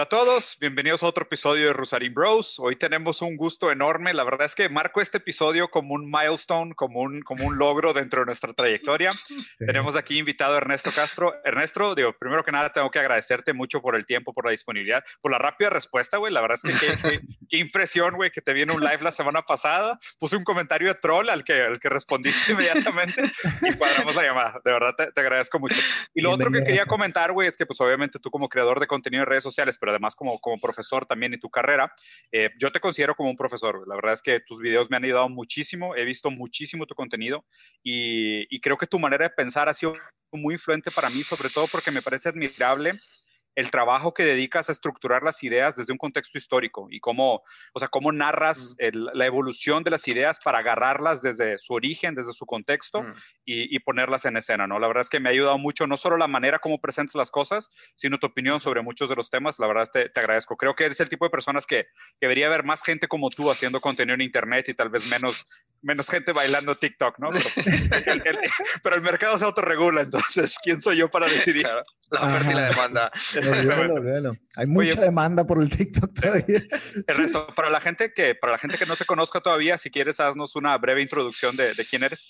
Hola a todos, bienvenidos a otro episodio de Rusarín Bros. Hoy tenemos un gusto enorme. La verdad es que marco este episodio como un milestone, como un, como un logro dentro de nuestra trayectoria. Tenemos aquí invitado a Ernesto Castro. Ernesto, digo, primero que nada tengo que agradecerte mucho por el tiempo, por la disponibilidad, por la rápida respuesta, güey. La verdad es que qué, qué, impresión, güey, que te viene un live la semana pasada. Puse un comentario de troll al que, al que respondiste inmediatamente y cuadramos la llamada. De verdad te, te agradezco mucho. Y lo otro que quería comentar, güey, es que pues obviamente tú como creador de contenido en redes sociales, pero además como, como profesor también en tu carrera, eh, yo te considero como un profesor. La verdad es que tus videos me han ayudado muchísimo, he visto muchísimo tu contenido y, y creo que tu manera de pensar ha sido muy influente para mí, sobre todo porque me parece admirable el trabajo que dedicas a estructurar las ideas desde un contexto histórico y cómo, o sea, cómo narras el, la evolución de las ideas para agarrarlas desde su origen, desde su contexto mm. y, y, ponerlas en escena, ¿no? La verdad es que me ha ayudado mucho, no solo la manera como presentas las cosas, sino tu opinión sobre muchos de los temas. La verdad te, te agradezco. Creo que eres el tipo de personas que debería haber más gente como tú haciendo contenido en Internet y tal vez menos menos gente bailando TikTok, ¿no? Pero el, el, pero el, mercado se autorregula, entonces, ¿quién soy yo para decidir? Claro, la oferta y la demanda. Olvídalo, olvídalo. Hay mucha Oye, demanda por el TikTok todavía. El resto, para la gente que, para la gente que no te conozca todavía, si quieres, haznos una breve introducción de, de quién eres.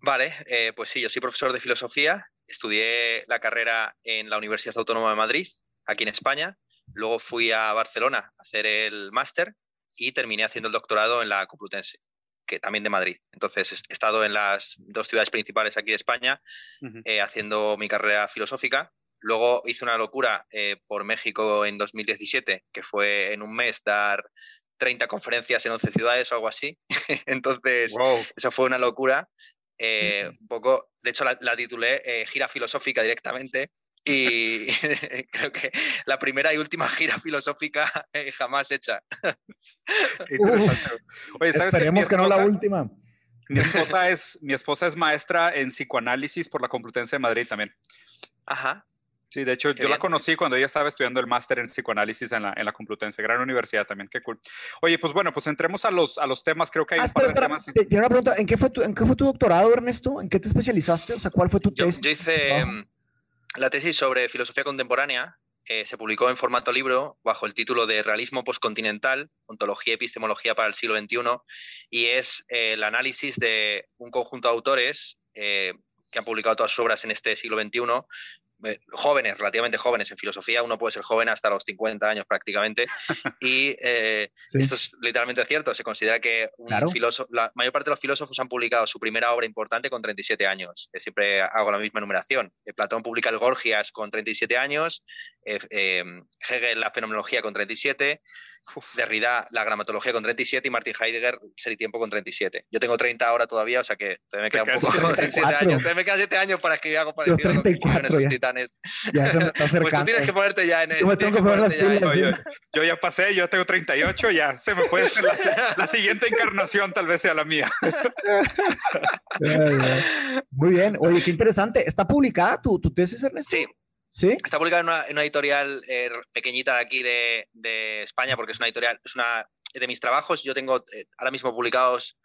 Vale, eh, pues sí, yo soy profesor de filosofía, estudié la carrera en la Universidad Autónoma de Madrid, aquí en España, luego fui a Barcelona a hacer el máster y terminé haciendo el doctorado en la Complutense que también de Madrid. Entonces, he estado en las dos ciudades principales aquí de España uh -huh. eh, haciendo mi carrera filosófica. Luego hice una locura eh, por México en 2017, que fue en un mes dar 30 conferencias en 11 ciudades o algo así. Entonces, wow. eso fue una locura. Eh, un poco, de hecho, la, la titulé Gira Filosófica directamente, y creo que la primera y última gira filosófica eh, jamás hecha. Oye, ¿sabes Esperemos que, que, no la última. Mi esposa, es, mi esposa es maestra en psicoanálisis por la Complutense de Madrid también. Ajá. Sí, de hecho, Qué yo bien. la conocí cuando ella estaba estudiando el máster en psicoanálisis en la, en la Complutense, gran universidad también, qué cool. Oye, pues bueno, pues entremos a los, a los temas, creo que hay ah, un par espera, de espera, temas. Tiene una pregunta, ¿en qué, fue tu, ¿en qué fue tu doctorado, Ernesto? ¿En qué te especializaste? O sea, ¿cuál fue tu yo, tesis? Yo hice. La tesis sobre filosofía contemporánea, eh, se publicó en formato libro bajo el título de Realismo postcontinental, ontología y epistemología para el siglo XXI, y es eh, el análisis de un conjunto de autores eh, que han publicado todas sus obras en este siglo XXI, eh, jóvenes, relativamente jóvenes en filosofía, uno puede ser joven hasta los 50 años prácticamente, y eh, sí. esto es literalmente cierto, se considera que un claro. filósofo, la mayor parte de los filósofos han publicado su primera obra importante con 37 años, eh, siempre hago la misma numeración, eh, Platón publica el Gorgias con 37 años, Hegel la fenomenología con 37, Uf. Derrida la gramatología con 37 y Martin Heidegger ser y tiempo con 37. Yo tengo 30 ahora todavía, o sea que todavía me queda un poco 37 años. Todavía me quedan 7 años para escribir algo parecido yo 34, a lo que titanes. Ya se me está acercando. Pues tú tienes que ponerte ya en el. Yo me tengo que poner las pilas. Yo, yo, ya pasé, yo tengo 38, ya se me puede hacer la, la siguiente encarnación, tal vez sea la mía. Muy bien, oye, qué interesante. ¿Está publicada tu, tu tesis, Ernesto? Sí, ¿Sí? Está publicada en una, en una editorial eh, pequeñita de aquí de, de, España, porque es una editorial, es una de mis trabajos. Yo tengo eh, ahora mismo publicados,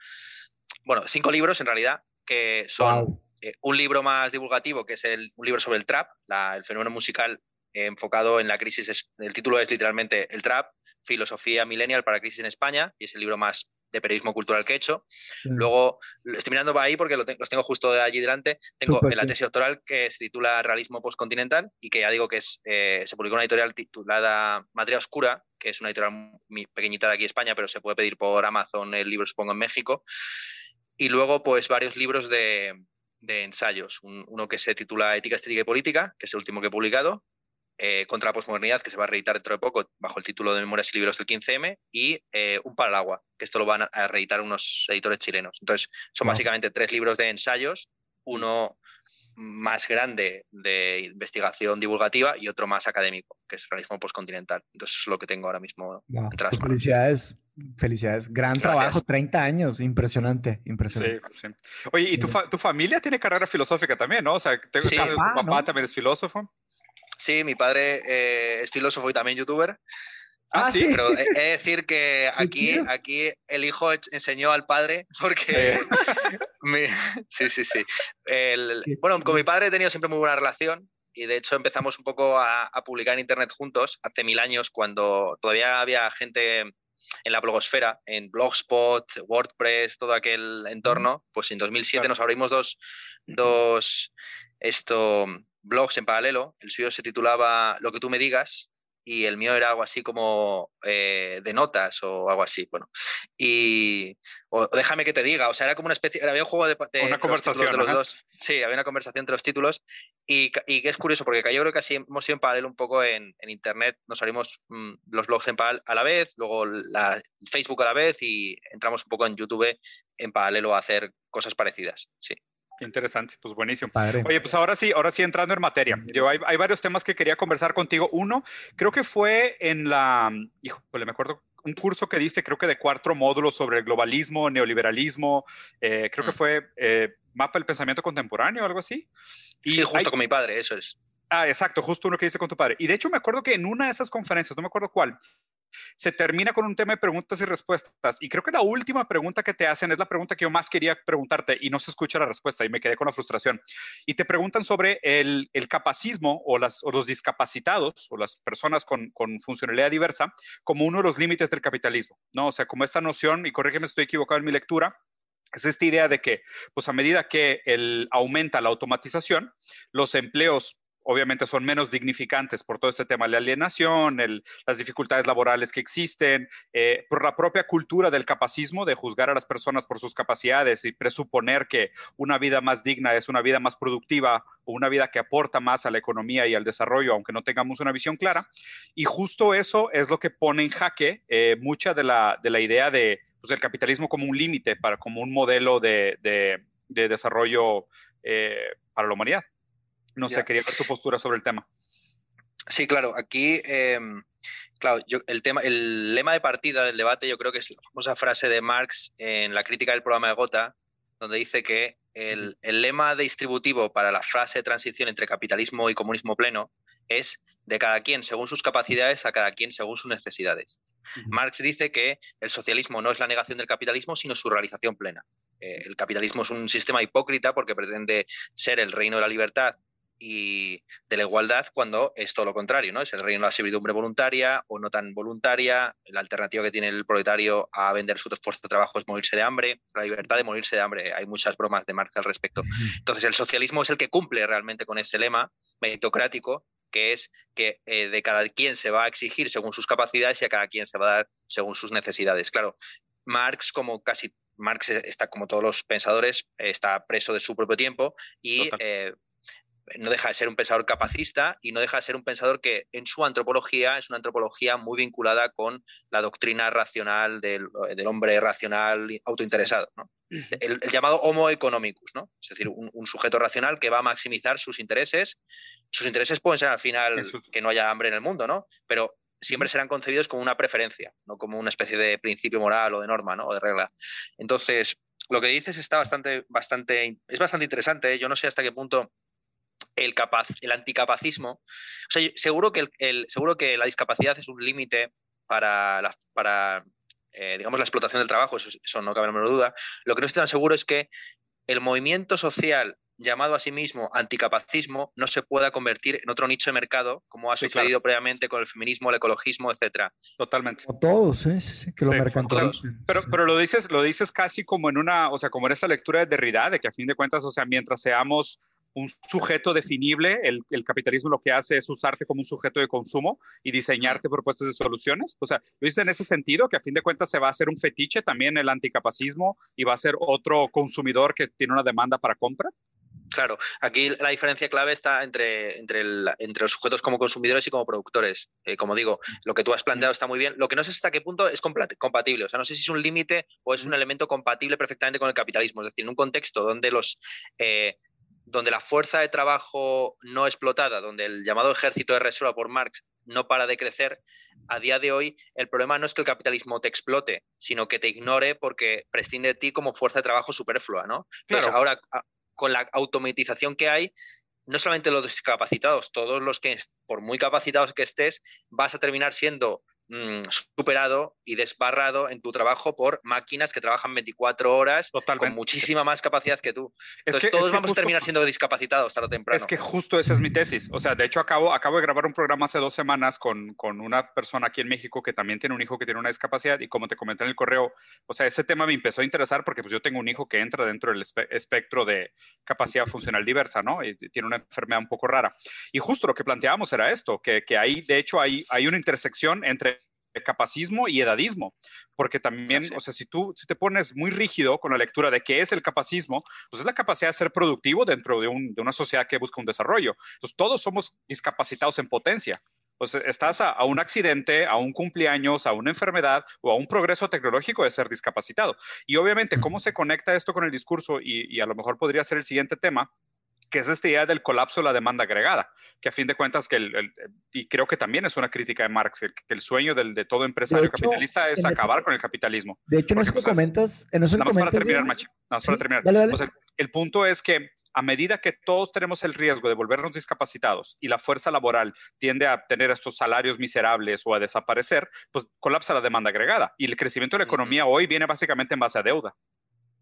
bueno, cinco libros en realidad, que son wow. Eh, un libro más divulgativo, que es el, un libro sobre el trap, la, el fenómeno musical eh, enfocado en la crisis. Es, el título es literalmente El trap, filosofía millennial para crisis en España, y es el libro más de periodismo cultural que he hecho. Sí. Luego, estoy mirando ahí porque lo te los tengo justo de allí delante. Tengo Super, la tesis sí. doctoral que se titula Realismo Postcontinental y que ya digo que es, eh, se publicó una editorial titulada Materia Oscura, que es una editorial muy pequeñita de aquí en España, pero se puede pedir por Amazon el libro, supongo, en México. Y luego, pues, varios libros de, de ensayos. Un, uno que se titula Ética, Estética y Política, que es el último que he publicado, eh, contra la posmodernidad, que se va a reeditar dentro de poco bajo el título de Memorias y Libros del 15M, y eh, Un para el agua, que esto lo van a reeditar unos editores chilenos. Entonces, son wow. básicamente tres libros de ensayos, uno más grande de investigación divulgativa y otro más académico, que es realismo postcontinental. Entonces, es lo que tengo ahora mismo wow. entre las pues Felicidades Felicidades. Gran trabajo, 30 años. Impresionante, impresionante. Sí, sí. Oye, ¿y tu, tu, familia tiene carrera filosófica también, no? O sea, tu papá también es filósofo. Sí, mi padre eh, es filósofo y también youtuber. Ah, sí. Pero es decir que aquí, aquí el hijo enseñó al padre porque... sí, sí, sí. bueno, con mi padre he tenido siempre muy buena relación y de hecho empezamos un poco a, publicar en Internet juntos hace mil años cuando todavía había gente en la blogosfera, en Blogspot, WordPress, todo aquel entorno, pues en 2007 nos abrimos dos, dos esto, blogs en paralelo. El suyo se titulaba Lo que tú me digas y el mío era algo así como eh, de notas o algo así, bueno. Y o déjame que te diga, o sea, era como una especie, había un juego de, una conversación de los dos. Sí, había una conversación entre los títulos y, y es curioso porque yo creo que así hemos sido en paralelo un poco en, en internet, nos salimos mm, los blogs en a la vez, luego la, Facebook a la vez y entramos un poco en YouTube en paralelo a hacer cosas parecidas, sí. Interesante, pues buenísimo. Oye, pues ahora sí, ahora sí entrando en materia. Yo, hay, hay, varios temas que quería conversar contigo. Uno, creo que fue en la, híjole, me acuerdo, un curso que diste, creo que de cuatro módulos sobre el globalismo, neoliberalismo, eh, creo que fue eh, Mapa del Pensamiento Contemporáneo o algo así. Y sí, justo con mi padre, eso es. Ah, exacto, justo uno que dice con tu padre. Y de hecho me acuerdo que en una de esas conferencias, no me acuerdo cuál, se termina con un tema de preguntas y respuestas. Y creo que la última pregunta que te hacen es la pregunta que yo más quería preguntarte y no se escucha la respuesta y me quedé con la frustración. Y te preguntan sobre el, capacismo o, las, los discapacitados o las personas con, con, funcionalidad diversa como uno de los límites del capitalismo, ¿no? O sea, como esta noción, y corrígeme si estoy equivocado en mi lectura, es esta idea de que, pues a medida que el, aumenta la automatización, los empleos obviamente son menos dignificantes por todo este tema de la alienación, las dificultades laborales que existen, eh, por la propia cultura del capacismo, de juzgar a las personas por sus capacidades y presuponer que una vida más digna es una vida más productiva o una vida que aporta más a la economía y al desarrollo, aunque no tengamos una visión clara. Y justo eso es lo que pone en jaque eh, mucha de la, de la idea de pues, el capitalismo como un límite, como un modelo de, desarrollo eh, para la humanidad. No sé, quería ver tu postura sobre el tema. Sí, claro, aquí, em, claro, el, tema, el lema de partida del debate yo creo que es la famosa frase de Marx en la crítica del programa de Gotha, donde dice que el, el lema distributivo para la frase de transición entre capitalismo y comunismo pleno es de cada quien según sus capacidades a cada quien según sus necesidades. Marx dice que el socialismo no es la negación del capitalismo, sino su realización plena. Eh, el capitalismo es un sistema hipócrita porque pretende ser el reino de la libertad y de la igualdad cuando es todo lo contrario, ¿no? Es el reino de la servidumbre voluntaria o no tan voluntaria, la alternativa que tiene el proletario a vender su esfuerzo de trabajo es morirse de hambre, la libertad de morirse de hambre, hay muchas bromas de Marx al respecto. Entonces el socialismo es el que cumple realmente con ese lema meritocrático que es que eh, de cada quien se va a exigir según sus capacidades y a cada quien se va a dar según sus necesidades. Claro, Marx, como casi Marx está como todos los pensadores, está preso de su propio tiempo y no deja de ser un pensador capacista y no deja de ser un pensador que en su antropología es una antropología muy vinculada con la doctrina racional del, hombre racional autointeresado, el, llamado homo economicus, ¿no? es decir, un, sujeto racional que va a maximizar sus intereses. Sus intereses pueden ser al final que no haya hambre en el mundo, ¿no? pero siempre serán concebidos como una preferencia, no como una especie de principio moral o de norma ¿no? o de regla. Entonces, lo que dices está bastante, bastante, es bastante interesante. ¿eh? Yo no sé hasta qué punto el, capaz, el anticapacismo. O sea, seguro que, el, seguro que la discapacidad es un límite para, la, para eh, digamos, la explotación del trabajo, eso, no cabe la menor duda. Lo que no estoy tan seguro es que el movimiento social llamado a sí mismo anticapacismo no se pueda convertir en otro nicho de mercado, como ha sucedido previamente con el feminismo, el ecologismo, etcétera. Totalmente. O todos, ¿eh? sí, sí, que lo mercantilicen. Pero, pero lo dices, lo dices casi como en una, o sea, como en esta lectura de Derrida, de que a fin de cuentas, o sea, mientras seamos un sujeto definible, el, el, capitalismo lo que hace es usarte como un sujeto de consumo y diseñarte propuestas de soluciones. O sea, lo dice en ese sentido, que a fin de cuentas se va a hacer un fetiche también el anticapacismo y va a ser otro consumidor que tiene una demanda para compra. Claro, aquí la diferencia clave está entre, entre, entre los sujetos como consumidores y como productores. Eh, como digo, lo que tú has planteado está muy bien. Lo que no sé hasta qué punto es compatible. O sea, no sé si es un límite o es un elemento compatible perfectamente con el capitalismo. Es decir, en un contexto donde los, eh, donde la fuerza de trabajo no explotada, donde el llamado ejército de reserva por Marx no para de crecer, a día de hoy el problema no es que el capitalismo te explote, sino que te ignore porque prescinde de ti como fuerza de trabajo superflua, ¿no? Entonces, Claro. ahora, con la automatización que hay, no solamente los discapacitados, todos los que, por muy capacitados que estés, vas a terminar siendo mm, superado y desbarrado en tu trabajo por máquinas que trabajan 24 horas con Totalmente. muchísima más capacidad que tú. Es Entonces, que- todos es que vamos a justo- terminar siendo discapacitados tarde o temprano. Es que justo esa es mi tesis. O sea, de hecho, acabo, acabo de grabar un programa hace dos semanas con, con una persona aquí en México que también tiene un hijo que tiene una discapacidad y como te comenté en el correo, o sea, ese tema me empezó a interesar porque pues yo tengo un hijo que entra dentro del espe- espectro de capacidad funcional diversa, ¿no? Y tiene una enfermedad un poco rara. Y justo lo que planteábamos era esto, que, que ahí, de hecho, hay, hay una intersección entre capacismo y edadismo, porque también, sí. o sea, si tú si te pones muy rígido con la lectura de qué es el capacismo, pues es la capacidad de ser productivo dentro de, un- de una sociedad que busca un desarrollo. Entonces, todos somos discapacitados en potencia. Entonces, estás a, a un accidente, a un cumpleaños, a una enfermedad o a un progreso tecnológico de ser discapacitado. Y obviamente, ¿cómo se conecta esto con el discurso? Y, y a lo mejor podría ser el siguiente tema, que es esta idea del colapso de la demanda agregada, que a fin de cuentas, que el, el- y creo que también es una crítica de Marx, el- que el sueño del, de todo empresario De hecho, capitalista es acabar con el capitalismo. De hecho, en eso que pues, es- comentas, en eso Nada más para terminar, Machi. Nada más para Sí, terminar. dale, dale. O sea, el punto es que a medida que todos tenemos el riesgo de volvernos discapacitados y la fuerza laboral tiende a tener estos salarios miserables o a desaparecer, pues colapsa la demanda agregada. Y el crecimiento de la economía hoy viene básicamente en base a deuda.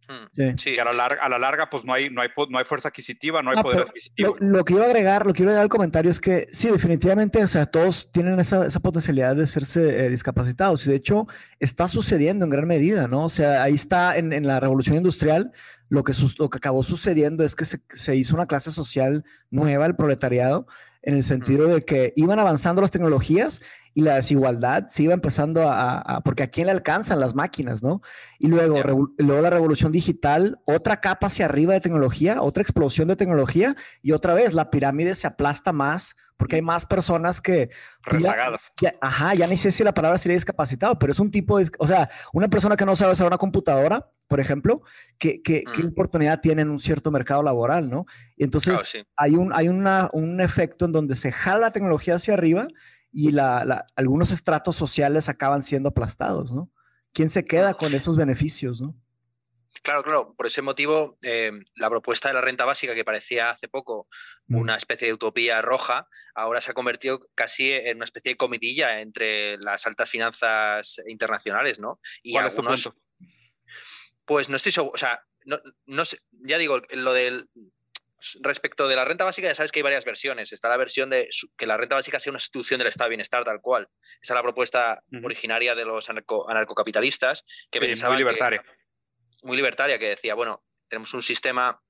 Mm, Sí. a la larga, a la, larga pues no hay, no, hay, no hay fuerza adquisitiva, no hay Ah, poder adquisitivo. Lo, lo que iba a agregar, lo que iba a agregar al comentario es que sí, definitivamente, o sea, todos tienen esa, esa potencialidad de serse eh, discapacitados y de hecho está sucediendo en gran medida, ¿no? O sea, ahí está en, en la revolución industrial, lo que, sus- lo que acabó sucediendo es que se, se hizo una clase social nueva, el proletariado, en el sentido de que iban avanzando las tecnologías y la desigualdad se iba empezando a, porque a quién le alcanzan las máquinas, ¿no? Y luego, luego la revolución digital, otra capa hacia arriba de tecnología, otra explosión de tecnología y otra vez la pirámide se aplasta más porque hay más personas que, rezagadas. ya- ajá, ya ni sé si la palabra sería discapacitado, pero es un tipo de, o sea, una persona que no sabe usar una computadora, por ejemplo, que, que, qué Mm. oportunidad tiene en un cierto mercado laboral, ¿no? Y entonces sí. hay, un, hay una, un efecto en donde se jala la tecnología hacia arriba y la, la- algunos estratos sociales acaban siendo aplastados, ¿no? ¿Quién se queda con esos beneficios, no? Claro, claro. Por ese motivo, eh, la propuesta de la renta básica, que parecía hace poco Mm. una especie de utopía roja, ahora se ha convertido casi en una especie de comidilla entre las altas finanzas internacionales, ¿no? Y ¿Cuál es tu algunos, punto? pues no estoy seguro, o sea, no, no sé, ya digo, lo del respecto de la renta básica, ya sabes que hay varias versiones. Está la versión de que la renta básica sea una institución del estado de bienestar tal cual. Esa es la propuesta originaria de los anarco- anarcocapitalistas que Sí, pensaban muy que- libertaria. muy libertaria que decía, bueno, tenemos un sistema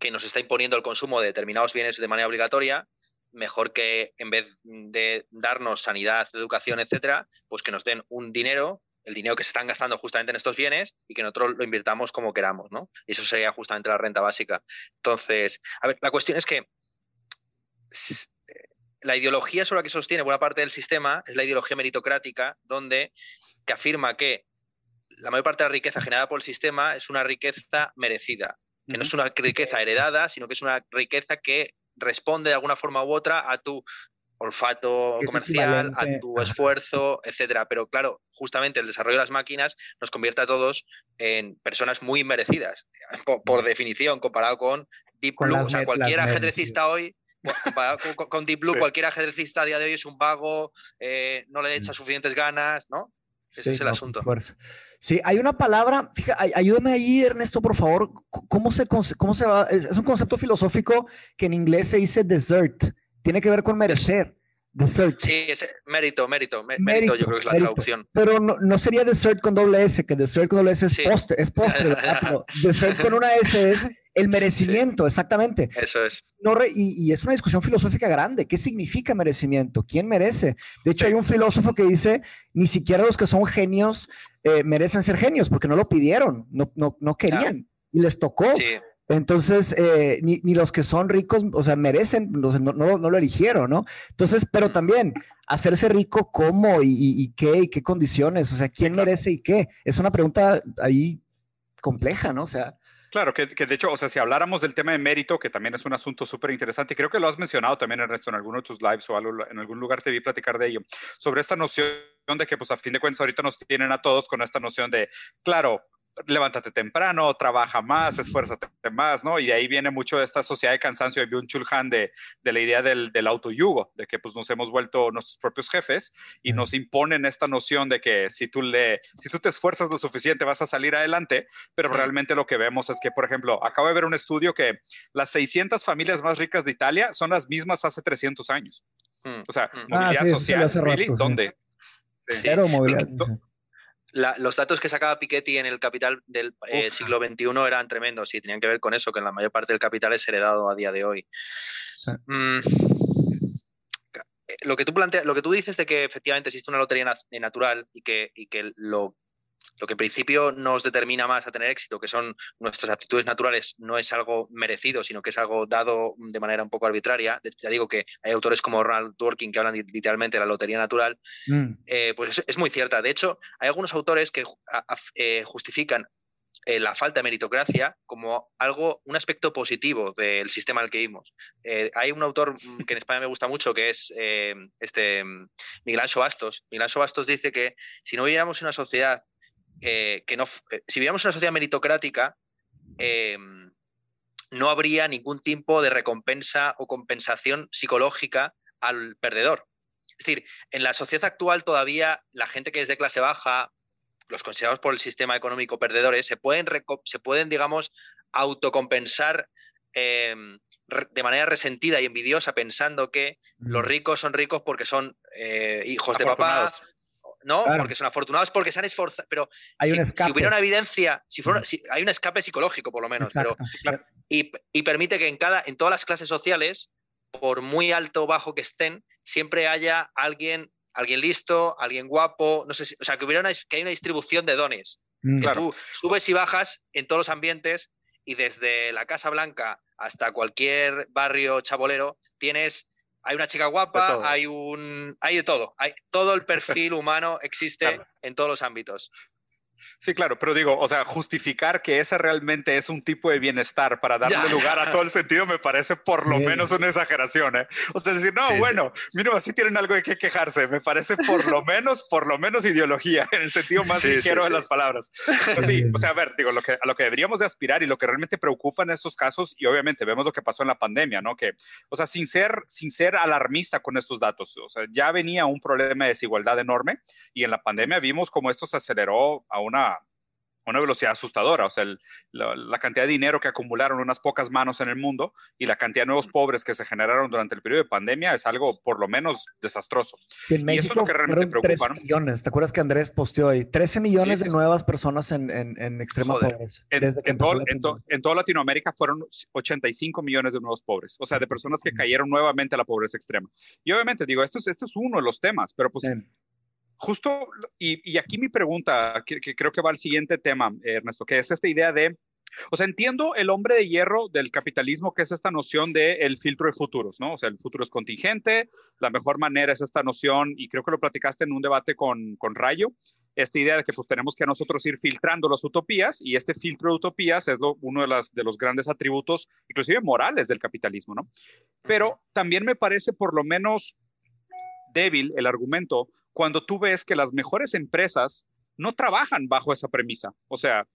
que nos está imponiendo el consumo de determinados bienes de manera obligatoria, mejor que en vez de darnos sanidad, educación, etcétera, pues que nos den un dinero, el dinero que se están gastando justamente en estos bienes y que nosotros lo invirtamos como queramos, ¿no? Y eso sería justamente la renta básica. Entonces, a ver, la cuestión es que eh, la ideología sobre la que sostiene buena parte del sistema es la ideología meritocrática, donde que afirma que la mayor parte de la riqueza generada por el sistema es una riqueza merecida, que no es una riqueza heredada, sino que es una riqueza que responde de alguna forma u otra a tu olfato Es comercial, a tu esfuerzo, etcétera. Pero claro, justamente el desarrollo de las máquinas nos convierte a todos en personas muy merecidas, por, por definición, comparado con Deep Con Blue. O sea, cualquier ajedrecista hoy, comparado con, con- con Deep Blue, Sí. cualquier ajedrecista a día de hoy es un vago, eh, no le echa suficientes ganas, ¿no? Ese es el asunto. Sí, hay una palabra, fíjate, ay- ayúdame ahí, Ernesto, por favor. ¿Cómo se, cómo se va? Es, es un concepto filosófico que en inglés se dice desert. Tiene que ver con merecer. Desert. Sí, ese mérito, mérito, mé- Mérito, mérito, yo creo que es la mérito. traducción. Pero no, no sería dessert con doble S, que dessert con doble S es Sí. postre, es postre, ¿verdad? Pero dessert con una S es el merecimiento, exactamente. Eso es. No re- y, y es una discusión filosófica grande. ¿Qué significa merecimiento? ¿Quién merece? De hecho, Sí. hay un filósofo que dice, ni siquiera los que son genios eh, merecen ser genios, porque no lo pidieron, no, no, no querían, y les tocó. Sí, Entonces, eh, ni, ni los que son ricos, o sea, merecen, no, no, no lo eligieron, ¿no? Entonces, pero también, hacerse rico, ¿cómo y, y- y qué y qué condiciones? O sea, ¿quién merece y qué? Es una pregunta ahí compleja, ¿no? O sea, Claro, que, de hecho, o sea, si habláramos del tema de mérito, que también es un asunto súper interesante, creo que lo has mencionado también, Ernesto, en alguno de tus lives o algo, en algún lugar te vi platicar de ello, sobre esta noción de que, pues, a fin de cuentas, ahorita nos tienen a todos con esta noción de, claro, levántate temprano, trabaja más, esfuérzate más, ¿no? Y de ahí viene mucho de esta sociedad de cansancio de Byung Chul Han de, de, la idea del, del autoyugo, de que pues nos hemos vuelto nuestros propios jefes y nos imponen esta noción de que si tú, le, si tú te esfuerzas lo suficiente vas a salir adelante, pero realmente lo que vemos es que, por ejemplo, acabo de ver un estudio que las 600 familias más ricas de Italia son las mismas hace 300 años. Mm, o sea, mm. movilidad ah, social, ¿dónde? Cero movilidad los datos que sacaba Piketty en el capital del eh, siglo XXI eran tremendos y tenían que ver con eso, que la mayor parte del capital es heredado a día de hoy. Mm, lo, que tú planteas, lo que tú dices de que efectivamente existe una lotería natural y que, y que lo lo que en principio nos determina más a tener éxito, que son nuestras aptitudes naturales, no es algo merecido, sino que es algo dado de manera un poco arbitraria. Ya digo que hay autores como Ronald Dworkin que hablan literalmente de la lotería natural, mm. eh, pues es, muy cierta. De hecho, hay algunos autores que eh, justifican eh, la falta de meritocracia como algo, un aspecto positivo del sistema al que vivimos. hay un autor que en España me gusta mucho, que es este mm, Miguel Ancho Bastos. Miguel Ancho Bastos dice que si no viviéramos en una sociedad eh, que no, eh, si vivíamos una sociedad meritocrática, eh, no habría ningún tipo de recompensa o compensación psicológica al perdedor. Es decir, en la sociedad actual todavía la gente que es de clase baja, los considerados por el sistema económico perdedores, se pueden, se pueden digamos, autocompensar de manera resentida y envidiosa pensando que los ricos son ricos porque son hijos de papá, ¿no? Porque son afortunados, porque se han esforzado. Pero si, hubiera una evidencia, si, fuera, si hay un escape psicológico, por lo menos, pero, y, permite que en, cada, en todas las clases sociales, por muy alto o bajo que estén, siempre haya alguien, alguien listo, alguien guapo, no sé o sea, que hubiera una, que hay una distribución de dones. Mm. Que tú subes y bajas en todos los ambientes y desde la Casa Blanca hasta cualquier barrio chabolero tienes hay una chica guapa, hay un. hay de todo. Hay, todo el perfil humano existe en todos los ámbitos. Sí, claro, pero digo, o sea, justificar que ese realmente es un tipo de bienestar para darle lugar a todo el sentido me parece por lo menos una exageración, ¿eh? O sea, decir, no, bueno, mira, así tienen algo de qué quejarse, me parece por lo menos, por lo menos ideología, en el sentido más ligero de las palabras. Pues sí, o sea, a ver, digo, lo que, a lo que deberíamos de aspirar y lo que realmente preocupa en estos casos, y obviamente vemos lo que pasó en la pandemia, ¿no? Que, o sea, sin ser, sin ser alarmista con estos datos, o sea, ya venía un problema de desigualdad enorme y en la pandemia vimos cómo esto se aceleró a una una velocidad asustadora. O sea, la, cantidad de dinero que acumularon unas pocas manos en el mundo y la cantidad de nuevos pobres que se generaron durante el periodo de pandemia es algo por lo menos desastroso. en México y eso es lo que realmente preocupa. millones. ¿Te acuerdas que Andrés posteó ahí? 13 millones de nuevas personas en, en, extrema pobreza. En, toda Latinoamérica fueron 85 millones de nuevos pobres. O sea, de personas que cayeron nuevamente a la pobreza extrema. Y obviamente digo, esto es, esto es uno de los temas, pero pues justo, y, aquí mi pregunta, que, creo que va al siguiente tema, Ernesto, que es esta idea de, o sea, entiendo el hombre de hierro del capitalismo, que es esta noción del el filtro de futuros, ¿no? O sea, el futuro es contingente, la mejor manera es esta noción, y creo que lo platicaste en un debate con, con Rayo, esta idea de que pues tenemos que nosotros ir filtrando las utopías, y este filtro de utopías es lo, uno de, las, de los grandes atributos, inclusive morales del capitalismo, ¿no? Pero también me parece por lo menos débil el argumento cuando tú ves que las mejores empresas no trabajan bajo esa premisa. O sea,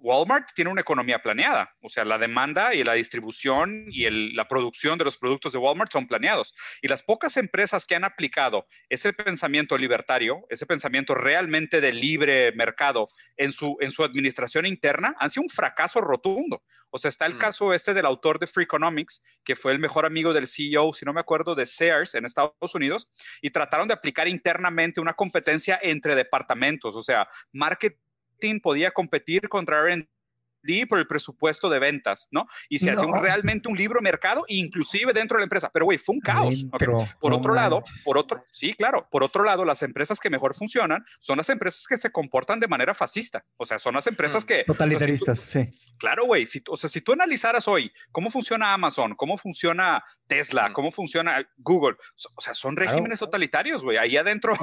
Walmart tiene una economía planeada, o sea, la demanda y la distribución y la producción de los productos de Walmart son planeados. Y las pocas empresas que han aplicado ese pensamiento libertario, ese pensamiento realmente de libre mercado en su, en su administración interna, han sido un fracaso rotundo. O sea, está el mm. caso este del autor de Free Economics, que fue el mejor amigo del CEO, si no me acuerdo, de Sears en Estados Unidos, y trataron de aplicar internamente una competencia entre departamentos, o sea, marketing podía competir contra R&D por el presupuesto de ventas, ¿no? Y se hace realmente un libro mercado, inclusive dentro de la empresa. Pero, güey, fue un caos. Por otro lado, por otro, sí, claro, por otro lado, las empresas que mejor funcionan son las empresas que se comportan de manera fascista. O sea, son las empresas mm. que... Totalitaristas, sí. Claro, güey. Si, o sea, si tú analizaras hoy cómo funciona Amazon, cómo funciona Tesla, mm. cómo funciona Google, o sea, son regímenes totalitarios, güey. Ahí adentro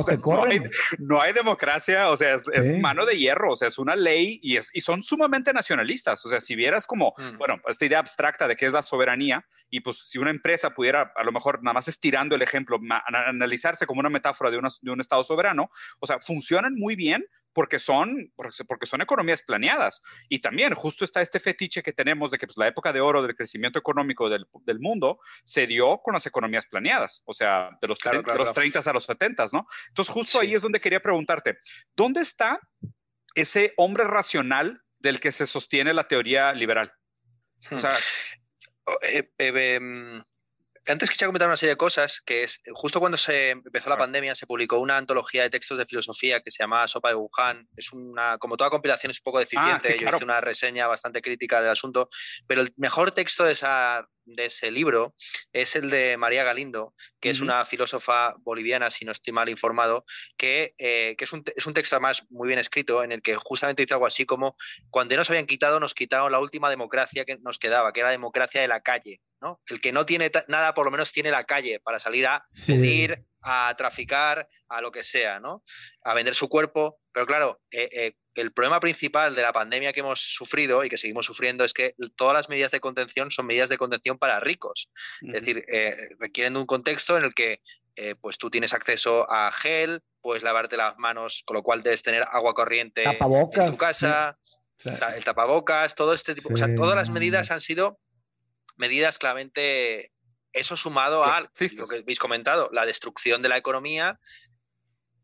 no, hay, democracia, o sea, es, mano de hierro, o sea, es una ley y, es, y son sumamente nacionalistas nacionalistas. O sea, si vieras como, Mm. bueno, esta idea abstracta de qué es la soberanía, y pues si una empresa pudiera, a lo mejor nada más estirando el ejemplo, analizarse como una metáfora de, una- de un Estado soberano, o sea, funcionan muy bien porque son, porque son economías planeadas. Y también justo está este fetiche que tenemos de que pues, la época de oro del crecimiento económico del, del mundo se dio con las economías planeadas, o sea, de los, Claro, claro, de los claro. 30 a los 70, ¿no? Entonces justo Sí. ahí es donde quería preguntarte, ¿dónde está ese hombre racional del que se sostiene la teoría liberal? O sea, Oh, eh, eh, em, antes quisiera comentar una serie de cosas, que es justo cuando se empezó la pandemia se publicó una antología de textos de filosofía que se llama Sopa de Wuhan. Es una, como toda compilación es un poco deficiente, Ah, sí, yo hice una reseña bastante crítica del asunto, pero el mejor texto de, esa, de ese libro es el de María Galindo, que es una filósofa boliviana, si no estoy mal informado, que, eh, que es, un, es un texto además muy bien escrito en el que justamente dice algo así como cuando ya nos habían quitado, nos quitaron la última democracia que nos quedaba, que era la democracia de la calle. ¿No? El que no tiene nada, por lo menos tiene la calle para salir a Sí. pedir, a traficar, a lo que sea, ¿no? A vender su cuerpo. Pero claro, eh, eh, el problema principal de la pandemia que hemos sufrido y que seguimos sufriendo es que todas las medidas de contención son medidas de contención para ricos. Es decir, eh, requieren de un contexto en el que pues tú tienes acceso a gel, puedes lavarte las manos, con lo cual debes tener agua corriente en tu casa, O sea, ta- el tapabocas, todo este tipo, o sea, Sí, todas las medidas han sido medidas claramente, eso sumado a lo que habéis comentado, la destrucción de la economía,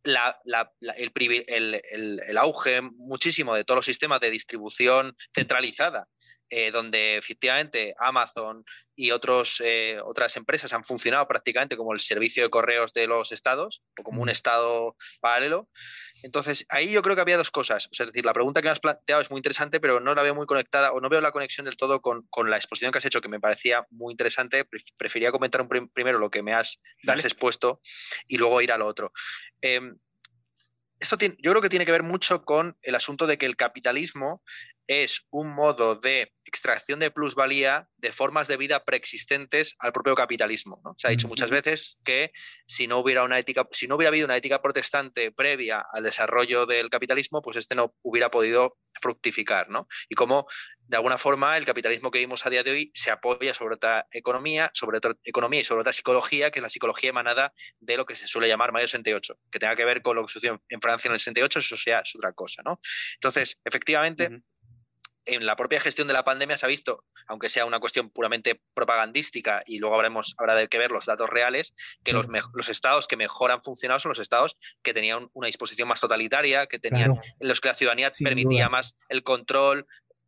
la- la- la- el, privi- el- el- el auge muchísimo de todos los sistemas de distribución centralizada, eh, donde efectivamente Amazon y otros, eh, otras empresas han funcionado prácticamente como el servicio de correos de los estados o como un estado paralelo. Entonces, ahí yo creo que había dos cosas. O sea, es decir, la pregunta que me has planteado es muy interesante, pero no la veo muy conectada o no veo la conexión del todo con, con la exposición que has hecho, que me parecía muy interesante. Pref- Prefería comentar un prim- primero lo que me has, expuesto y luego ir a lo otro. Em, esto tiene- yo creo que tiene que ver mucho con el asunto de que el capitalismo es un modo de extracción de plusvalía de formas de vida preexistentes al propio capitalismo. ¿no? Se ha dicho muchas veces que si no hubiera una ética, si no hubiera habido una ética protestante previa al desarrollo del capitalismo, pues este no hubiera podido fructificar, ¿no? Y como de alguna forma el capitalismo que vimos a día de hoy se apoya sobre otra economía, sobre otra economía y sobre otra psicología, que es la psicología emanada de lo que se suele llamar Mayo 68, que tenga que ver con lo que sucedió en Francia en el 68, eso ya es otra cosa, ¿no? Entonces, efectivamente. En la propia gestión de la pandemia se ha visto, aunque sea una cuestión puramente propagandística y luego habremos, habrá de que ver los datos reales, que los, los estados que mejor han funcionado son los estados que tenían una disposición más totalitaria, que tenían claro. los que la ciudadanía Sin permitía duda. más el control,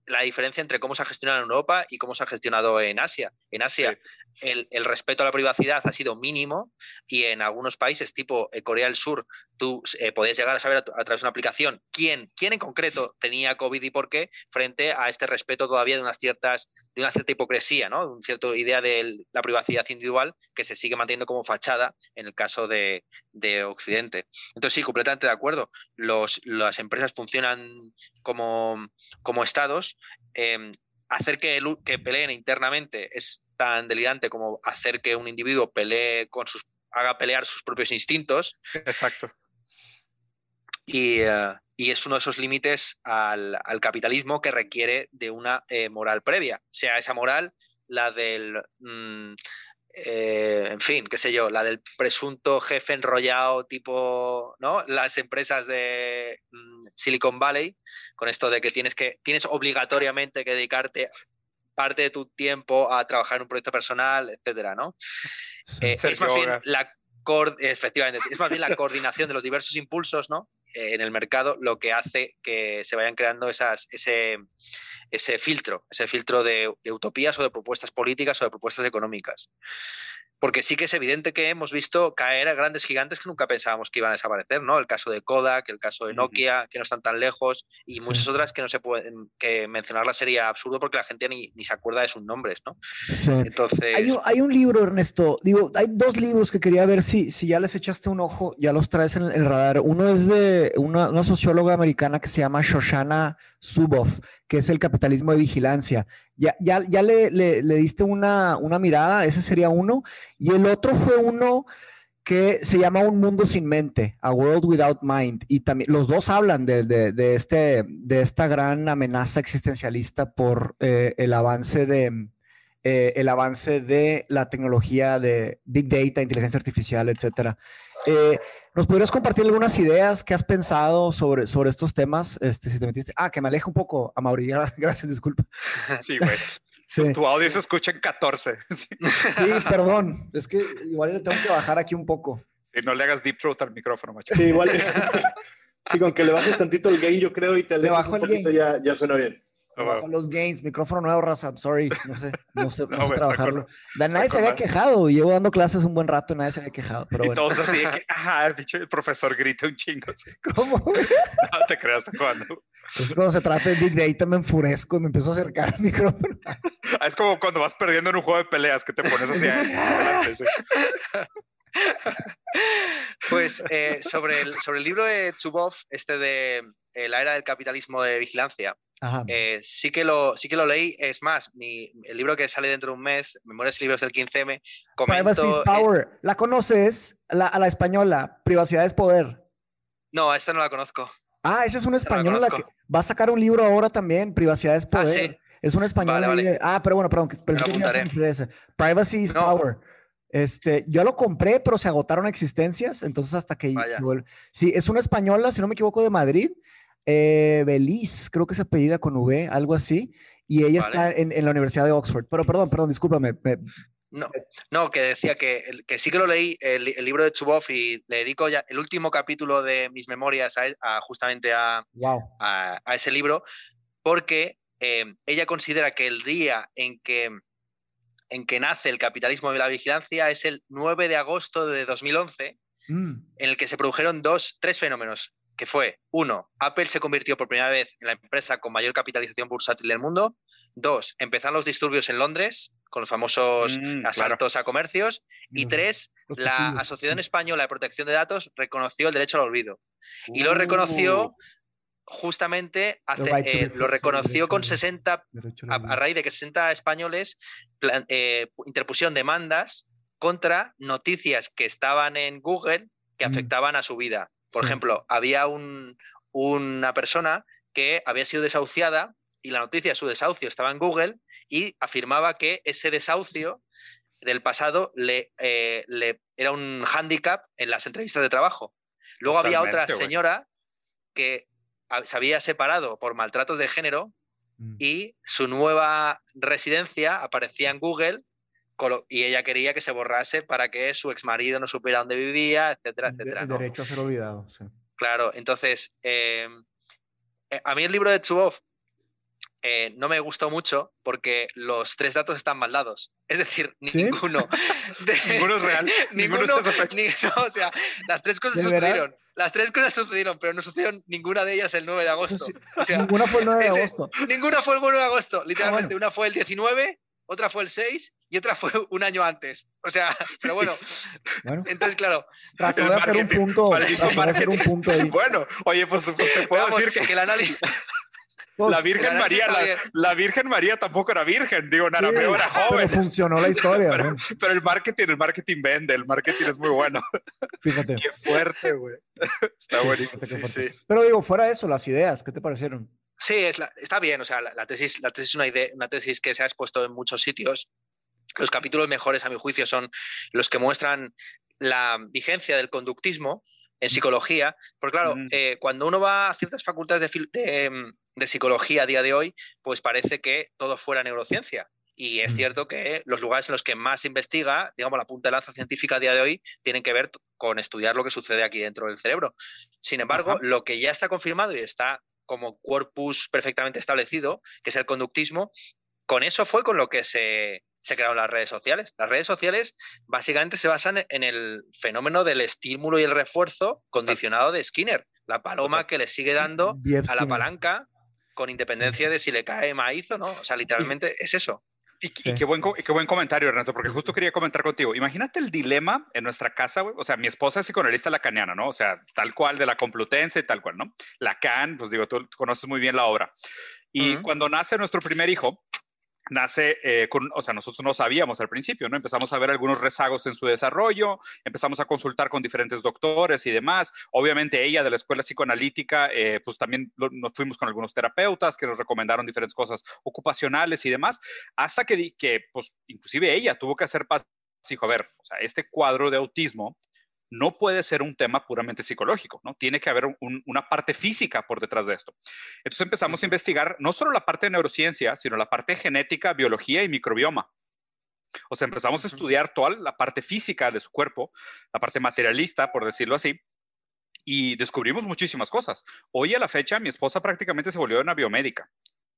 la diferencia entre cómo se ha gestionado en Europa y cómo se ha gestionado en Asia. En Asia el, respeto a la privacidad ha sido mínimo y en algunos países tipo eh, Corea del Sur tú eh, podías llegar a saber a, través de una aplicación quién, quién en concreto tenía COVID y por qué frente a este respeto todavía de unas ciertas de una cierta hipocresía, ¿no? De una cierta idea de la privacidad individual que se sigue manteniendo como fachada en el caso de, de Occidente. Entonces sí, completamente de acuerdo. Las empresas funcionan como, como estados. eh, hacer que, que peleen internamente es tan delirante como hacer que un individuo pelee con sus haga pelear sus propios instintos Exacto. y, eh, y es uno de esos límites al, al capitalismo que requiere de una eh, moral previa, sea esa moral la del, mm, eh, en fin, qué sé yo, la del presunto jefe enrollado tipo, ¿no? Las empresas de mm, Silicon Valley, con esto de que tienes que tienes obligatoriamente que dedicarte parte de tu tiempo a trabajar en un proyecto personal, etcétera, ¿no? Eh, es más bien la coor- efectivamente, es más bien la coordinación de los diversos impulsos, ¿no? Eh, en el mercado lo que hace que se vayan creando esas, ese, ese filtro, ese filtro de, de utopías o de propuestas políticas o de propuestas económicas. Porque sí que es evidente que hemos visto caer a grandes gigantes que nunca pensábamos que iban a desaparecer, ¿no? El caso de Kodak, el caso de. Nokia, que no están tan lejos, y Sí. muchas otras que no se pueden, que mencionarlas sería absurdo porque la gente ni, ni se acuerda de sus nombres, ¿no? Sí. Entonces, Hay un, hay un libro, Ernesto. Digo, hay dos libros que quería ver si, si ya les echaste un ojo, ya los traes en el radar. Uno es de una, una socióloga americana que se llama Shoshana Zuboff, que es el capitalismo de vigilancia. Ya, ya, ya le, le- le diste una, una mirada, ese sería uno. Y el otro fue uno que se llama Un Mundo Sin Mente, A World Without Mind. Y también los dos hablan de, de, este, de esta gran amenaza existencialista por eh, el avance de eh, el avance de la tecnología de Big Data, inteligencia artificial, etcétera. Eh, ¿Nos podrías compartir algunas ideas que has pensado sobre, sobre estos temas? Este, si te metiste. Ah, que me aleja un poco, a Mauri. Gracias, disculpa. Sí, güey. Tu audio se escucha en 14. Sí. perdón. Es que igual le tengo que bajar aquí un poco. Si no le hagas deep throat al micrófono, macho. Sí, igual. sí, con que le bajes tantito el gain, yo creo, y te alejas un poquito, ya, ya suena bien. Con los gains, micrófono nuevo, raza. Sorry, no sé, no sé, no sé trabajarlo. nadie se había quejado. Llevo dando clases un buen rato y nadie se había quejado. Pero bueno. Y todos así de que, ajá, dicho, el profesor grita un chingo. ¿Cómo? No te creas cuando. Es cuando se trata de Big Data me enfurezco y me empiezo a acercar al micrófono. Es como cuando vas perdiendo en un juego de peleas que te pones así. Pues eh, sobre, el, sobre el libro de Chubov, este de eh, La era del capitalismo de vigilancia, eh, sí, que lo, sí que lo leí. Es más, mi, el libro que sale dentro de un mes, Memorias y Libros del 15M, Privacy is Power. ¿La conoces? La, a la española, Privacidad es Poder. No, esta no la conozco. Ah, esa es una española que va a sacar un libro ahora también, Privacidad es ah, Poder. Es una española. Ah, pero bueno, perdón, Privacy is Power. Este, yo lo compré, pero se agotaron existencias, entonces hasta que Sí, es una española, si no me equivoco, de Madrid, eh, Beliz, creo que se apellida con V, algo así, y ella está en, la Universidad de Oxford. Pero perdón, perdón, discúlpame. no, no, que decía que, que sí que lo leí, el, libro de Chubov, y le dedico ya el último capítulo de mis memorias a, justamente a, a, ese libro, porque eh, ella considera que el día en que en que nace el capitalismo de la vigilancia es el 9 de agosto de 2011, mm. en el que se produjeron dos, tres fenómenos, que fue, uno, Apple se convirtió por primera vez en la empresa con mayor capitalización bursátil del mundo, dos, empezaron los disturbios en Londres, con los famosos mm, asaltos a comercios, y tres, la Asociación Española de Protección de Datos reconoció el derecho al olvido. Y lo reconoció uh. justamente eh, lo reconoció con 60, a, raíz de que 60 españoles eh, interpusieron demandas contra noticias que estaban en Google que mm. afectaban a su vida. Por ejemplo, había una persona que había sido desahuciada y la noticia de su desahucio estaba en Google y afirmaba que ese desahucio del pasado le, eh, era un hándicap en las entrevistas de trabajo. Luego había otra señora que se había separado por maltratos de género mm. y su nueva residencia aparecía en Google y ella quería que se borrase para que su exmarido no supiera dónde vivía, etcétera, etcétera. derecho a ser olvidado. Claro, entonces, em, eh, a mí el libro de Chubov eh, no me gustó mucho porque los tres datos están mal dados. Es decir, ninguno. ninguno es real. ninguno, o sea, las tres cosas sucedieron. Las tres cosas sucedieron, pero no sucedieron ninguna de ellas el 9 de agosto. O sea, ninguna fue el 9 de agosto. Ninguna fue el 9 de agosto. Literalmente, una fue el 19, otra fue el 6 y otra fue un año antes. O sea, pero bueno. Entonces, claro. Trato de hacer un punto. Hacer un punto ahí. Bueno, oye, pues, pues te puedo decir que, que el análisis. Pues, la Virgen María, la, Virgen María tampoco era virgen, digo, Narameo era joven. Pero funcionó la historia. pero, el marketing, el marketing vende, el marketing es muy bueno. Fíjate. Qué fuerte, güey. Está buenísimo. Pero digo, fuera de eso, las ideas, ¿qué te parecieron? Sí, es está bien, o sea, la, tesis, la tesis es una, idea, una tesis que se ha expuesto en muchos sitios. Los capítulos mejores, a mi juicio, son los que muestran la vigencia del conductismo en psicología, porque claro, eh, cuando uno va a ciertas facultades de, de psicología a día de hoy, pues parece que todo fuera neurociencia. Y es mm. cierto que los lugares en los que más se investiga, digamos, la punta de lanza científica a día de hoy, tienen que ver con estudiar lo que sucede aquí dentro del cerebro. Sin embargo, lo que ya está confirmado y está como corpus perfectamente establecido, que es el conductismo, con eso fue con lo que se, se crearon las redes sociales. Las redes sociales básicamente se basan en el fenómeno del estímulo y el refuerzo condicionado de Skinner, la paloma que le sigue dando a la palanca con independencia de si le cae maíz o no. O sea, literalmente es eso. Y, qué, buen, qué buen comentario, Ernesto, porque justo quería comentar contigo. Imagínate el dilema en nuestra casa, güey. O sea, mi esposa es psicoanalista lacaniana, ¿no? O sea, tal cual de la Complutense, tal cual, ¿no? Lacan, pues digo, tú conoces muy bien la obra. Y cuando nace nuestro primer hijo, nace eh, con, o sea, nosotros no sabíamos al principio, ¿no? Empezamos a ver algunos rezagos en su desarrollo, empezamos a consultar con diferentes doctores y demás. Obviamente ella de la escuela psicoanalítica, eh, pues también nos fuimos con algunos terapeutas que nos recomendaron diferentes cosas ocupacionales y demás, hasta que, que pues, inclusive ella tuvo que hacer paz. Dijo, a ver, o sea, este cuadro de autismo no puede ser un tema puramente psicológico, ¿no? Tiene que haber una parte física por detrás de esto. Entonces empezamos a investigar no solo la parte de neurociencia, sino la parte genética, biología y microbioma. O sea, empezamos a estudiar toda la parte física de su cuerpo, la parte materialista, por decirlo así, y descubrimos muchísimas cosas. Hoy a la fecha, mi esposa prácticamente se volvió una biomédica.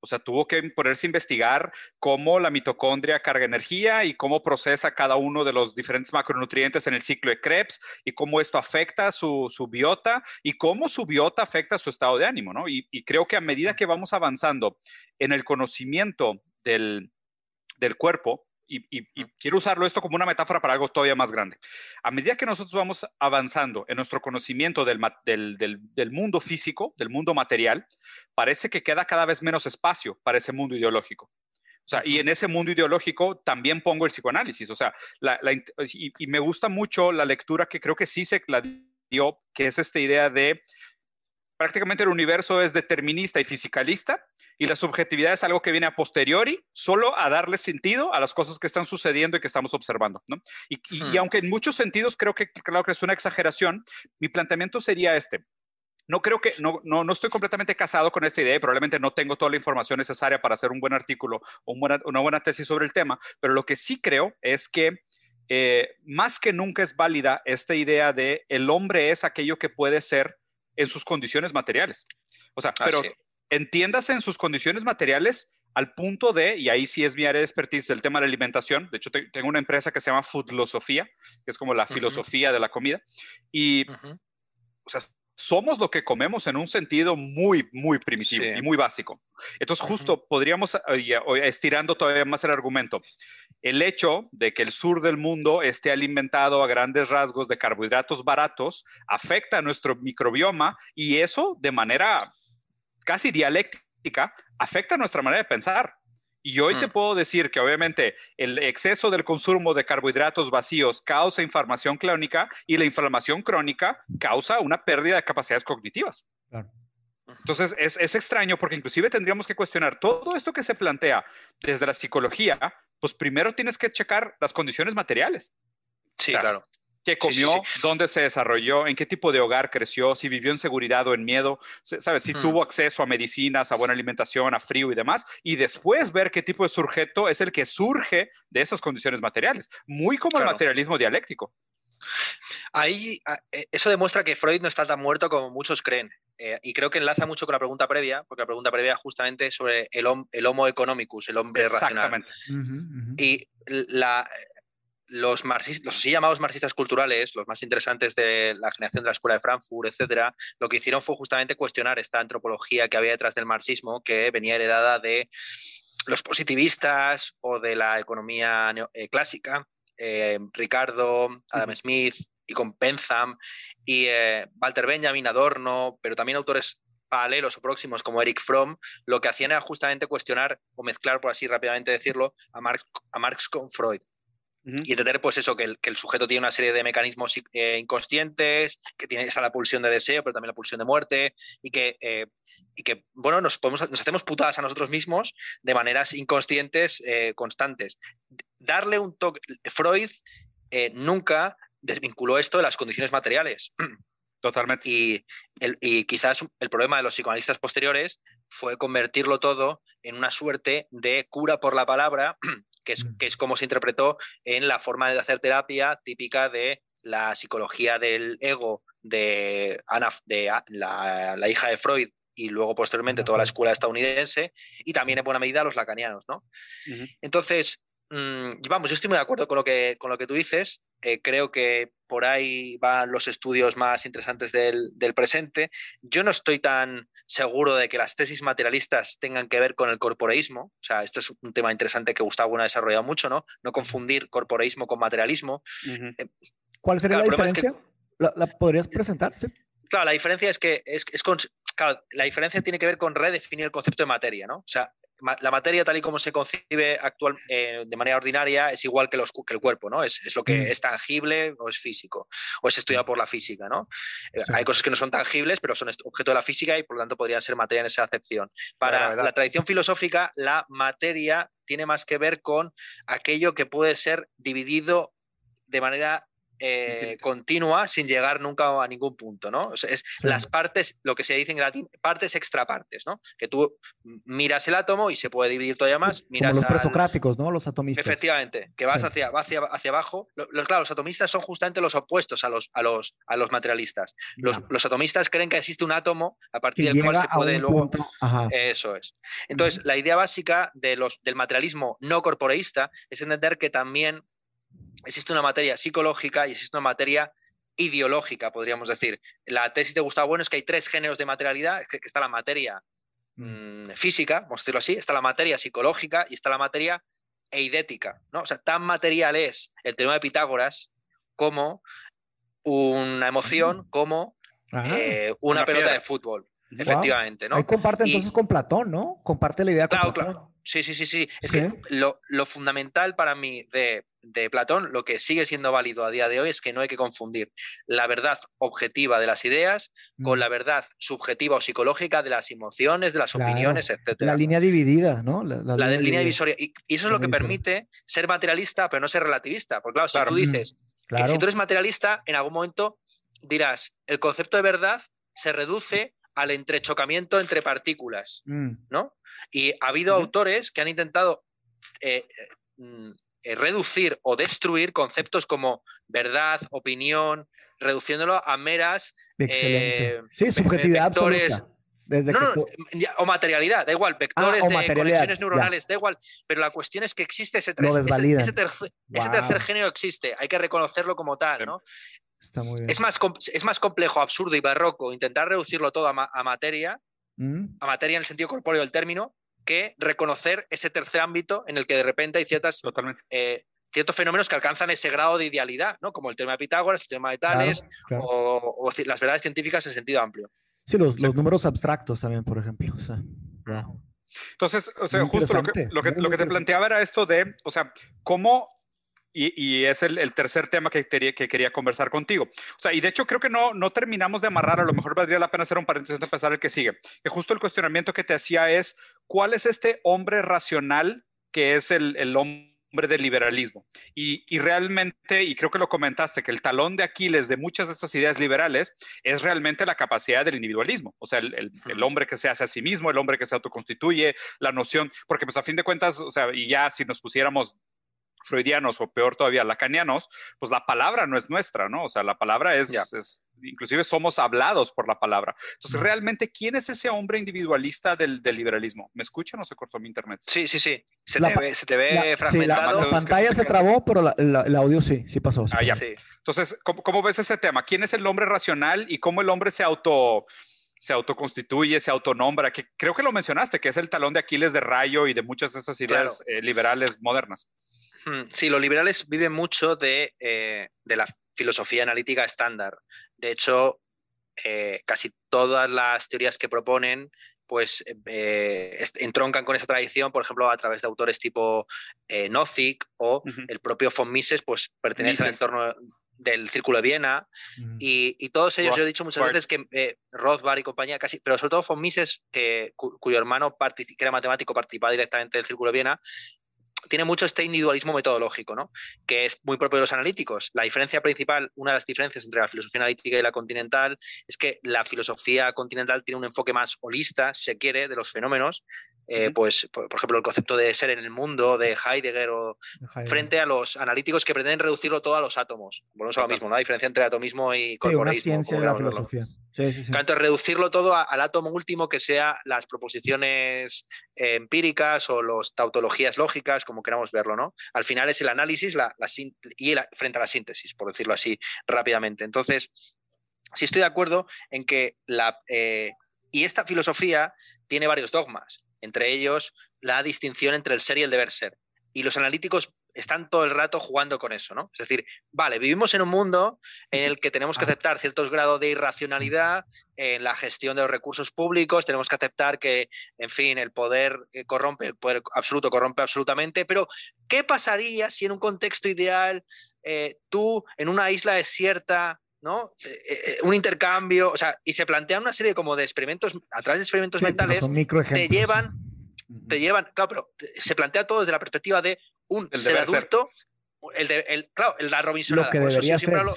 O sea, tuvo que ponerse a investigar cómo la mitocondria carga energía y cómo procesa cada uno de los diferentes macronutrientes en el ciclo de Krebs y cómo esto afecta su, su biota y cómo su biota afecta su estado de ánimo, ¿no? Y, y creo que a medida que vamos avanzando en el conocimiento del, del cuerpo, y, quiero usarlo esto como una metáfora para algo todavía más grande. A medida que nosotros vamos avanzando en nuestro conocimiento del, del, mundo físico, del mundo material, parece que queda cada vez menos espacio para ese mundo ideológico. O sea, y en ese mundo ideológico también pongo el psicoanálisis. O sea, y, y, me gusta mucho la lectura que creo que sí se la dio, que es esta idea de prácticamente el universo es determinista y fisicalista y la subjetividad es algo que viene a posteriori, solo a darle sentido a las cosas que están sucediendo y que estamos observando. ¿no? Y, y, aunque en muchos sentidos creo que, claro que es una exageración, mi planteamiento sería este. No creo que, no, no, no, estoy completamente casado con esta idea y probablemente no tengo toda la información necesaria para hacer un buen artículo o una buena tesis sobre el tema, pero lo que sí creo es que eh, más que nunca es válida esta idea de el hombre es aquello que puede ser en sus condiciones materiales. O sea, pero entiéndase en sus condiciones materiales al punto de, y ahí sí es mi área de expertise, el tema de la alimentación. De hecho, tengo una empresa que se llama Foodlosofía, que es como la filosofía de la comida. Y, o sea, somos lo que comemos en un sentido muy, muy primitivo y muy básico. Entonces, justo podríamos, estirando todavía más el argumento, el hecho de que el sur del mundo esté alimentado a grandes rasgos de carbohidratos baratos afecta a nuestro microbioma y eso de manera casi dialéctica afecta a nuestra manera de pensar. Y hoy te mm. puedo decir que obviamente el exceso del consumo de carbohidratos vacíos causa inflamación crónica y la inflamación crónica causa una pérdida de capacidades cognitivas. Entonces es, es, extraño porque inclusive tendríamos que cuestionar todo esto que se plantea desde la psicología, pues primero tienes que checar las condiciones materiales. Sí, claro qué comió, dónde se desarrolló, en qué tipo de hogar creció, si vivió en seguridad o en miedo, ¿sabes? Si tuvo acceso a medicinas, a buena alimentación, a frío y demás, y después ver qué tipo de sujeto es el que surge de esas condiciones materiales, muy como el materialismo dialéctico. Ahí, ah, eh, eso demuestra que Freud no está tan muerto como muchos creen. Eh, y creo que enlaza mucho con la pregunta previa, porque la pregunta previa justamente sobre el, el homo economicus, el hombre racional. Y la, los marxistas, los así llamados marxistas culturales, los más interesantes de la generación de la Escuela de Frankfurt, etcétera, lo que hicieron fue justamente cuestionar esta antropología que había detrás del marxismo, que venía heredada de los positivistas o de la economía eh, clásica, eh, Ricardo, Adam Smith y con Bentham y eh, Walter Benjamin, Adorno, pero también autores paralelos o próximos como Eric Fromm, lo que hacían era justamente cuestionar o mezclar, por así rápidamente decirlo, a Marx con Freud. Y entender, pues eso, que el, que el, sujeto tiene una serie de mecanismos eh, inconscientes, que tiene esa la pulsión de deseo, pero también la pulsión de muerte, y que, eh, y que bueno, nos, podemos, nos hacemos putadas a nosotros mismos de maneras inconscientes eh, constantes. Darle un toque. Freud nunca desvinculó esto de las condiciones materiales. Totalmente. Y, el, y quizás el problema de los psicoanalistas posteriores fue convertirlo todo en una suerte de cura por la palabra que es, mm. que es como se interpretó en la forma de hacer terapia típica de la psicología del ego de, Ana, de la, hija de Freud y luego posteriormente toda la escuela estadounidense y también en buena medida los lacanianos. ¿no? Entonces, mm, vamos, yo estoy muy de acuerdo con lo que, con lo que tú dices. Eh, creo que por ahí van los estudios más interesantes del, presente. Yo no estoy tan seguro de que las tesis materialistas tengan que ver con el corporeísmo. O sea, esto es un tema interesante que Gustavo ha desarrollado mucho, ¿no? No confundir corporeísmo con materialismo. Eh, ¿Cuál sería la diferencia? ¿La, podrías presentar? Sí. Claro, la diferencia es que es, la diferencia tiene que ver con redefinir el concepto de materia, ¿no? O sea, la materia tal y como se concibe actual, eh, de manera ordinaria es igual que, los, que el cuerpo, ¿no? Es, es lo que mm. es tangible o es físico, o es estudiado por la física, ¿no? Eh, hay cosas que no son tangibles, pero son objeto de la física y por lo tanto podrían ser materia en esa acepción. Para la tradición filosófica, la materia tiene más que ver con aquello que puede ser dividido de manera eh, continua sin llegar nunca a ningún punto, ¿no? es las partes, lo que se dice en latín, partes extrapartes, ¿no? Que tú miras el átomo y se puede dividir todavía más. Miras Como los presocráticos, ¿no? Los atomistas. Efectivamente, que vas hacia, hacia, hacia abajo. Los, claro, los atomistas son justamente los opuestos a los, a los, a los materialistas. Los, los atomistas creen que existe un átomo a partir del cual se puede luego... Eso es. Entonces, la idea básica de los, del materialismo no corporeísta es entender que también existe una materia psicológica y existe una materia ideológica, podríamos decir. La tesis de Gustavo Bueno es que hay tres géneros de materialidad, que, está la materia mm. Mm, física, vamos a decirlo así, está la materia psicológica y está la materia eidética. ¿no? O sea, tan material es el teorema de Pitágoras como una emoción, como eh, una, pelota de fútbol. Efectivamente, ¿no? Ahí comparte entonces con Platón, ¿no? Comparte la idea con Platón. Claro. Sí, sí, sí, sí. Es que lo, fundamental para mí de, Platón, lo que sigue siendo válido a día de hoy es que no hay que confundir la verdad objetiva de las ideas con mm. la verdad subjetiva o psicológica de las emociones, de las opiniones, etc. La línea dividida, ¿no? La, línea, divisoria. Y, eso es lo que permite ser materialista, pero no ser relativista. Porque claro, si tú dices que si tú eres materialista, en algún momento dirás, el concepto de verdad se reduce al entrechocamiento entre partículas, mm. ¿no? Y ha habido autores que han intentado eh, mm, eh, reducir o destruir conceptos como verdad, opinión, reduciéndolo a meras eh, sí, subjetividad absoluta. o materialidad, da igual, vectores ah, de conexiones neuronales, da igual, pero la cuestión es que existe ese, ese, tercer, género existe, hay que reconocerlo como tal, ¿no? Es, más, es más complejo, absurdo y barroco intentar reducirlo todo a, materia, mm. a materia en el sentido corpóreo del término, que reconocer ese tercer ámbito en el que de repente hay ciertas, eh, ciertos fenómenos que alcanzan ese grado de idealidad, ¿no? como el tema de Pitágoras, el tema de Tales, O, las verdades científicas en sentido amplio. Sí, los, números abstractos también, por ejemplo. Entonces, o sea, justo lo que, lo que, lo que te planteaba era esto de, o sea, cómo y, es el, tercer tema que, quería, que quería conversar contigo. O sea, y de hecho creo que no, no terminamos de amarrar, a lo mejor valdría la pena hacer un paréntesis de empezar el que sigue. Que justo el cuestionamiento que te hacía es, ¿cuál es este hombre racional que es el, el hombre del liberalismo? Y, y, realmente, y creo que lo comentaste, que el talón de Aquiles de muchas de estas ideas liberales es realmente la capacidad del individualismo. O sea, el, el, hombre que se hace a sí mismo, el hombre que se autoconstituye, la noción, porque pues a fin de cuentas, o sea, y ya si nos pusiéramos freudianos o peor todavía lacanianos, pues la palabra no es nuestra, ¿no? O sea, la palabra es, es inclusive somos hablados por la palabra. Entonces, realmente, ¿quién es ese hombre individualista del, liberalismo? ¿Me escuchan o se cortó mi internet? Sí, sí, sí. Se, te, ve, se te ve fragmentado. la, pantalla se trabó, pero el audio sí, sí pasó. ah, ya. Entonces, ¿cómo, ves ese tema? ¿Quién es el hombre racional y cómo el hombre se auto se autoconstituye, se autonombra, que creo que lo mencionaste, que es el talón de Aquiles de Rayo y de muchas de esas ideas eh, liberales modernas. Sí, los liberales viven mucho de, eh, la filosofía analítica estándar. De hecho, eh, casi todas las teorías que proponen pues eh, entroncan con esa tradición, por ejemplo, a través de autores tipo Nozick o el propio von Mises, pues pertenece al entorno del Círculo de Viena mm. y, todos ellos, yo he dicho muchas veces que Rothbard y compañía casi, pero sobre todo von Mises, que, cuyo hermano que era matemático participaba directamente del Círculo de Viena, tiene mucho este individualismo metodológico, ¿no? que es muy propio de los analíticos. La diferencia principal, una de las diferencias entre la filosofía analítica y la continental, es que la filosofía continental tiene un enfoque más holista, se quiere, de los fenómenos, eh, pues, por, ejemplo, el concepto de ser en el mundo de Heidegger o frente a los analíticos que pretenden reducirlo todo a los átomos. Volvemos a lo mismo, ¿no? La diferencia entre atomismo y corporeísmo. Sí, ciencia de la filosofía. Sí, sí, Entonces, reducirlo todo al átomo último que sea las proposiciones eh, empíricas o las tautologías lógicas, como queramos verlo, ¿no? Al final es el análisis la, y frente a la síntesis, por decirlo así rápidamente. Entonces, sí estoy de acuerdo en que la... Eh, y esta filosofía tiene varios dogmas entre ellos la distinción entre el ser y el deber ser. Y los analíticos están todo el rato jugando con eso, ¿no? Es decir, vale, vivimos en un mundo en el que tenemos que aceptar ciertos grados de irracionalidad en la gestión de los recursos públicos, tenemos que aceptar que, en fin, el poder eh, corrompe, el poder absoluto corrompe absolutamente, pero ¿qué pasaría si en un contexto ideal eh, tú, en una isla desierta, ¿no? Eh, un intercambio, o sea, y se plantean una serie como de experimentos, a través de experimentos mentales, te llevan, te llevan, claro, pero se plantea todo desde la perspectiva de un ser adulto, el de, el, claro, la Robinsonada. Lo que debería ser, hablo,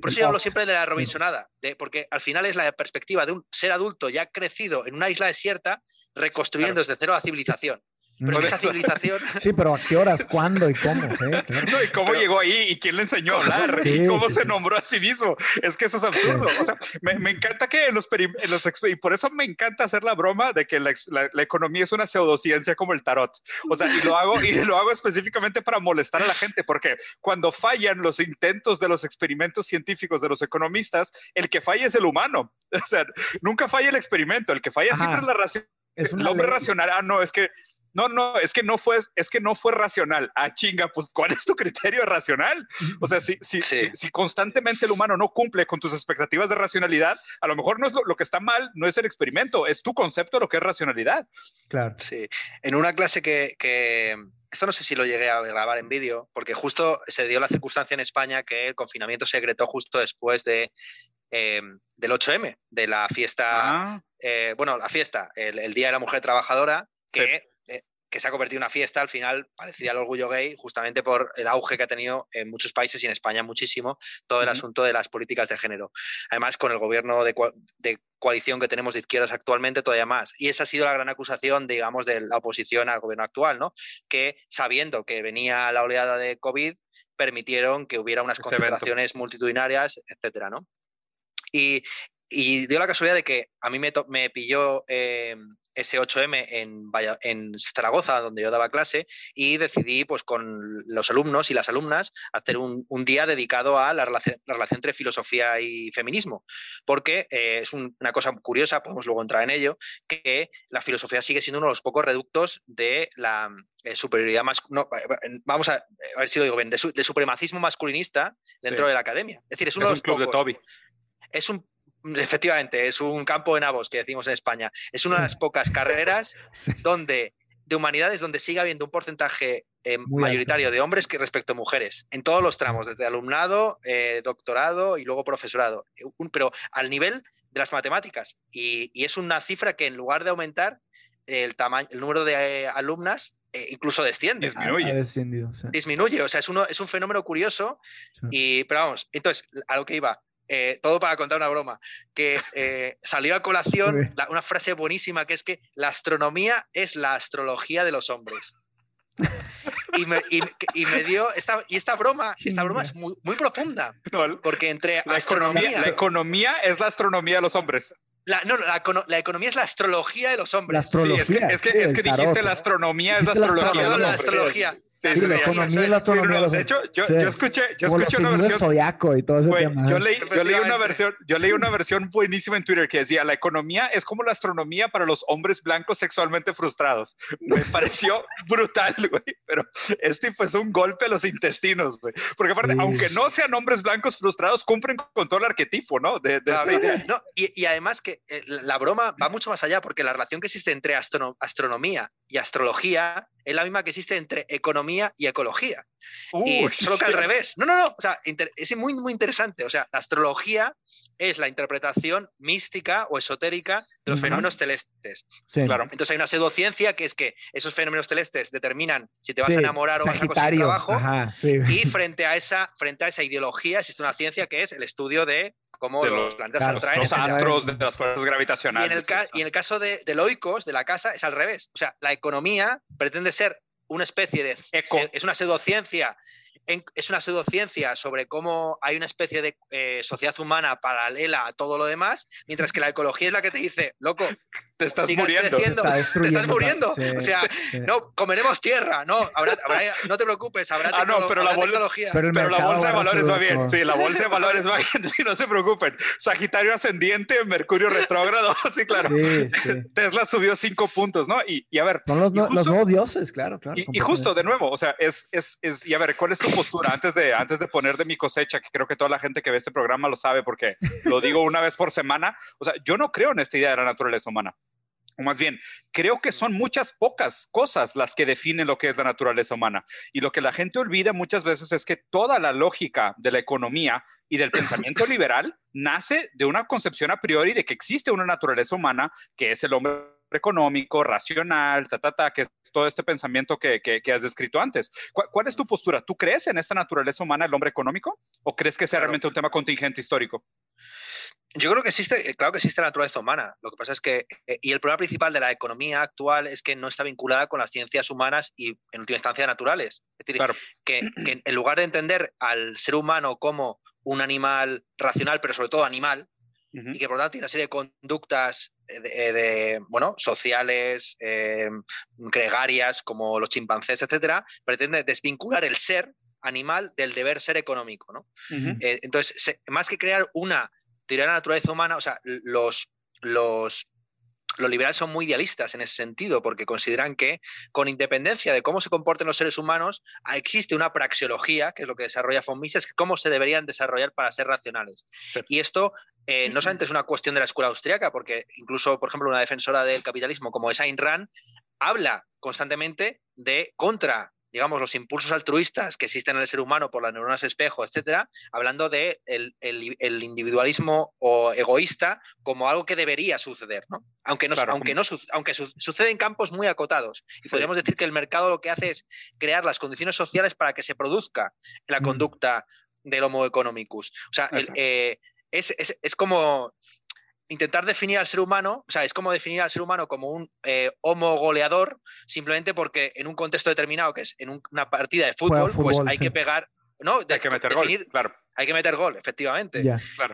por eso yo hablo siempre de la Robinsonada, de, porque al final es la perspectiva de un ser adulto ya crecido en una isla desierta, reconstruyendo desde cero la civilización. Pero esa civilización. Sí, pero ¿a qué horas? ¿Cuándo y cómo? ¿eh? ¿Y cómo llegó ahí? ¿Y quién le enseñó a hablar? ¿Y cómo se nombró a sí mismo? Es que eso es absurdo. O sea, me, encanta que en los, los, Y por eso me encanta hacer la broma de que la, economía es una pseudociencia como el tarot. O sea, y lo, hago, y lo hago específicamente para molestar a la gente, porque cuando fallan los intentos de los experimentos científicos de los economistas, el que falla es el humano. O sea, nunca falla el experimento. El que falla siempre es la ración. Es el hombre racional. Ah, no, es que no, no, es que no fue, es que no fue racional. Ah, chinga, pues ¿cuál es tu criterio racional? O sea, si, si, si, constantemente el humano no cumple con tus expectativas de racionalidad, a lo mejor no es lo, que está mal, no es el experimento, es tu concepto de lo que es racionalidad. Claro. Sí. En una clase que, que esto no sé si lo llegué a grabar en vídeo, porque justo se dio la circunstancia en España que el confinamiento se decretó justo después de, eh, del 8M, de la fiesta, ah. eh, bueno, la fiesta, el, Día de la Mujer Trabajadora, que que se ha convertido en una fiesta, al final parecía el orgullo gay, justamente por el auge que ha tenido en muchos países y en España muchísimo todo el asunto de las políticas de género. Además, con el gobierno de, coalición que tenemos de izquierdas actualmente, todavía más. Y esa ha sido la gran acusación, digamos, de la oposición al gobierno actual, ¿no? Que sabiendo que venía la oleada de COVID, permitieron que hubiera unas concentraciones multitudinarias, etcétera, ¿no? Y, y dio la casualidad de que a mí me, me pilló eh, ese 8M en, en, Zaragoza, donde yo daba clase, y decidí, pues con los alumnos y las alumnas, hacer un, día dedicado a la relación, la relación, entre filosofía y feminismo, porque eh, es una cosa curiosa, podemos luego entrar en ello, que la filosofía sigue siendo uno de los pocos reductos de la eh, superioridad más, vamos a, ver si lo digo bien, de, supremacismo masculinista dentro de la academia. Es decir, es uno de los club de Toby. Es un Efectivamente, es un campo de nabos que decimos en España. Es una de las pocas carreras donde de humanidades donde sigue habiendo un porcentaje eh, mayoritario de hombres que respecto a mujeres, en todos los tramos, desde alumnado, eh, doctorado y luego profesorado, pero al nivel de las matemáticas. Y, es una cifra que en lugar de aumentar, el, tamaño, el número de eh, alumnas incluso desciende. Disminuye. Disminuye, o sea, es, uno, es un fenómeno curioso. Y, pero vamos, entonces, a lo que iba, eh, todo para contar una broma, que eh, salió a colación una frase buenísima que es que la astronomía es la astrología de los hombres. Y me, dio esta, y esta broma, esta broma es muy, profunda. porque entre la astronomía, la economía es la astronomía de los hombres. La, no, la, economía es la astrología de los hombres. sí, es que, es que, dijiste la astronomía es la astrología de los astrología. Sí, la economía la astronomía. de hecho, yo, yo, escuché, yo escuché una versión. Zodiaco y todo ese tema. Yo leí, yo leí, una versión, yo leí una versión buenísima en Twitter que decía: la economía es como la astronomía para los hombres blancos sexualmente frustrados. Me pareció brutal, güey. Pero este pues un golpe a los intestinos, güey. Porque aparte, aunque no sean hombres blancos frustrados, cumplen con todo el arquetipo, ¿no? De, de esta idea. No, y, y, además que eh, la broma va mucho más allá, porque la relación que existe entre astronomía y astrología es la misma que existe entre economía y ecología. y solo que al revés. No, no, no. O sea, es muy, muy interesante. O sea, la astrología es la interpretación mística o esotérica de los fenómenos celestes. Claro. Entonces hay una pseudociencia que es que esos fenómenos celestes determinan si te vas a enamorar o vas a conseguir trabajo. y frente a, esa, frente a esa ideología existe una ciencia que es el estudio de cómo los, planetas se atraen. Los astros, de las fuerzas gravitacionales. Y en el, y en el caso de, de Loicos, de la casa, es al revés. O sea, la economía pretende ser una especie de... Es una pseudociencia es una pseudociencia sobre cómo hay una especie de eh, sociedad humana paralela a todo lo demás, mientras que la ecología es la que te dice, loco, te estás muriendo. te estás muriendo. o sea, no, comeremos tierra, no, no te preocupes, habrá ah, no, pero la tecnología. Pero, la bolsa de valores va bien, sí, la bolsa de valores va bien, sí, no se preocupen. Sagitario ascendiente, Mercurio retrógrado, sí, claro. Tesla subió cinco puntos, ¿no? Y, a ver. Son los, nuevos dioses, claro, claro. Y, justo, de nuevo, o sea, es, es, es, y a ver, ¿cuál es tu postura? Antes de, antes de poner de mi cosecha, que creo que toda la gente que ve este programa lo sabe porque lo digo una vez por semana, o sea, yo no creo en esta idea de la naturaleza humana o más bien, creo que son muchas pocas cosas las que definen lo que es la naturaleza humana. Y lo que la gente olvida muchas veces es que toda la lógica de la economía y del pensamiento liberal nace de una concepción a priori de que existe una naturaleza humana que es el hombre económico, racional, ta, ta, ta, que es todo este pensamiento que, que, has descrito antes. ¿Cuál, es tu postura? ¿Tú crees en esta naturaleza humana del hombre económico o crees que sea realmente un tema contingente histórico? Yo creo que existe, eh, claro que existe la naturaleza humana. Lo que pasa es que, eh, y el problema principal de la economía actual es que no está vinculada con las ciencias humanas y, en última instancia, naturales. Es decir, que, en lugar de entender al ser humano como un animal racional, pero sobre todo animal, y que por lo tanto tiene una serie de conductas eh, de, bueno, sociales, gregarias, como los chimpancés, etcétera, pretende desvincular el ser animal del deber ser económico. ¿no? entonces, más que crear una teoría de la naturaleza humana, o sea, los, los, los liberales son muy idealistas en ese sentido, porque consideran que con independencia de cómo se comporten los seres humanos, ah, existe una praxeología, que es lo que desarrolla von Mises, que cómo se deberían desarrollar para ser racionales. Y esto eh, no solamente es una cuestión de la escuela austríaca, porque incluso, por ejemplo, una defensora del capitalismo como es Ayn Rand, habla constantemente de contra digamos, los impulsos altruistas que existen en el ser humano por las neuronas espejo, etcétera, hablando de el, individualismo o egoísta como algo que debería suceder, ¿no? Aunque, no, aunque, no, aunque sucede en campos muy acotados. Y podríamos decir que el mercado lo que hace es crear las condiciones sociales para que se produzca la mm. conducta del Homo economicus. O sea, eh, es, es, como intentar definir al ser humano, o sea, es como definir al ser humano como un eh, homo goleador, simplemente porque en un contexto determinado, que es en una partida de fútbol, pues hay que pegar, ¿no? hay que meter gol, claro. Hay que meter gol, efectivamente.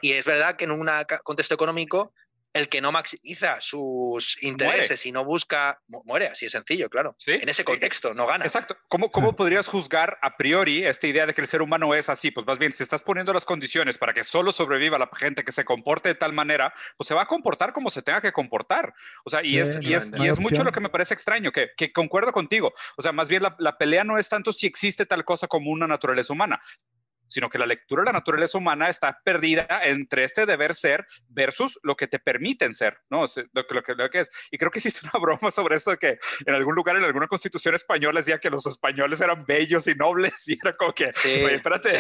Y es verdad que en un contexto económico el que no maximiza sus intereses y no busca, muere, así de sencillo, claro. En ese contexto, no gana. Exacto. ¿Cómo, ¿Cómo podrías juzgar a priori esta idea de que el ser humano es así? Pues más bien, si estás poniendo las condiciones para que solo sobreviva la gente que se comporte de tal manera, pues se va a comportar como se tenga que comportar. O sea, y, es, y, es, y es, mucho lo que me parece extraño, que, que concuerdo contigo. O sea, más bien la, la pelea no es tanto si existe tal cosa como una naturaleza humana, sino que la lectura de la naturaleza humana está perdida entre este deber ser versus lo que te permiten ser, ¿no? Lo que, lo que, lo que es. Y creo que existe una broma sobre esto de que en algún lugar, en alguna constitución española, decía que los españoles eran bellos y nobles, y era como que, oye, espérate.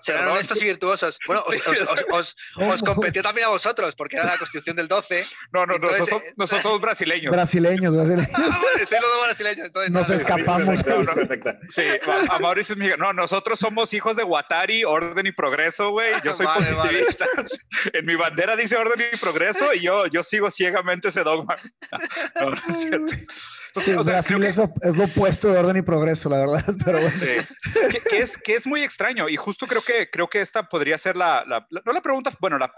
Serán, honestos y virtuosos. Bueno, os, os, competió también a vosotros, porque era la constitución del 12. No, no, nosotros, eh, nosotros, somos brasileños. Brasileños, brasileños. Ah, sí, los brasileños. Entonces, Nos escapamos. sí, a, Mauricio no, nosotros somos hijos de Guatari orden y progreso, güey. Yo soy positivista. en mi bandera dice orden y progreso y yo, yo sigo ciegamente ese dogma. No, no es cierto sí, Brasil es, lo opuesto de orden y progreso, la verdad. Pero que, es, que es muy extraño y justo creo que, creo que esta podría ser la, no la pregunta, bueno, la,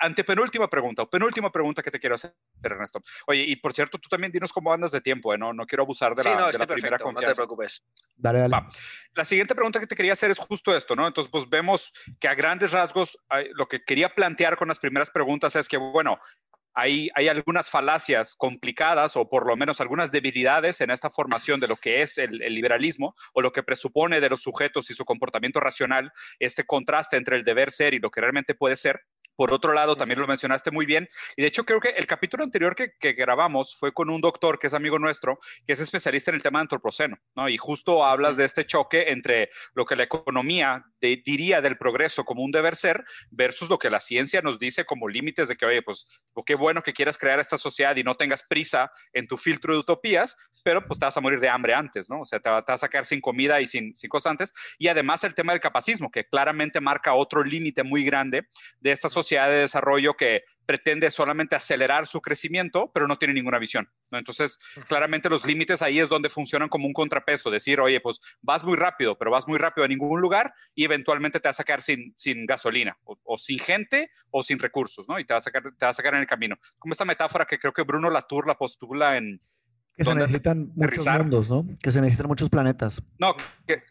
antepenúltima pregunta o penúltima pregunta que te quiero hacer, Ernesto. Oye, y por cierto, tú también dinos cómo andas de tiempo, ¿eh? no, no quiero abusar de la, de la primera confianza. No te preocupes. Dale, dale. La siguiente pregunta que te quería hacer es justo esto, ¿no? Entonces, pues vemos que a grandes rasgos lo que quería plantear con las primeras preguntas es que, bueno, hay, algunas falacias complicadas o por lo menos algunas debilidades en esta formación de lo que es el, liberalismo o lo que presupone de los sujetos y su comportamiento racional, este contraste entre el deber ser y lo que realmente puede ser. Por otro lado, también lo mencionaste muy bien, y de hecho creo que el capítulo anterior que, grabamos fue con un doctor que es amigo nuestro, que es especialista en el tema de antropoceno, ¿no? Y justo hablas de este choque entre lo que la economía diría del progreso como un deber ser versus lo que la ciencia nos dice como límites de que, oye, pues, lo qué bueno que quieras crear esta sociedad y no tengas prisa en tu filtro de utopías, pero pues te vas a morir de hambre antes, ¿no? O sea, te, vas a quedar sin comida y sin, sin cosas antes. Y además el tema del capacismo, que claramente marca otro límite muy grande de esta sociedad de desarrollo que pretende solamente acelerar su crecimiento, pero no tiene ninguna visión. Entonces, claramente los límites ahí es donde funcionan como un contrapeso, decir, oye, pues vas muy rápido, pero vas muy rápido a ningún lugar y eventualmente te vas a sacar sin, sin gasolina, o, sin gente, o sin recursos, ¿no? Y te vas, a sacar, te vas a sacar en el camino. Como esta metáfora que creo que Bruno Latour la postula en... Que se necesitan muchos mundos, ¿no? Que se necesitan muchos planetas. No, que,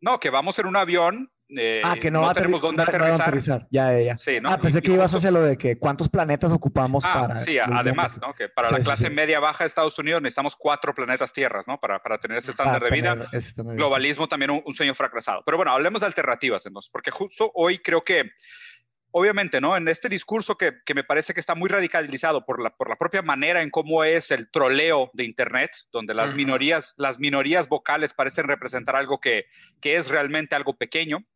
no, que vamos en un avión eh, ah, que no, tenemos dónde aterrizar. Ya, ya, Sí, ¿no? Ah, pensé que ibas a hacer lo de que cuántos planetas ocupamos ah, para. Sí, además, ¿no? Que para la clase media baja de Estados Unidos necesitamos cuatro planetas tierras, ¿no? Para, para tener ese estándar de vida. Globalismo también un, sueño fracasado. Pero bueno, hablemos de alternativas entonces, porque justo hoy creo que obviamente, ¿no? En este discurso que, que, me parece que está muy radicalizado por la, por la propia manera en cómo es el troleo de Internet, donde las, minorías, las minorías vocales parecen representar algo que, que es realmente algo pequeño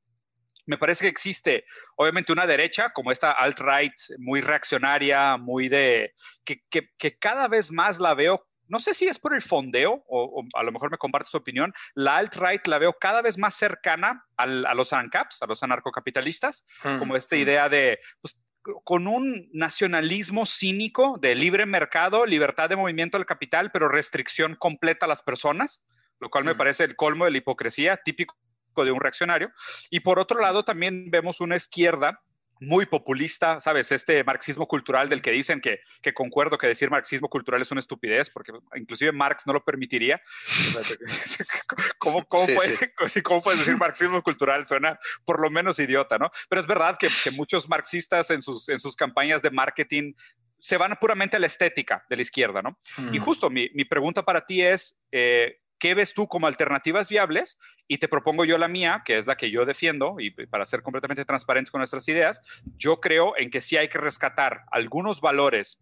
me parece que existe, obviamente, una derecha como esta alt-right muy reaccionaria, muy de, que, que, cada vez más la veo, no sé si es por el fondeo, o, a lo mejor me compartes tu opinión, la alt-right la veo cada vez más cercana a los ANCAPs, a los anarcocapitalistas, como esta idea de, pues, con un nacionalismo cínico de libre mercado, libertad de movimiento del capital, pero restricción completa a las personas, lo cual me parece el colmo de la hipocresía, típico de un reaccionario. Y por otro lado, también vemos una izquierda muy populista, ¿sabes? Este marxismo cultural del que dicen que, que concuerdo que decir marxismo cultural es una estupidez, porque inclusive Marx no lo permitiría. ¿Cómo, cómo, puedes decir marxismo cultural? Suena por lo menos idiota, ¿no? Pero es verdad que, que muchos marxistas en sus, en sus campañas de marketing se van puramente a la estética de la izquierda, ¿no? Y justo mi, mi, pregunta para ti es, eh, ¿qué ves tú como alternativas viables? Y te propongo yo la mía, que es la que yo defiendo, y para ser completamente transparentes con nuestras ideas, yo creo en que sí hay que rescatar algunos valores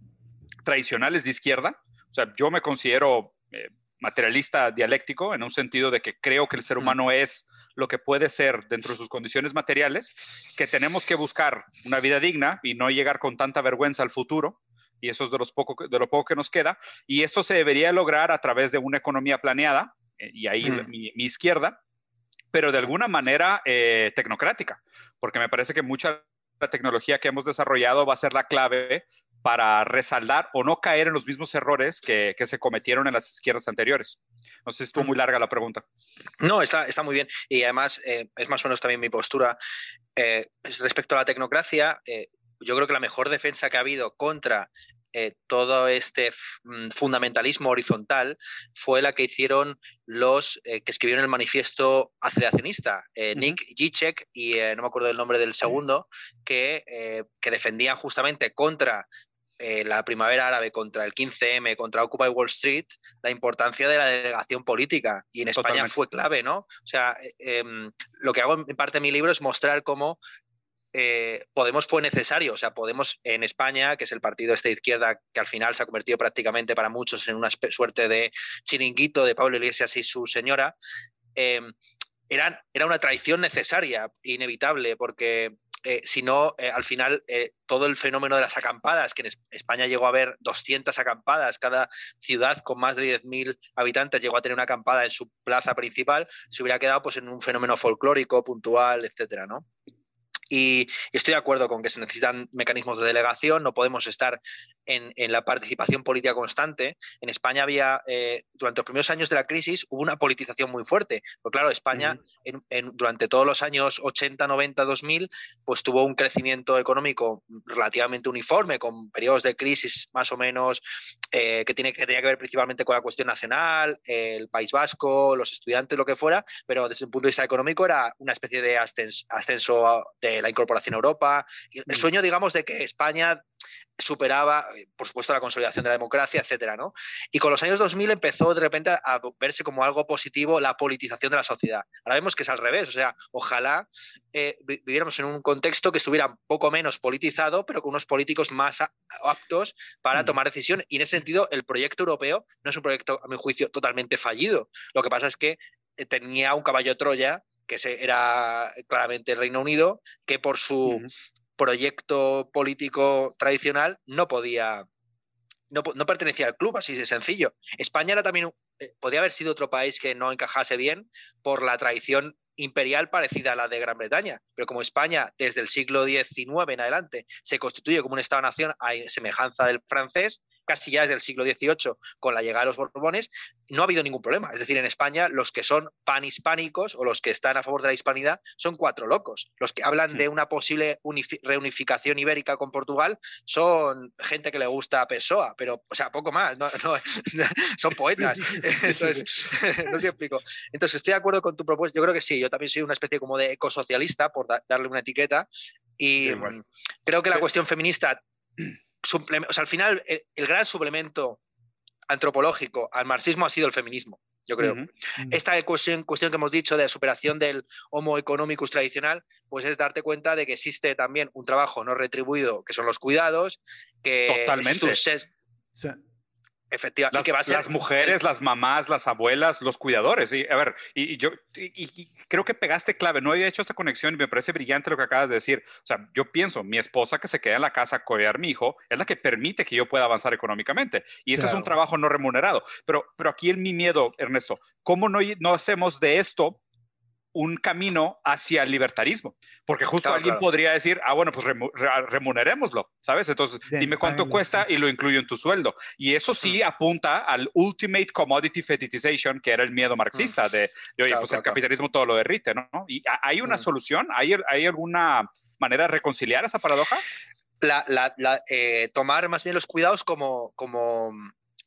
tradicionales de izquierda. O sea, yo me considero eh, materialista dialéctico en un sentido de que creo que el ser humano es lo que puede ser dentro de sus condiciones materiales, que tenemos que buscar una vida digna y no llegar con tanta vergüenza al futuro, y eso es de, los poco, de lo poco que nos queda. Y esto se debería lograr a través de una economía planeada, eh, y ahí mm. mi, izquierda, pero de alguna manera eh, tecnocrática, porque me parece que mucha la tecnología que hemos desarrollado va a ser la clave para resaldar o no caer en los mismos errores que, que se cometieron en las izquierdas anteriores. No sé si estuvo muy larga la pregunta. No, está, está muy bien. Y además eh, es más o menos también mi postura. respecto a la tecnocracia, yo creo que la mejor defensa que ha habido contra eh, todo este mm, fundamentalismo horizontal fue la que hicieron los eh, que escribieron el manifiesto aceleracionista, eh, Nick Gicek y no me acuerdo el nombre del segundo, que, que defendían justamente contra la primavera árabe contra el 15M, contra Occupy Wall Street, la importancia de la delegación política. Y en España fue clave, ¿no? O sea, em, lo que hago en parte de mi libro es mostrar cómo eh, Podemos fue necesario. O sea, Podemos en España, que es el partido de izquierda que al final se ha convertido prácticamente para muchos en una suerte de chiringuito de Pablo Iglesias y su señora, eh, era una traición necesaria, inevitable, porque eh, si no, al final todo el fenómeno de las acampadas, que en España llegó a haber 200 acampadas, cada ciudad con más de 10.000 habitantes llegó a tener una acampada en su plaza principal, se hubiera quedado pues, en un fenómeno folclórico, puntual, etcétera, ¿no? Y estoy de acuerdo con que se necesitan mecanismos de delegación, no podemos estar en, la participación política constante. En España había, eh, durante los primeros años de la crisis, hubo una politización muy fuerte. Porque claro, España durante todos los años 80, 90, 2000, pues tuvo un crecimiento económico relativamente uniforme, con periodos de crisis más o menos eh, que, tiene, que tenía que ver principalmente con la cuestión nacional, el País Vasco, los estudiantes, lo que fuera, pero desde un punto de vista económico era una especie de ascenso, de la incorporación a Europa. El mm. sueño, digamos, de que España superaba, por supuesto, la consolidación de la democracia, etcétera, ¿no? Y con los años 2000 empezó de repente a verse como algo positivo la politización de la sociedad. Ahora vemos que es al revés, o sea, ojalá eh, viviéramos en un contexto que estuviera un poco menos politizado, pero con unos políticos más aptos para mm. tomar decisiones. Y en ese sentido, el proyecto europeo no es un proyecto, a mi juicio, totalmente fallido. Lo que pasa es que eh, tenía un caballo Troya que era claramente el Reino Unido, que por su proyecto político tradicional no podía, no, pertenecía al club, así de sencillo. España era también, eh, podía haber sido otro país que no encajase bien por la tradición imperial parecida a la de Gran Bretaña. Pero como España desde el siglo XIX en adelante se constituye como un Estado-nación a semejanza del francés, casi ya desde el siglo XVIII, con la llegada de los Borbones, no ha habido ningún problema. Es decir, en España los que son panhispánicos o los que están a favor de la hispanidad son cuatro locos. Los que hablan de una posible reunificación ibérica con Portugal son gente que le gusta a Pessoa, pero, o sea, poco más, son poetas. Entonces, no sé explico. Entonces, estoy de acuerdo con tu propuesta. Yo creo que sí, yo también soy una especie como de ecosocialista, por darle una etiqueta, y mm, creo que la cuestión feminista o sea, al final el, gran suplemento antropológico al marxismo ha sido el feminismo, yo creo. Esta cuestión, cuestión que hemos dicho de superación del homo economicus tradicional, pues es darte cuenta de que existe también un trabajo no retribuido, que son los cuidados, que Totalmente. Efectivamente. Las, las mujeres, las mamás, las abuelas, los cuidadores. Y, a ver, y, yo y, creo que pegaste clave. No había hecho esta conexión y me parece brillante lo que acabas de decir. O sea, yo pienso, mi esposa que se queda en la casa a cuidar a mi hijo es la que permite que yo pueda avanzar económicamente. Y ese es un trabajo no remunerado. Pero, pero aquí el mi miedo, Ernesto, ¿cómo no, no hacemos de esto un camino hacia el libertarismo, porque justo alguien podría decir, ah, bueno, pues remunerémoslo, ¿sabes? Entonces, dime cuánto cuesta y lo incluyo en tu sueldo. Y eso sí apunta al ultimate commodity fetishization, que era el miedo marxista de, oye, pues el capitalismo todo lo derrite, ¿no? ¿Y hay una solución? ¿Hay, ¿Hay alguna manera de reconciliar esa paradoja? La, eh, tomar más bien los cuidados como, como,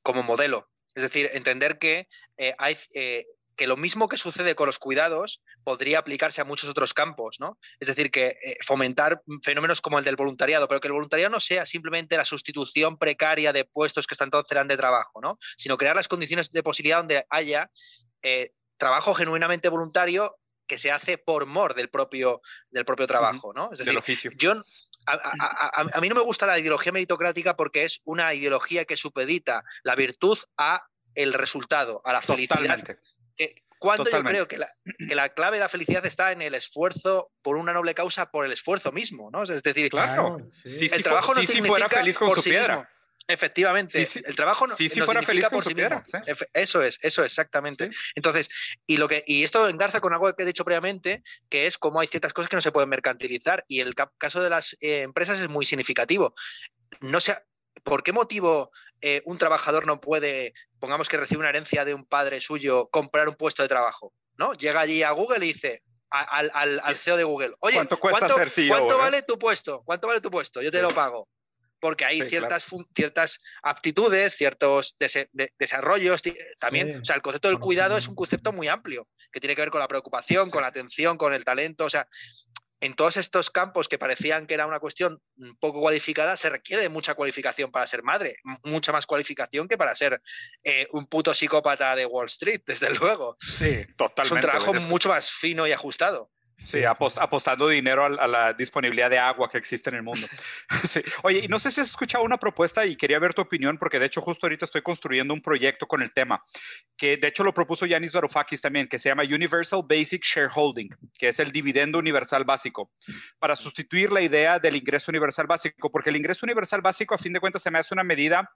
como modelo. Es decir, entender que eh, hay, eh, que lo mismo que sucede con los cuidados podría aplicarse a muchos otros campos, ¿no? Es decir, que eh, fomentar fenómenos como el del voluntariado, pero que el voluntariado no sea simplemente la sustitución precaria de puestos que están todos serán de trabajo, ¿no? Sino crear las condiciones de posibilidad donde haya eh, trabajo genuinamente voluntario que se hace por mor del propio, del propio trabajo, ¿no? Es decir, oficio. a, mí no me gusta la ideología meritocrática porque es una ideología que supedita la virtud a el resultado, a la felicidad. Cuando yo creo que la, clave de la felicidad está en el esfuerzo por una noble causa, por el esfuerzo mismo, ¿no? Es decir, claro, el trabajo no si fuera feliz con su piedra. Efectivamente, el trabajo no, si fuera feliz con su piedra. Eso es, eso exactamente. Entonces, y lo que y esto engarza con algo que he dicho previamente, que es cómo hay ciertas cosas que no se pueden mercantilizar y el caso de las eh, empresas es muy significativo. No sé, ¿por qué motivo eh, un trabajador no puede, pongamos que recibe una herencia de un padre suyo, comprar un puesto de trabajo? ¿no? Llega allí a Google y dice al, al, CEO de Google, oye, ¿cuánto, cuesta ser CEO, ¿cuánto vale tu puesto? ¿Cuánto vale tu puesto? Yo te lo pago. Porque hay ciertas, ciertas aptitudes, ciertos desarrollos, también, o sea, el concepto del cuidado es un concepto muy amplio, que tiene que ver con la preocupación, con la atención, con el talento, o sea, en todos estos campos que parecían que era una cuestión poco cualificada, se requiere mucha cualificación para ser madre, mucha más cualificación que para ser eh, un puto psicópata de Wall Street, desde luego. Sí, totalmente. Es un trabajo mucho más fino y ajustado. Sí, apostando dinero a, la disponibilidad de agua que existe en el mundo. Oye, y no sé si has escuchado una propuesta y quería ver tu opinión, porque de hecho justo ahorita estoy construyendo un proyecto con el tema, que de hecho lo propuso Yanis Varoufakis también, que se llama Universal Basic Shareholding, que es el dividendo universal básico, para sustituir la idea del ingreso universal básico, porque el ingreso universal básico a fin de cuentas se me hace una medida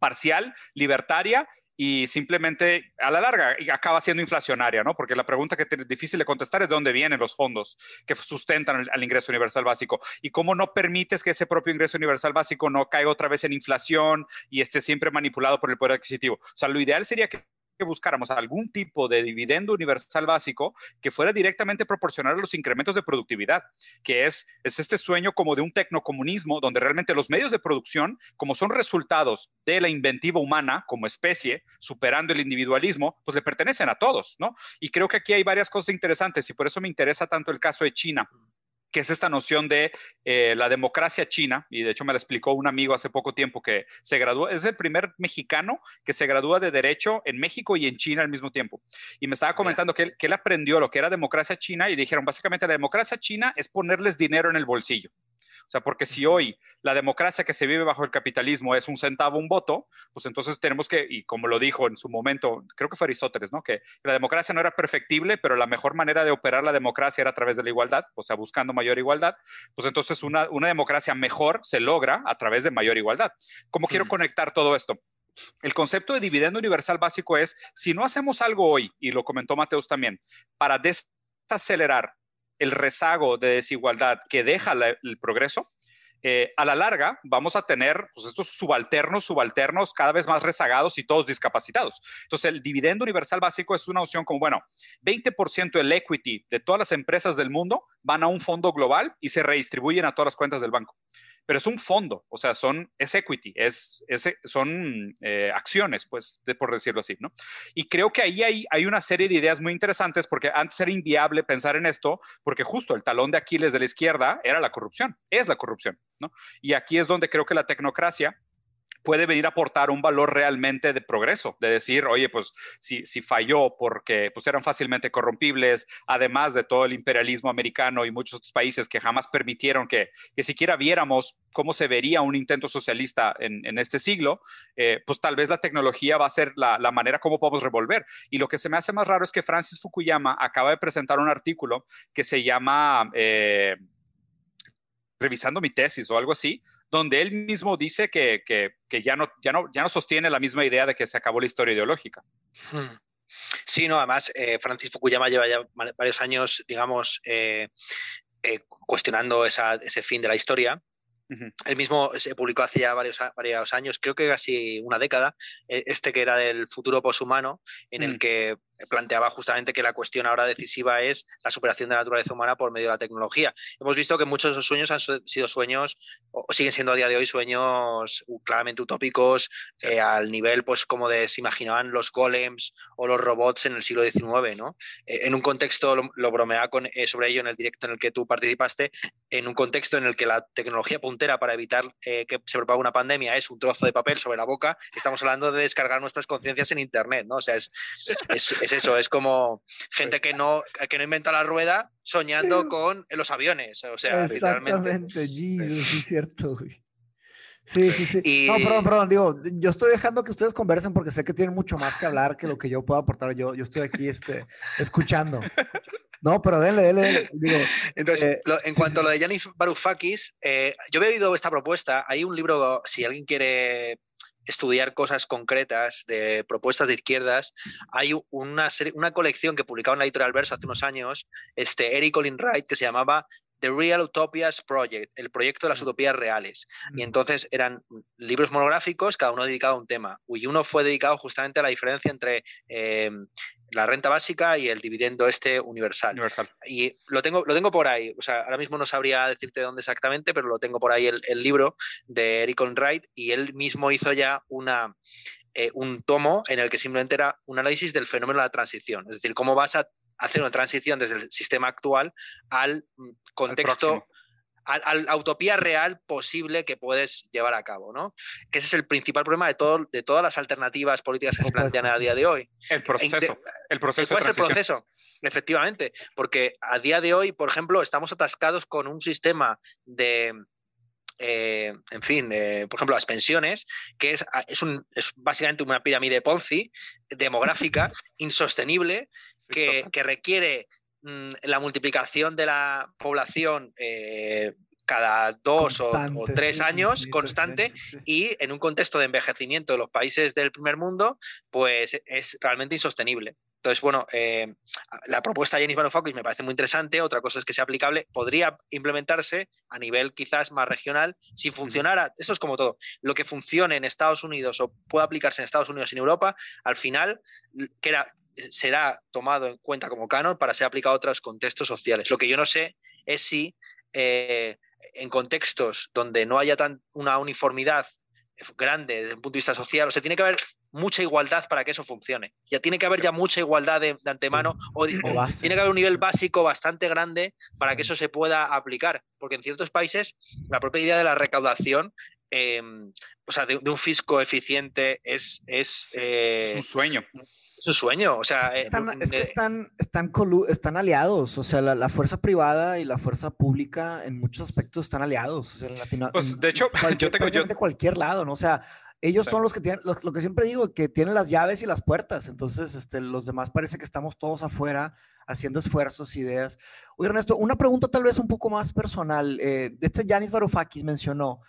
parcial, libertaria y simplemente a la larga acaba siendo inflacionaria, ¿no? Porque la pregunta que es difícil de contestar es de dónde vienen los fondos que sustentan el, ingreso universal básico y cómo no permites que ese propio ingreso universal básico no caiga otra vez en inflación y esté siempre manipulado por el poder adquisitivo. O sea, lo ideal sería que que buscáramos algún tipo de dividendo universal básico que fuera directamente proporcional a los incrementos de productividad, que es, es este sueño como de un tecnocomunismo donde realmente los medios de producción, como son resultados de la inventiva humana como especie, superando el individualismo, pues le pertenecen a todos, ¿no? Y creo que aquí hay varias cosas interesantes y por eso me interesa tanto el caso de China que es esta noción de eh, la democracia china, y de hecho me lo explicó un amigo hace poco tiempo que se graduó, es el primer mexicano que se gradúa de Derecho en México y en China al mismo tiempo. Y me estaba comentando que que él aprendió lo que era democracia china y dijeron, básicamente la democracia china es ponerles dinero en el bolsillo. O sea, porque si hoy la democracia que se vive bajo el capitalismo es un centavo, un voto, pues entonces tenemos que, y como lo dijo en su momento, creo que fue Aristóteles, ¿no? Que la democracia no era perfectible, pero la mejor manera de operar la democracia era a través de la igualdad, o sea, buscando mayor igualdad. Pues entonces una, democracia mejor se logra a través de mayor igualdad. ¿Cómo quiero conectar todo esto? El concepto de dividendo universal básico es, si no hacemos algo hoy, y lo comentó Mateus también, para des acelerar el rezago de desigualdad que deja el progreso, eh, a la larga vamos a tener pues, estos subalternos, subalternos cada vez más rezagados y todos discapacitados. Entonces, el dividendo universal básico es una opción como, bueno, 20% del equity de todas las empresas del mundo van a un fondo global y se redistribuyen a todas las cuentas del banco pero es un fondo, o sea, son, es equity, es, son eh, acciones, pues, por decirlo así, ¿no? Y creo que ahí hay, hay una serie de ideas muy interesantes porque antes era inviable pensar en esto, porque justo el talón de Aquiles de la izquierda era la corrupción, es la corrupción, ¿no? Y aquí es donde creo que la tecnocracia puede venir a aportar un valor realmente de progreso, de decir, oye, pues si, si falló porque pues, eran fácilmente corrompibles, además de todo el imperialismo americano y muchos otros países que jamás permitieron que, que siquiera viéramos cómo se vería un intento socialista en, este siglo, eh, pues tal vez la tecnología va a ser la, la, manera como podemos revolver. Y lo que se me hace más raro es que Francis Fukuyama acaba de presentar un artículo que se llama... Eh, revisando mi tesis o algo así, donde él mismo dice que, ya, no, ya, no, ya no sostiene la misma idea de que se acabó la historia ideológica. Hmm. Sí, no, además, eh, Francis Fukuyama lleva ya varios años, digamos, eh, eh, cuestionando ese fin de la historia. El mismo se publicó hace ya varios, varios, años, creo que casi una década, este que era del futuro poshumano, en el mm. que planteaba justamente que la cuestión ahora decisiva es la superación de la naturaleza humana por medio de la tecnología. Hemos visto que muchos de esos sueños han sido sueños, o siguen siendo a día de hoy sueños claramente utópicos, eh, al nivel pues como de se imaginaban los golems o los robots en el siglo XIX, ¿no? Eh, en un contexto, lo, lo bromeaba con, eh, sobre ello en el directo en el que tú participaste, en un contexto en el que la tecnología puntera para evitar que se propague una pandemia es un trozo de papel sobre la boca, estamos hablando de descargar nuestras conciencias en Internet, ¿no? O sea, es, es eso, es como gente que no, que no inventa la rueda soñando con los aviones. O sea, Exactamente, Jesus, es cierto, Sí, sí, sí. No, perdón, perdón, digo, yo estoy dejando que ustedes conversen porque sé que tienen mucho más que hablar que lo que yo puedo aportar. Yo, yo estoy aquí este, escuchando. No, pero denle, denle. Digo, Entonces, eh, en cuanto a lo de Yanis Varoufakis, eh, yo he oído esta propuesta. Hay un libro, si alguien quiere estudiar cosas concretas de propuestas de izquierdas, hay una, una colección que publicaba en la editorial Verso hace unos años, este Eric Colin Wright, que se llamaba The Real Utopias Project, el proyecto de las utopías reales. Y entonces eran libros monográficos, cada uno dedicado a un tema. Y uno fue dedicado justamente a la diferencia entre eh, la renta básica y el dividendo este universal. Y lo tengo, lo tengo por ahí. O sea, ahora mismo no sabría decirte dónde exactamente, pero lo tengo por ahí el, libro de Eric Wright y él mismo hizo ya una, eh, un tomo en el que simplemente era un análisis del fenómeno de la transición. Es decir, cómo vas a hacer una transición desde el sistema actual al mm, contexto a, la utopía real posible que puedes llevar a cabo, ¿no? Que ese es el principal problema de, todo, de todas las alternativas políticas que se plantean a día de hoy. El proceso. el proceso. ¿Cuál es el proceso? Efectivamente, porque a día de hoy, por ejemplo, estamos atascados con un sistema de, eh, en fin, por ejemplo, las pensiones, que es, es, un, es, básicamente una pirámide Ponzi demográfica, insostenible, que, que requiere Mm, la multiplicación de la población eh, cada dos o, tres años constante y en un contexto de envejecimiento de los países del primer mundo, pues es realmente insostenible. Entonces, bueno, eh, la propuesta de Jenny Varoufakis me parece muy interesante. Otra cosa es que sea aplicable. Podría implementarse a nivel quizás más regional si funcionara. Eso es como todo. Lo que funcione en Estados Unidos o pueda aplicarse en Estados Unidos y en Europa, al final que era será tomado en cuenta como canon para ser aplicado a otros contextos sociales. Lo que yo no sé es si eh, en contextos donde no haya tan una uniformidad grande desde el punto de vista social, o sea, tiene que haber mucha igualdad para que eso funcione. Ya tiene que haber ya mucha igualdad de, antemano o, tiene que haber un nivel básico bastante grande para que eso se pueda aplicar, porque en ciertos países la propia idea de la recaudación em, o sea, de, un fisco eficiente es... Es, es un eh, sueño. Es un sueño, o sea... Eh, es que están, están, están aliados, o sea, la, fuerza privada y la fuerza pública en muchos aspectos están aliados. O sea, en pues, de hecho, yo tengo... Yo... De cualquier lado, ¿no? O sea, ellos son los que tienen, lo, que siempre digo, que tienen las llaves y las puertas. Entonces, este, los demás parece que estamos todos afuera haciendo esfuerzos, ideas. Oye, Ernesto, una pregunta tal vez un poco más personal. Eh, este Yanis Varoufakis mencionó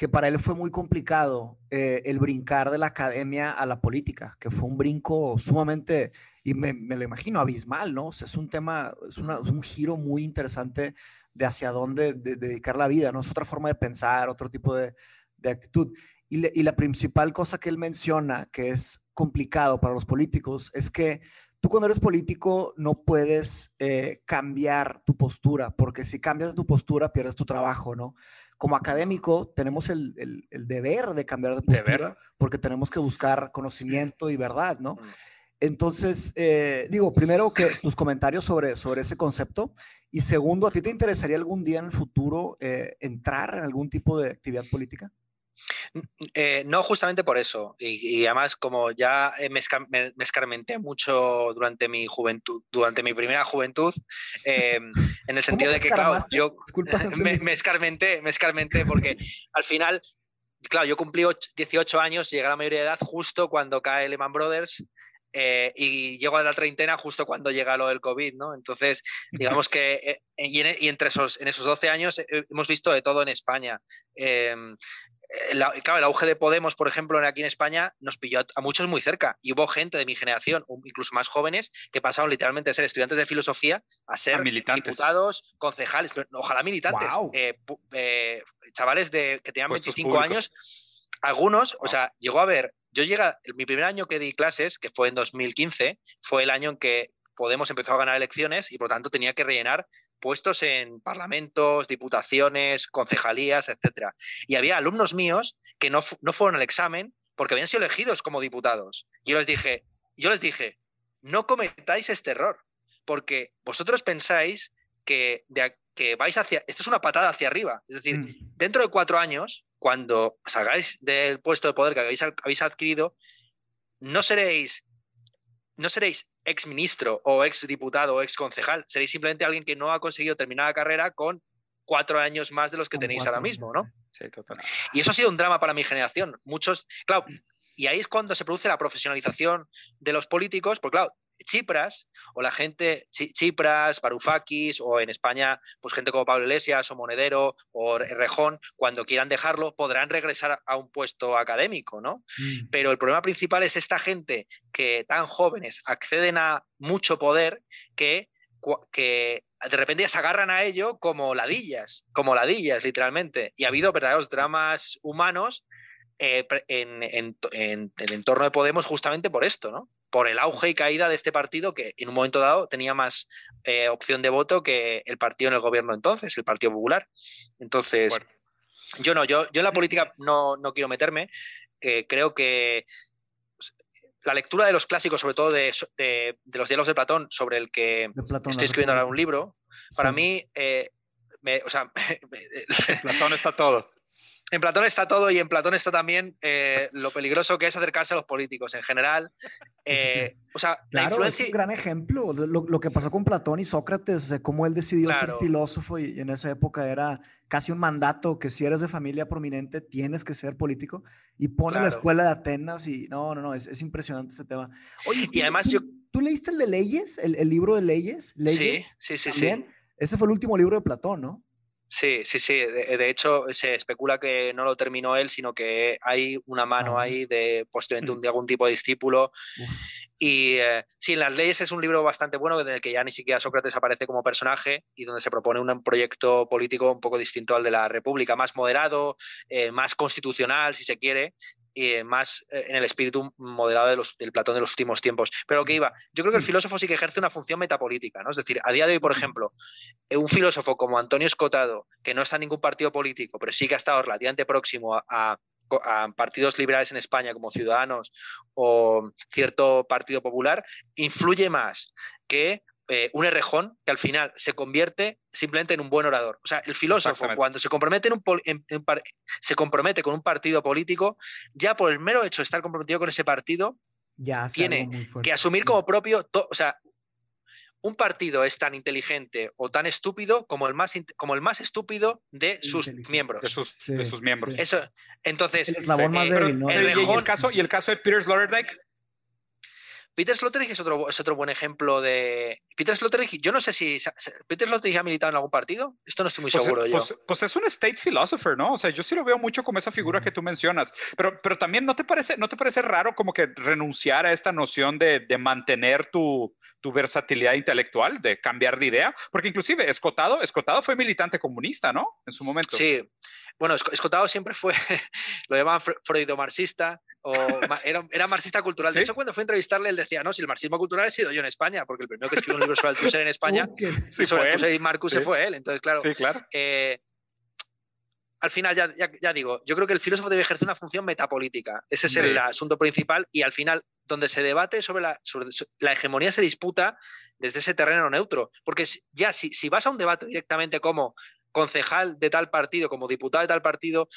que para él fue muy complicado eh, el brincar de la academia a la política, que fue un brinco sumamente y me, lo imagino abismal, ¿no? O sea, es un tema, es, un giro muy interesante de hacia dónde dedicar la vida, ¿no? Es otra forma de pensar, otro tipo de, actitud. Y, la principal cosa que él menciona, que es complicado para los políticos, es que tú cuando eres político no puedes eh, cambiar tu postura, porque si cambias tu postura pierdes tu trabajo, ¿no? Como académico tenemos el, deber de cambiar de postura, porque tenemos que buscar conocimiento y verdad, ¿no? Mm. Entonces, eh, digo, primero que tus comentarios sobre, sobre ese concepto y segundo, ¿a ti te interesaría algún día en el futuro eh, entrar en algún tipo de actividad política? Eh, no, justamente por eso. Y, además, como ya me, escarmenté mucho durante mi juventud, durante mi primera juventud, en el sentido de que, claro, yo me, me, escarmenté, me escarmenté porque al final, claro, yo cumplí 18 años, llegué a la mayoría de edad justo cuando cae Lehman Brothers eh, y llego a la treintena justo cuando llega lo del COVID, ¿no? Entonces, digamos que, eh, y, entre esos, en esos 12 años eh, hemos visto de todo en España. Em, claro, el auge de Podemos, por ejemplo, aquí en España nos pilló a, muchos muy cerca. Y hubo gente de mi generación, incluso más jóvenes, que pasaron literalmente de ser estudiantes de filosofía a ser diputados, concejales, pero ojalá militantes, chavales de, que tenían 25 años. Algunos, o sea, llegó a ver yo llegué, mi primer año que di clases, que fue en 2015, fue el año en que Podemos empezó a ganar elecciones y por tanto tenía que rellenar puestos en parlamentos, diputaciones, concejalías, etc. Y había alumnos míos que no, no fueron al examen porque habían sido elegidos como diputados. Y yo les dije, yo les dije, no cometáis este error, porque vosotros pensáis que, que vais hacia, esto es una patada hacia arriba. Es decir, mm. dentro de cuatro años cuando salgáis del puesto de poder que habéis, adquirido, no seréis, no seréis ex ministro o ex diputado o ex concejal, seréis simplemente alguien que no ha conseguido terminar la carrera con cuatro años más de los que tenéis ahora mismo, ¿no? Sí, total. Y eso ha sido un drama para mi generación. Muchos, claro, y ahí es cuando se produce la profesionalización de los políticos, porque claro, Chipras o la gente, Chipras, Varoufakis o en España, pues gente como Pablo Iglesias o Monedero o Rejón, cuando quieran dejarlo, podrán regresar a un puesto académico, ¿no? Mm. Pero el problema principal es esta gente que tan jóvenes acceden a mucho poder que, que de repente ya se agarran a ello como ladillas, como ladillas, literalmente. Y ha habido verdaderos dramas humanos eh, en, en, el entorno de Podemos justamente por esto, ¿no? Por el auge y caída de este partido que en un momento dado tenía más eh, opción de voto que el partido en el gobierno entonces, el Partido Popular. Entonces, yo no, yo, yo en la política no, quiero meterme. Eh, creo que la lectura de los clásicos, sobre todo de, los diálogos de Platón, sobre el que estoy escribiendo ahora un libro, para mí, eh, o sea, Platón está todo en Platón está todo y en Platón está también eh, lo peligroso que es acercarse a los políticos en general. Eh, o sea, la influencia... es un gran ejemplo. Lo, lo, que pasó con Platón y Sócrates, de cómo él decidió ser filósofo y, en esa época era casi un mandato que si eres de familia prominente tienes que ser político y pone la escuela de Atenas y no, no, no, es, es impresionante ese tema. Oye, y además yo... ¿Tú leíste el de leyes, el, el libro de leyes? ¿Leyes? Sí, sí, sí, sí. Ese fue el último libro de Platón, ¿no? Sí, sí, sí. De, hecho, se especula que no lo terminó él, sino que hay una mano ah. ahí de posiblemente un, de algún tipo de discípulo. Y eh, sí, Las leyes es un libro bastante bueno, en el que ya ni siquiera Sócrates aparece como personaje y donde se propone un proyecto político un poco distinto al de la República, más moderado, eh, más constitucional, si se quiere, y más eh, en el espíritu moderado de los, del Platón de los últimos tiempos. Pero que iba, yo creo que el filósofo sí que ejerce una función metapolítica, ¿no? Es decir, a día de hoy, por ejemplo, eh, un filósofo como Antonio Escotado, que no está en ningún partido político, pero sí que ha estado relativamente próximo a, partidos liberales en España como Ciudadanos o cierto partido popular, influye más que eh, un errejón que al final se convierte simplemente en un buen orador. O sea, el filósofo cuando se compromete, en un se compromete con un partido político, ya por el mero hecho de estar comprometido con ese partido, ya tiene que asumir como propio, o sea, un partido es tan inteligente o tan estúpido como el más, como el más estúpido de sus miembros. De sus, miembros. Eso, entonces, el, ¿no? el, caso, ¿Y el caso de Peter Sloterdijk? Peter Sloterdijk es otro, es otro buen ejemplo de. Peter Sloterdijk, yo no sé si. ¿Peter Sloterdijk ha militado en algún partido? Esto no estoy muy pues, seguro yo. Pues, pues, es un state philosopher, ¿no? O sea, yo sí lo veo mucho como esa figura que tú mencionas. Pero, pero también no te parece, no te parece raro como que renunciar a esta noción de, de mantener tu, tu versatilidad intelectual, de cambiar de idea, porque inclusive Escotado, Escotado fue militante comunista, ¿no? En su momento. Sí, bueno, Escotado siempre fue, lo llamaban freudo-marxista, o era, era, marxista cultural. De hecho, cuando fue a entrevistarle, él decía, no, si el marxismo cultural he sido yo en España, porque el primero que escribió un libro sobre el Tusser en España, sí, sobre el Tusser y Marcus se fue él. Entonces, claro, sí, claro. Eh, al final, ya, ya, digo, yo creo que el filósofo debe ejercer una función metapolítica. Ese es el asunto principal y al final, donde se debate sobre la, la hegemonía se disputa desde ese terreno neutro. Porque ya si, si vas a un debate directamente como concejal de tal partido, como diputado de tal partido,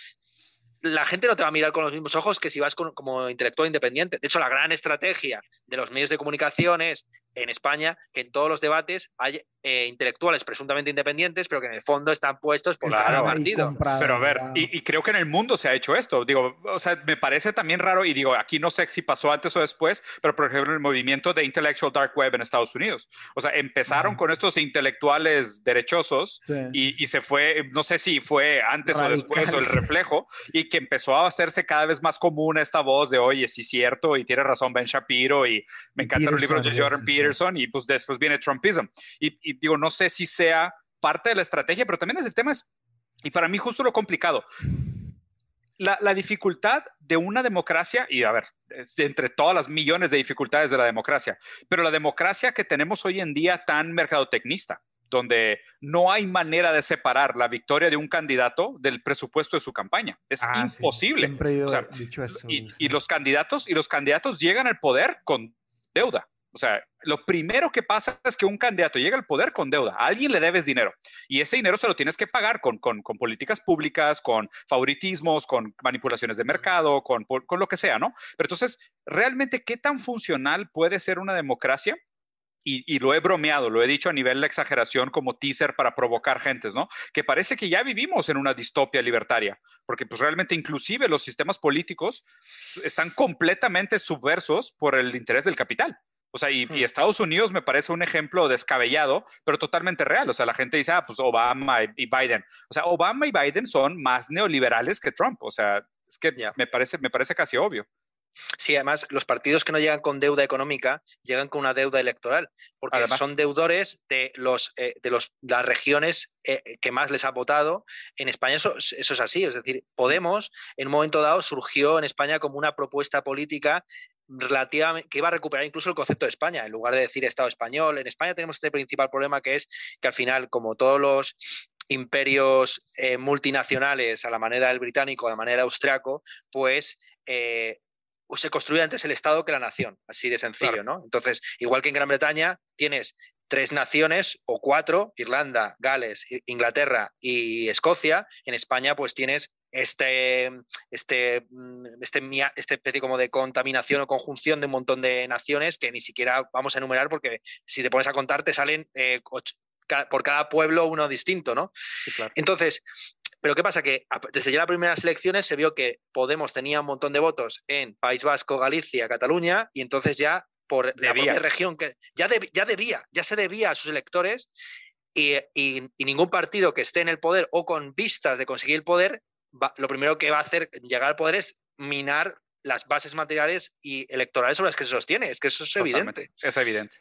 la gente no te va a mirar con los mismos ojos que si vas como intelectual independiente. De hecho, la gran estrategia de los medios de comunicación es en España que en todos los debates hay eh, intelectuales presuntamente independientes, pero que en el fondo están puestos por cada partido. Pero a ver, y, creo que en el mundo se ha hecho esto. Digo, o sea, me parece también raro, y digo, aquí no sé si pasó antes o después, pero por ejemplo, el movimiento de Intellectual Dark Web en Estados Unidos. O sea, empezaron con estos intelectuales derechosos y, se fue, no sé si fue antes o después o el reflejo, y que empezó a hacerse cada vez más común esta voz de, oye, sí, cierto, y tiene razón Ben Shapiro, y me encantan los libros de Jordan Peterson, y pues después viene Trumpism. y digo, no sé si sea parte de la estrategia, pero también es el tema, es, y para mí justo lo complicado, la, dificultad de una democracia, y a ver, entre todas las millones de dificultades de la democracia, pero la democracia que tenemos hoy en día tan mercadotecnista, donde no hay manera de separar la victoria de un candidato del presupuesto de su campaña. Es ah, imposible. dicho eso. y, los candidatos y los candidatos llegan al poder con deuda. O sea, lo primero que pasa es que un candidato llega al poder con deuda. A alguien le debes dinero y ese dinero se lo tienes que pagar con, políticas públicas, con favoritismos, con manipulaciones de mercado, con, con lo que sea, ¿no? Pero entonces, ¿realmente qué tan funcional puede ser una democracia? Y, lo he bromeado, lo he dicho a nivel de exageración como teaser para provocar gentes, ¿no? Que parece que ya vivimos en una distopia libertaria, porque pues realmente inclusive los sistemas políticos están completamente subversos por el interés del capital. O sea, y, Estados Unidos me parece un ejemplo descabellado, pero totalmente real. O sea, la gente dice, ah, pues Obama y, Biden. O sea, Obama y Biden son más neoliberales que Trump. O sea, es que me, parece, me parece casi obvio. Sí, además, los partidos que no llegan con deuda económica llegan con una deuda electoral, porque son deudores de, los, eh, de los, las regiones eh, que más les ha votado. En España eso, eso, es así, es decir, Podemos en un momento dado surgió en España como una propuesta política relativamente, que iba a recuperar incluso el concepto de España, en lugar de decir Estado español. En España tenemos este principal problema que es que al final, como todos los imperios eh, multinacionales a la manera del británico, a la manera austriaco, pues eh, se construye antes el Estado que la nación, así de sencillo, ¿no? Entonces, igual que en Gran Bretaña tienes tres naciones o cuatro, Irlanda, Gales, Inglaterra y Escocia, en España pues tienes este, este, mm, este, este especie como de contaminación o conjunción de un montón de naciones que ni siquiera vamos a enumerar porque si te pones a contar te salen eh, por cada pueblo uno distinto, ¿no? Entonces, pero ¿qué pasa? Que desde ya las primeras elecciones se vio que Podemos tenía un montón de votos en País Vasco, Galicia, Cataluña, y entonces ya por la propia región que ya, ya debía, ya se debía a sus electores y, y, ningún partido que esté en el poder o con vistas de conseguir el poder lo primero que va a hacer llegar al poder es minar las bases materiales y electorales sobre las que se sostiene. Es que eso es evidente. Es evidente,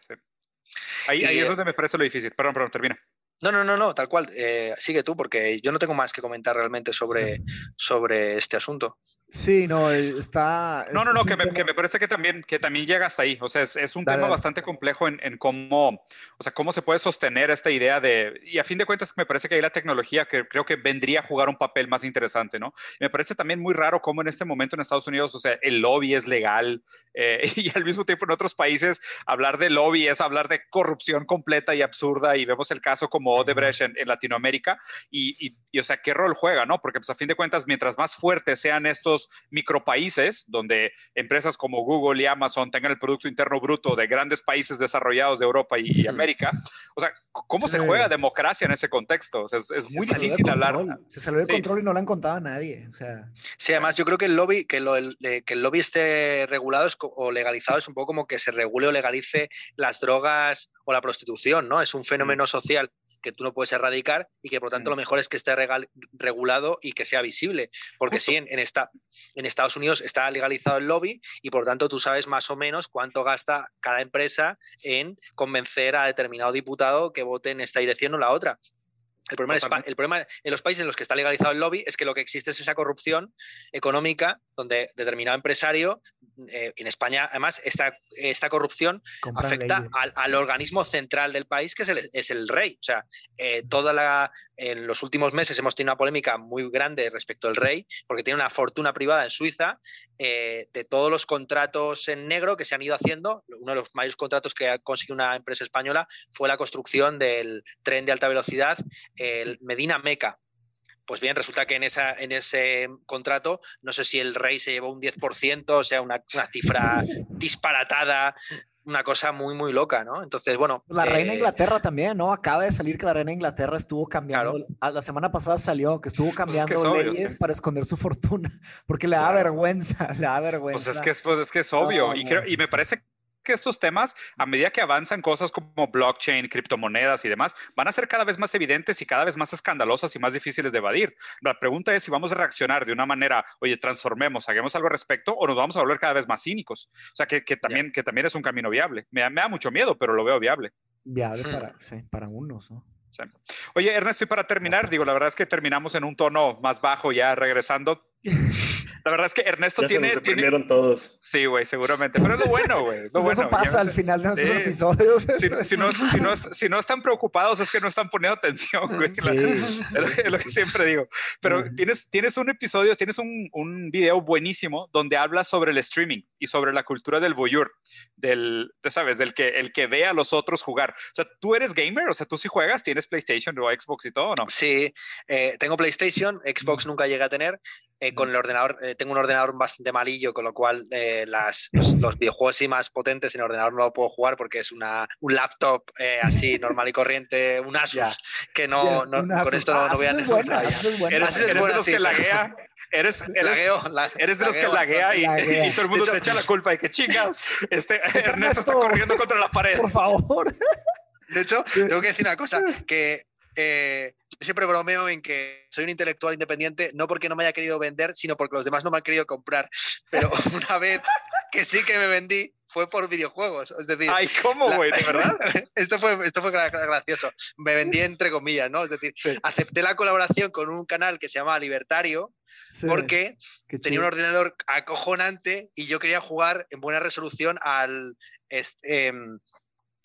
Ahí, ahí es donde me parece lo difícil. Perdón, perdón, termina. No, no, no, no, tal cual. Eh, sigue tú, porque yo no tengo más que comentar realmente sobre, sobre este asunto. Sí, no, eh, está... No, no, no, que me, que me, parece que también, que también llega hasta ahí. O sea, es, es un tema bastante complejo en, en, cómo, o sea, cómo se puede sostener esta idea de... Y a fin de cuentas, me parece que hay la tecnología que creo que vendría a jugar un papel más interesante, ¿no? Me parece también muy raro cómo en este momento en Estados Unidos, o sea, el lobby es legal eh, y al mismo tiempo en otros países hablar de lobby es hablar de corrupción completa y absurda y vemos el caso como Odebrecht en, en Latinoamérica y, y, y, o sea, ¿qué rol juega, no? Porque pues a fin de cuentas, mientras más fuertes sean estos estos micropaíses, donde empresas como Google y Amazon tengan el Producto Interno Bruto de grandes países desarrollados de Europa y, América. O sea, ¿cómo se juega democracia en ese contexto? es, muy difícil hablar. Se salió de control y no lo han contado a nadie. O sea. Sí, además yo creo que el lobby, que, que el lobby esté regulado o legalizado es un poco como que se regule o legalice las drogas o la prostitución, ¿no? Es un fenómeno social que tú no puedes erradicar y que por tanto lo mm. mejor es que esté regulado y que sea visible. Porque sí, en, esta, en Estados Unidos está legalizado el lobby y por tanto tú sabes más o menos cuánto gasta cada empresa en convencer a determinado diputado que vote en esta dirección o la otra. El problema, el problema, en los países en los que está legalizado el lobby es que lo que existe es esa corrupción económica donde determinado empresario eh, en España, además, esta, esta corrupción afecta al, organismo central del país, que es el, es el rey. O sea, eh, toda la, en los últimos meses hemos tenido una polémica muy grande respecto al rey, porque tiene una fortuna privada en Suiza eh, de todos los contratos en negro que se han ido haciendo. Uno de los mayores contratos que ha conseguido una empresa española fue la construcción del tren de alta velocidad, el Medina Meca. Pues bien, resulta que en, esa, en ese contrato, no sé si el rey se llevó un 10%, o sea, una, cifra disparatada, una cosa muy, muy loca, ¿no? Entonces, bueno. La reina de eh, Inglaterra también, ¿no? Acaba de salir que la reina de Inglaterra estuvo cambiando. La semana pasada salió que estuvo pues cambiando leyes para esconder su fortuna, porque le da vergüenza, le da vergüenza. Pues es que es, pues es, que es obvio. y, creo, y me parece que estos temas, a medida que avanzan cosas como blockchain, criptomonedas y demás, van a ser cada vez más evidentes y cada vez más escandalosas y más difíciles de evadir. La pregunta es si vamos a reaccionar de una manera, oye, transformemos, hagamos algo al respecto o nos vamos a volver cada vez más cínicos. O sea, que, también, que también es un camino viable. Me, da mucho miedo, pero lo veo viable. Viable hmm. para, para unos, ¿no? Oye, Ernesto, y para terminar, digo, la verdad es que terminamos en un tono más bajo ya regresando. La verdad es que Ernesto tiene. Se nos todos. Sí, güey, seguramente. Pero es lo bueno, güey. Lo pues bueno. Eso pasa al final de nuestros episodios. Si, no, si, no, si, no, están preocupados, es que no están poniendo atención, güey. es, lo que siempre digo. Pero tienes, tienes un episodio, tienes un, un video buenísimo donde hablas sobre el streaming y sobre la cultura del voyeur, del, ¿sabes? Del que el que ve a los otros jugar. O sea, ¿tú eres gamer? O sea, ¿tú sí juegas? ¿Tienes PlayStation o Xbox y todo o no? Sí, eh, tengo PlayStation, Xbox nunca llega a tener. Eh, con el ordenador, eh, tengo un ordenador bastante malillo, con lo cual eh, las, los, videojuegos así más potentes en ordenador no lo puedo jugar porque es una, un laptop así normal y corriente, un Asus, que no, con esto no, voy a... Ah, eres, de los que laguea, eres, eres, de los que laguea y, todo el mundo te echa la culpa y que chingas, este, Ernesto está corriendo contra la pared. Por favor. De hecho, tengo que decir una cosa, que eh, siempre bromeo en que soy un intelectual independiente, no porque no me haya querido vender, sino porque los demás no me han querido comprar. Pero una vez que sí que me vendí, fue por videojuegos. Es decir, ay, ¿cómo, güey? ¿De verdad? esto fue, esto fue gracioso. Me vendí entre comillas, ¿no? Es decir, acepté la colaboración con un canal que se llama Libertario porque tenía un ordenador acojonante y yo quería jugar en buena resolución al este, em,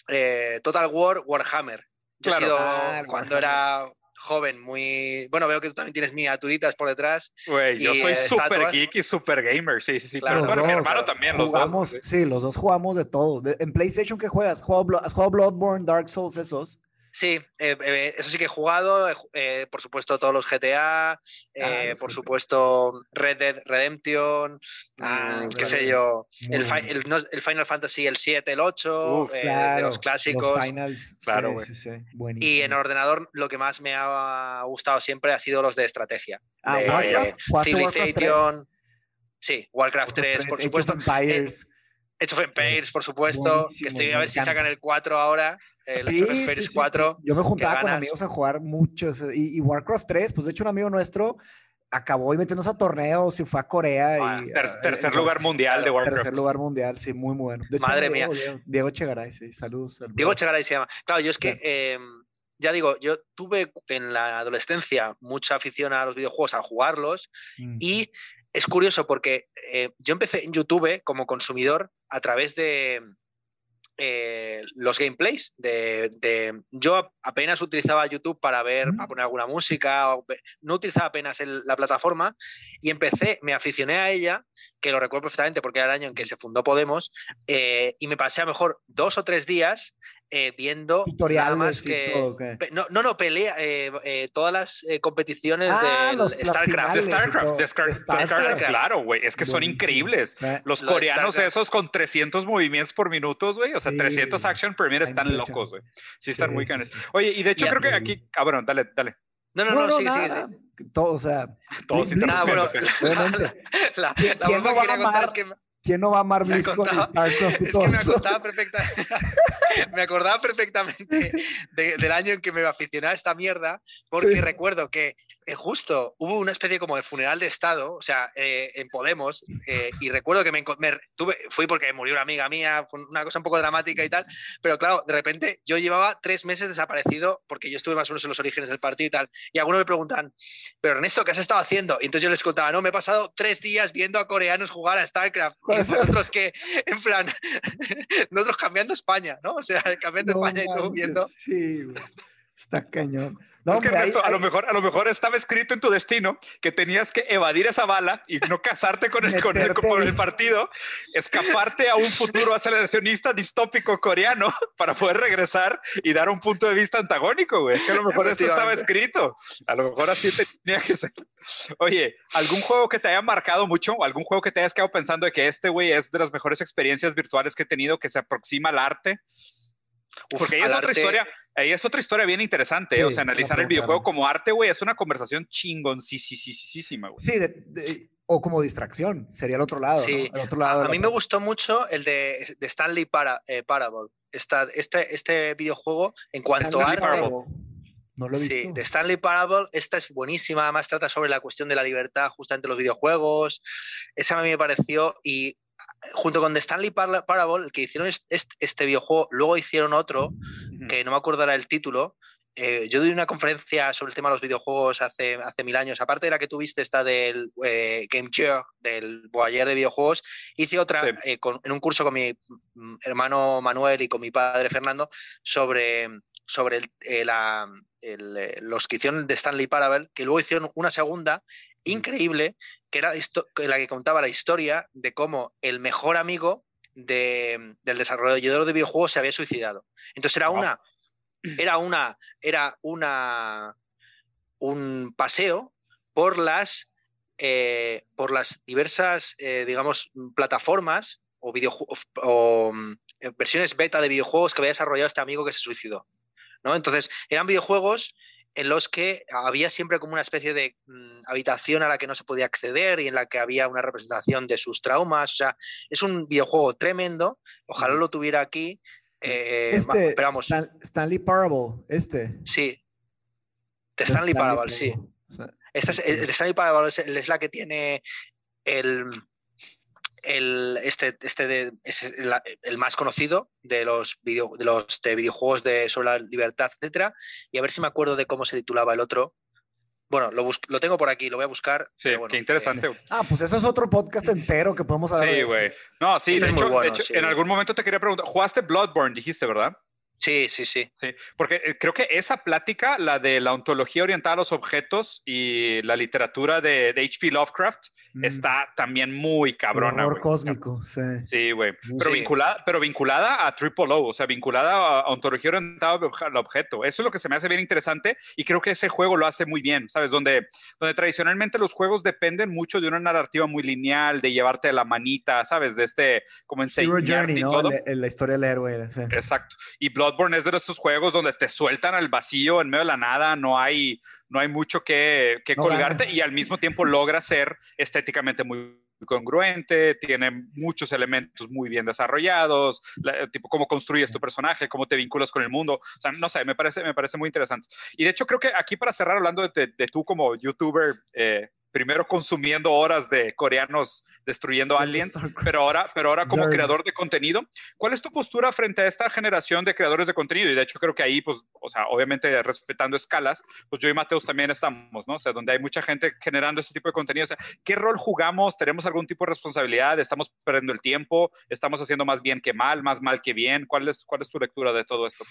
eh, Total War Warhammer. Yo he sido, cuando era joven, muy. Bueno, veo que tú también tienes miniaturitas por detrás. Güey, yo soy súper geek y súper gamer, sí, sí, sí. pero bueno, mi hermano también, los dos. Sí. los dos jugamos de todo. En PlayStation, ¿qué juegas? ¿Has jugado Bloodborne, Dark Souls, esos? Sí, eh, eh, eso sí que he jugado, eh, por supuesto todos los GTA, ah, por supuesto Red Dead Redemption, ah, mm, qué sé yo, el, Final Fantasy el 7, el 8, de los clásicos. claro, y en ordenador lo que más me ha gustado siempre ha sido los de estrategia. Ah, Civilization, sí, Warcraft 3, por supuesto. Age of Empires, por supuesto, que estoy a ver si sacan el 4 ahora, el sí, of Empires 4. Yo me juntaba con amigos a jugar muchos, y, Warcraft 3, pues de hecho un amigo nuestro acabó metiéndose a torneos y fue a Corea. y, ah, tercer lugar mundial de Warcraft. Tercer lugar mundial, sí, muy bueno. Madre mía. Diego, Chegaray, sí, saludos. Diego Chegaray se llama. Claro, yo es que, em, ya digo, yo tuve en la adolescencia mucha afición a los videojuegos, a jugarlos, y es curioso porque eh, yo empecé en YouTube como consumidor a través de eh, los gameplays. De, yo apenas utilizaba YouTube para ver, para poner alguna música, no utilizaba apenas la plataforma y empecé, me aficioné a ella, que lo recuerdo perfectamente porque era el año en que se fundó Podemos, eh, y me pasé a lo mejor dos o tres días eh, viendo nada más que. no, no, no, pelea eh, eh, todas las competiciones ah, de StarCraft. De StarCraft, de StarCraft, claro, güey. Es que son increíbles. Los coreanos esos con 300 movimientos por minuto, güey. O sea, 300 action per minute están locos, güey. Sí, están muy canes. Oye, y de hecho creo que aquí. Ah, bueno, dale, dale. No, no, no, sigue, sigue, sigue. Todo, o sea. Todos ah, bueno, la, la, la, que quería contar es que ¿Quién no va a amar me Blizzcon Es que me acordaba, perfecta, me acordaba perfectamente del año en que me aficioné a esta mierda, porque recuerdo que justo hubo una especie como de funeral de Estado, o sea, eh, en Podemos, eh, y recuerdo que me, tuve, fui porque murió una amiga mía, fue una cosa un poco dramática y tal, pero claro, de repente yo llevaba tres meses desaparecido porque yo estuve más o menos en los orígenes del partido y tal, y algunos me preguntan, pero Ernesto, ¿qué has estado haciendo? Y entonces yo les contaba, no, me he pasado tres días viendo a coreanos jugar a StarCraft, y nosotros que, en plan, nosotros cambiando España, ¿no? O sea, cambiando España y tú viendo... Sí, está cañón es que Ernesto, a, lo mejor, a lo mejor estaba escrito en tu destino que tenías que evadir esa bala y no casarte con el, con el, partido, escaparte a un futuro aceleracionista distópico coreano para poder regresar y dar un punto de vista antagónico, güey. Es que a lo mejor esto estaba escrito. A lo mejor así tenía que ser. Oye, ¿algún juego que te haya marcado mucho? o ¿Algún juego que te hayas quedado pensando de que este, güey, es de las mejores experiencias virtuales que he tenido que se aproxima al arte? Porque ahí es otra historia, ahí es otra historia bien interesante, ¿eh? o sea, analizar el videojuego como arte, güey, es una conversación chingoncísima, güey. Sí, o como distracción, sería el otro lado. Sí. El otro lado a, mí me gustó mucho el de, Stanley Para, eh, Parable. este, este videojuego, en cuanto a arte. No lo he visto. Sí, de Stanley Parable, esta es buenísima, además trata sobre la cuestión de la libertad justamente los videojuegos. Esa a mí me pareció y junto con The Stanley Parable, el que hicieron este, videojuego, luego hicieron otro, que no me acordará el título. Eh, yo di una conferencia sobre el tema de los videojuegos hace, hace mil años. Aparte de la que tuviste, esta del eh, Game Chair, del Boyer de videojuegos, hice otra eh, en un curso con mi mm, hermano Manuel y con mi padre Fernando sobre, sobre la, los que hicieron de Stanley Parable, que luego hicieron una segunda increíble que era la que contaba la historia de cómo el mejor amigo del desarrollador de videojuegos se había suicidado. Entonces era una, era una, era una, un paseo por las, eh, por las diversas, eh, digamos, plataformas o, o mm, versiones beta de videojuegos que había desarrollado este amigo que se suicidó. ¿no? Entonces, eran videojuegos en los que había siempre como una especie de mm, habitación a la que no se podía acceder y en la que había una representación de sus traumas. O sea, es un videojuego tremendo. Ojalá lo tuviera aquí. Eh, este, Stanley Parable, este. Sí. De Stanley, Parable, sí. Esta es, el de Stanley Parable es la que tiene el, el, este, este es el, más conocido de los, video, de los de videojuegos de, sobre la libertad, etcétera. Y a ver si me acuerdo de cómo se titulaba el otro. Bueno, lo, lo tengo por aquí, lo voy a buscar. Sí, qué interesante. Eh, ah, pues eso es otro podcast entero que podemos hablar. Sí, güey. No, sí, de hecho, de hecho en algún momento te quería preguntar, jugaste Bloodborne, dijiste, ¿verdad? Sí, sí, sí. Sí, porque eh, creo que esa plática, la de la ontología orientada a los objetos y la literatura de, H.P. Lovecraft, mm. está también muy cabrona. Horror cósmico, sí. Sí, güey. Pero, Vinculada, pero vinculada a Triple O, o sea, vinculada a ontología orientada al objeto. Eso es lo que se me hace bien interesante y creo que ese juego lo hace muy bien, ¿sabes? Donde, donde tradicionalmente los juegos dependen mucho de una narrativa muy lineal, de llevarte de la manita, ¿sabes? De este, como en Journey, ¿no? La, historia del héroe. Exacto. Y Bloodborne es de estos juegos donde te sueltan al vacío en medio de la nada, no hay, no hay mucho que, colgarte y al mismo tiempo logra ser estéticamente muy congruente, tiene muchos elementos muy bien desarrollados, tipo cómo construyes tu personaje, cómo te vinculas con el mundo, o sea, no sé, me parece, me parece muy interesante. Y de hecho creo que aquí para cerrar hablando de, de, tú como youtuber, eh, primero consumiendo horas de coreanos destruyendo aliens, pero ahora, pero ahora como creador de contenido. ¿Cuál es tu postura frente a esta generación de creadores de contenido? Y de hecho creo que ahí, pues, o sea, obviamente respetando escalas, pues yo y Mateus también estamos, ¿no? O sea, donde hay mucha gente generando ese tipo de contenido. O sea, ¿qué rol jugamos? ¿Tenemos algún tipo de responsabilidad? ¿Estamos perdiendo el tiempo? ¿Estamos haciendo más bien que mal, más mal que bien? ¿Cuál es, cuál es tu lectura de todo esto?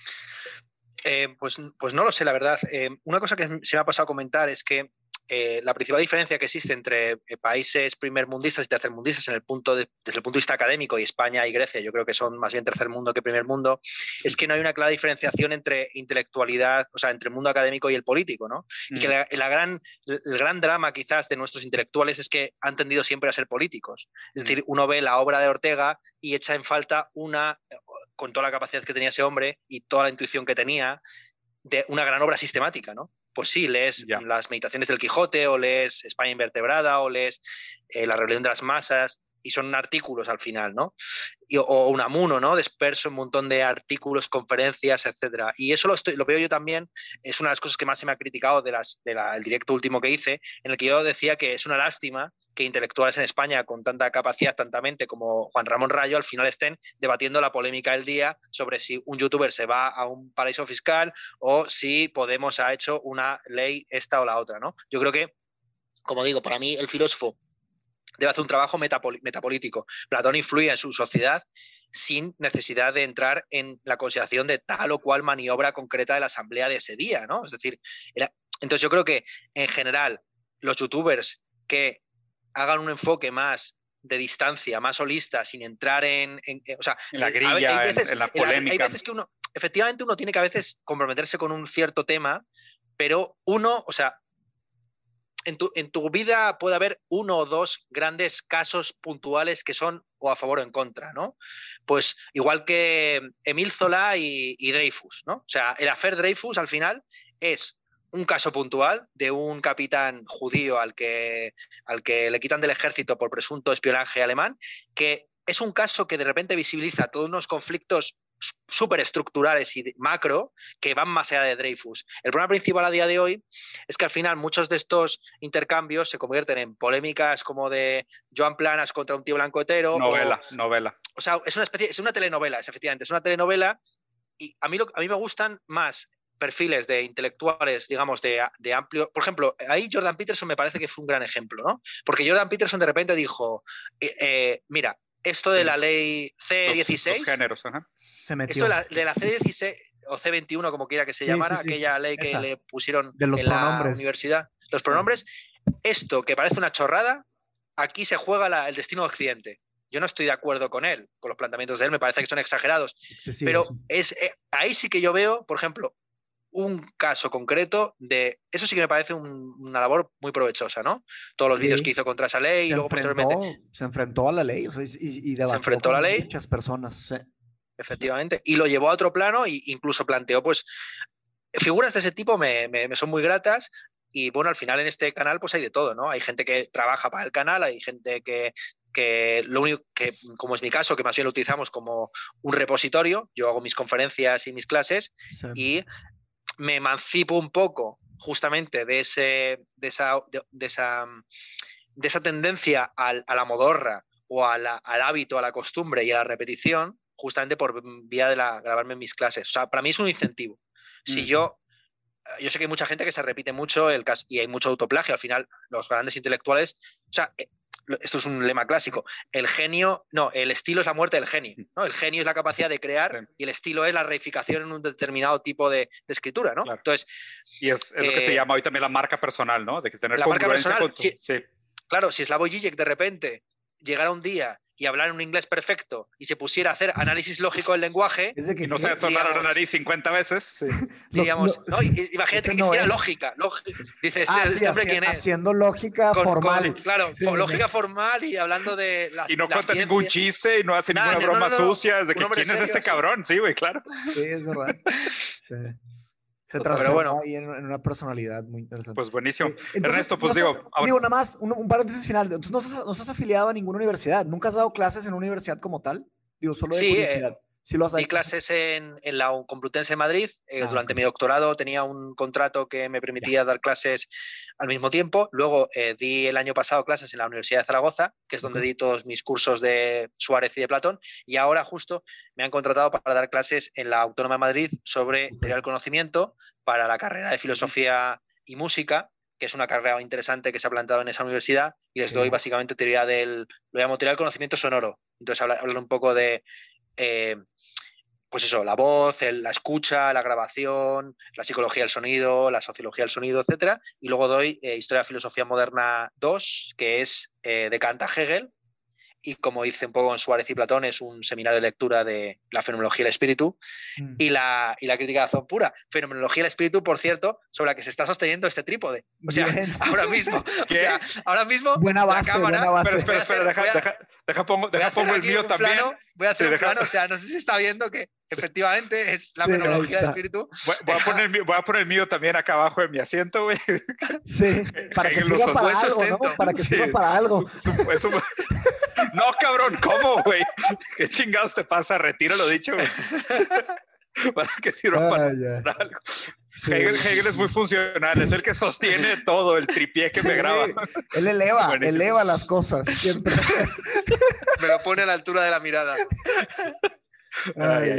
Eh, pues, pues no lo sé, la verdad. Eh, una cosa que se me ha pasado a comentar es que eh, la principal diferencia que existe entre eh, países primermundistas y tercermundistas en el punto desde el punto de vista académico y España y Grecia, yo creo que son más bien tercer mundo que primer mundo, es que no hay una clara diferenciación entre intelectualidad, o sea, entre el mundo académico y el político, ¿no? Y que mm. la, gran, el gran drama quizás de nuestros intelectuales es que han tendido siempre a ser políticos. Es decir, uno ve la obra de Ortega y echa en falta una, con toda la capacidad que tenía ese hombre y toda la intuición que tenía, de una gran obra sistemática, ¿no? Pues sí, lees las meditaciones del Quijote o lees España invertebrada o lees eh, La rebelión de las masas y son artículos al final, ¿no? o un amuno, ¿no? Disperso un montón de artículos, conferencias, etcétera. Y eso lo, estoy, lo veo yo también, es una de las cosas que más se me ha criticado del de directo último que hice, en el que yo decía que es una lástima que intelectuales en España con tanta capacidad, tanta mente como Juan Ramón Rayo, al final estén debatiendo la polémica del día sobre si un youtuber se va a un paraíso fiscal o si Podemos ha hecho una ley esta o la otra, ¿no? Yo creo que, como digo, para mí el filósofo debe hacer un trabajo metapolítico. Platón influye en su sociedad sin necesidad de entrar en la consideración de tal o cual maniobra concreta de la asamblea de ese día, ¿no? Es decir, entonces yo creo que en general los youtubers que hagan un enfoque más de distancia, más holista, sin entrar en, o sea, en la grilla, en, la polémica. hay veces que uno, efectivamente uno tiene que a veces comprometerse con un cierto tema, pero uno, o sea, en tu, vida puede haber uno o dos grandes casos puntuales que son o a favor o en contra, ¿no? Pues igual que Emil Zola y, Dreyfus, ¿no? O sea, el afer Dreyfus al final es un caso puntual de un capitán judío al que, al que le quitan del ejército por presunto espionaje alemán, que es un caso que de repente visibiliza todos unos conflictos estructurales y macro que van más allá de Dreyfus. El problema principal a día de hoy es que al final muchos de estos intercambios se convierten en polémicas como de Joan Planas contra un tío blanco hetero. Novela, novela. O sea, es una especie, es una telenovela, es, efectivamente, es una telenovela y a mí, a mí me gustan más perfiles de intelectuales, digamos, de, amplio. Por ejemplo, ahí Jordan Peterson me parece que fue un gran ejemplo, ¿no? Porque Jordan Peterson de repente dijo: eh, eh, Mira, esto de la ley C16. géneros, Esto de la, C16 o C21, como quiera que se llamara, aquella ley que le pusieron en la universidad. Los pronombres. Esto que parece una chorrada, aquí se juega el destino de Occidente. Yo no estoy de acuerdo con él, con los planteamientos de él, me parece que son exagerados. pero es, eh, ahí sí que yo veo, por ejemplo, un caso concreto de. Eso sí que me parece una labor muy provechosa, ¿no? Todos los vídeos que hizo contra esa ley y luego posteriormente. Se enfrentó a la ley y, y, se enfrentó a la ley. Muchas personas. Efectivamente. Y lo llevó a otro plano e incluso planteó, pues. Figuras de ese tipo me, son muy gratas, y bueno, al final en este canal pues hay de todo, ¿no? Hay gente que trabaja para el canal, hay gente que, que lo único que, como es mi caso, que más bien lo utilizamos como un repositorio, yo hago mis conferencias y mis clases y me emancipo un poco justamente de, ese, de, esa, de, esa, de esa tendencia al, a la modorra o al hábito, a la costumbre y a la repetición, justamente por vía de la, grabarme en mis clases. O sea, para mí es un incentivo. Si yo, yo sé que hay mucha gente que se repite mucho el y hay mucho autoplagio, al final los grandes intelectuales, o sea, eh, esto es un lema clásico, el genio, no, el estilo es la muerte del genio, ¿no? El genio es la capacidad de crear y el estilo es la reificación en un determinado tipo de, escritura, ¿no? Entonces, y es, lo que se eh, llama hoy también la marca personal, ¿no? De que tener la marca personal, sí. Claro, si Slavoj Žižek de repente llegara un día y hablar en un inglés perfecto y se pusiera a hacer análisis lógico del lenguaje. y no se sonar la nariz 50 veces. Sí. Digamos, no, imagínate que hiciera lógica. Dice, este, ah, este hombre quién es. Haciendo lógica formal. claro, lógica formal y hablando de. La, y no cuenta ningún chiste y no hace ninguna broma sucia. De que, ¿Quién es este cabrón? Sí, güey, claro. Sí, es verdad. Sí. Se transformó bueno, ahí en, una personalidad muy interesante. Pues buenísimo. Ernesto, pues digo... digo, nada más, un, paréntesis final. Entonces, ¿no estás, no estás afiliado a ninguna universidad? ¿Nunca has dado clases en una universidad como tal? Digo, solo de sí, eh, Sí Di clases en, en, la Complutense de Madrid. Eh, ah, durante mi doctorado tenía un contrato que me permitía dar clases al mismo tiempo. Luego eh, di el año pasado clases en la Universidad de Zaragoza, que es donde di todos mis cursos de Suárez y de Platón. Y ahora justo me han contratado para dar clases en la Autónoma de Madrid sobre teoría del conocimiento para la carrera de filosofía y música que es una carrera interesante que se ha plantado en esa universidad, y les doy básicamente teoría del, lo llamo teoría del conocimiento sonoro. Entonces hablar, hablar un poco de eh, pues eso, la voz, la escucha, la grabación, la psicología del sonido, la sociología del sonido, etc. Y luego doy eh, Historia de Filosofía Moderna 2, que es de Kant a Hegel, y como dice un poco en Suárez y Platón, es un seminario de lectura de la fenomenología del espíritu mm. y, la, y la crítica de la razón pura. Fenomenología del espíritu, por cierto, sobre la que se está sosteniendo este trípode. O sea, ahora mismo. O sea, ahora mismo. Buena base, la cámara, buena base. Pero espera, espera, deja, deja, deja, pongo, deja pongo el mío también. voy a hacer un plano, o sea, no sé si está viendo que efectivamente es la fenomenología del espíritu. Voy, a poner, voy a poner el mío también acá abajo de mi asiento, güey. Sí, para que, sirva para, algo, ¿no? para que sirva para algo. No, cabrón, ¿cómo, güey? ¿Qué chingados te pasa? Retiro lo dicho, güey. para que sirva para, algo. Hegel, es muy funcional, es el que sostiene todo el tripié que me graba. Él eleva, eleva las cosas siempre. me lo pone a la altura de la mirada.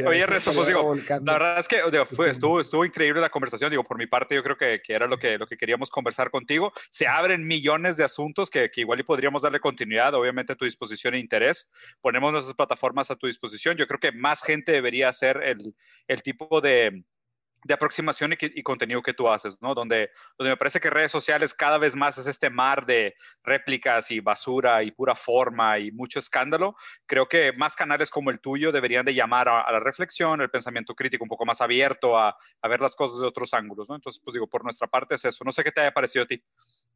Oye, Resto, pues digo, la verdad es que fue, estuvo, estuvo increíble la conversación. Digo, por mi parte, yo creo que, que, era lo que, lo que queríamos conversar contigo. Se abren millones de asuntos que, que, igual y podríamos darle continuidad, obviamente a tu disposición e interés. Ponemos nuestras plataformas a tu disposición. Yo creo que más gente debería hacer el, el tipo de, de aproximación y, contenido que tú haces, ¿no? Donde, donde me parece que redes sociales cada vez más es este mar de réplicas y basura y pura forma y mucho escándalo. Creo que más canales como el tuyo deberían de llamar a, la reflexión, el pensamiento crítico un poco más abierto a, a, ver las cosas de otros ángulos, ¿no? Entonces, pues digo, por nuestra parte es eso. No sé qué te haya parecido a ti.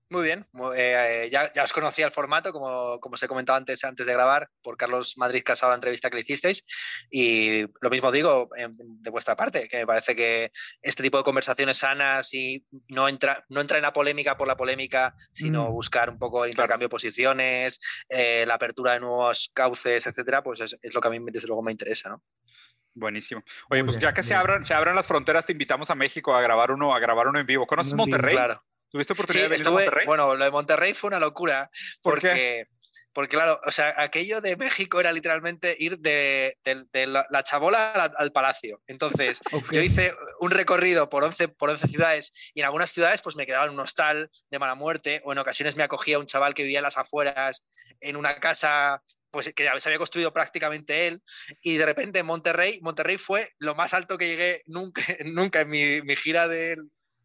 Muy bien, eh, ya, ya, os conocía el formato, como, como os he comentado antes, antes de grabar, por Carlos Madrid Casado, la entrevista que le hicisteis. Y lo mismo digo de vuestra parte, que me parece que este tipo de conversaciones sanas y no entra, no entra en la polémica por la polémica, sino mm. buscar un poco el intercambio de posiciones, eh, la apertura de nuevos cauces, etcétera, pues es, lo que a mí desde luego me interesa, ¿no? Buenísimo. Oye, pues ya que se abran, se abran las fronteras, te invitamos a México a grabar uno, a grabar uno en vivo. ¿Conoces Monterrey? Claro. ¿Tuviste oportunidad de venir a Monterrey? Bueno, lo de Monterrey fue una locura. porque, porque, claro, o sea, aquello de México era literalmente ir de, la, chabola al, palacio. Entonces, yo hice un recorrido por 11, por 11 ciudades y en algunas ciudades pues me quedaba en un hostal de mala muerte o en ocasiones me acogía un chaval que vivía en las afueras en una casa pues que se había construido prácticamente él, y de repente en Monterrey, Monterrey fue lo más alto que llegué nunca, nunca en mi, mi gira de,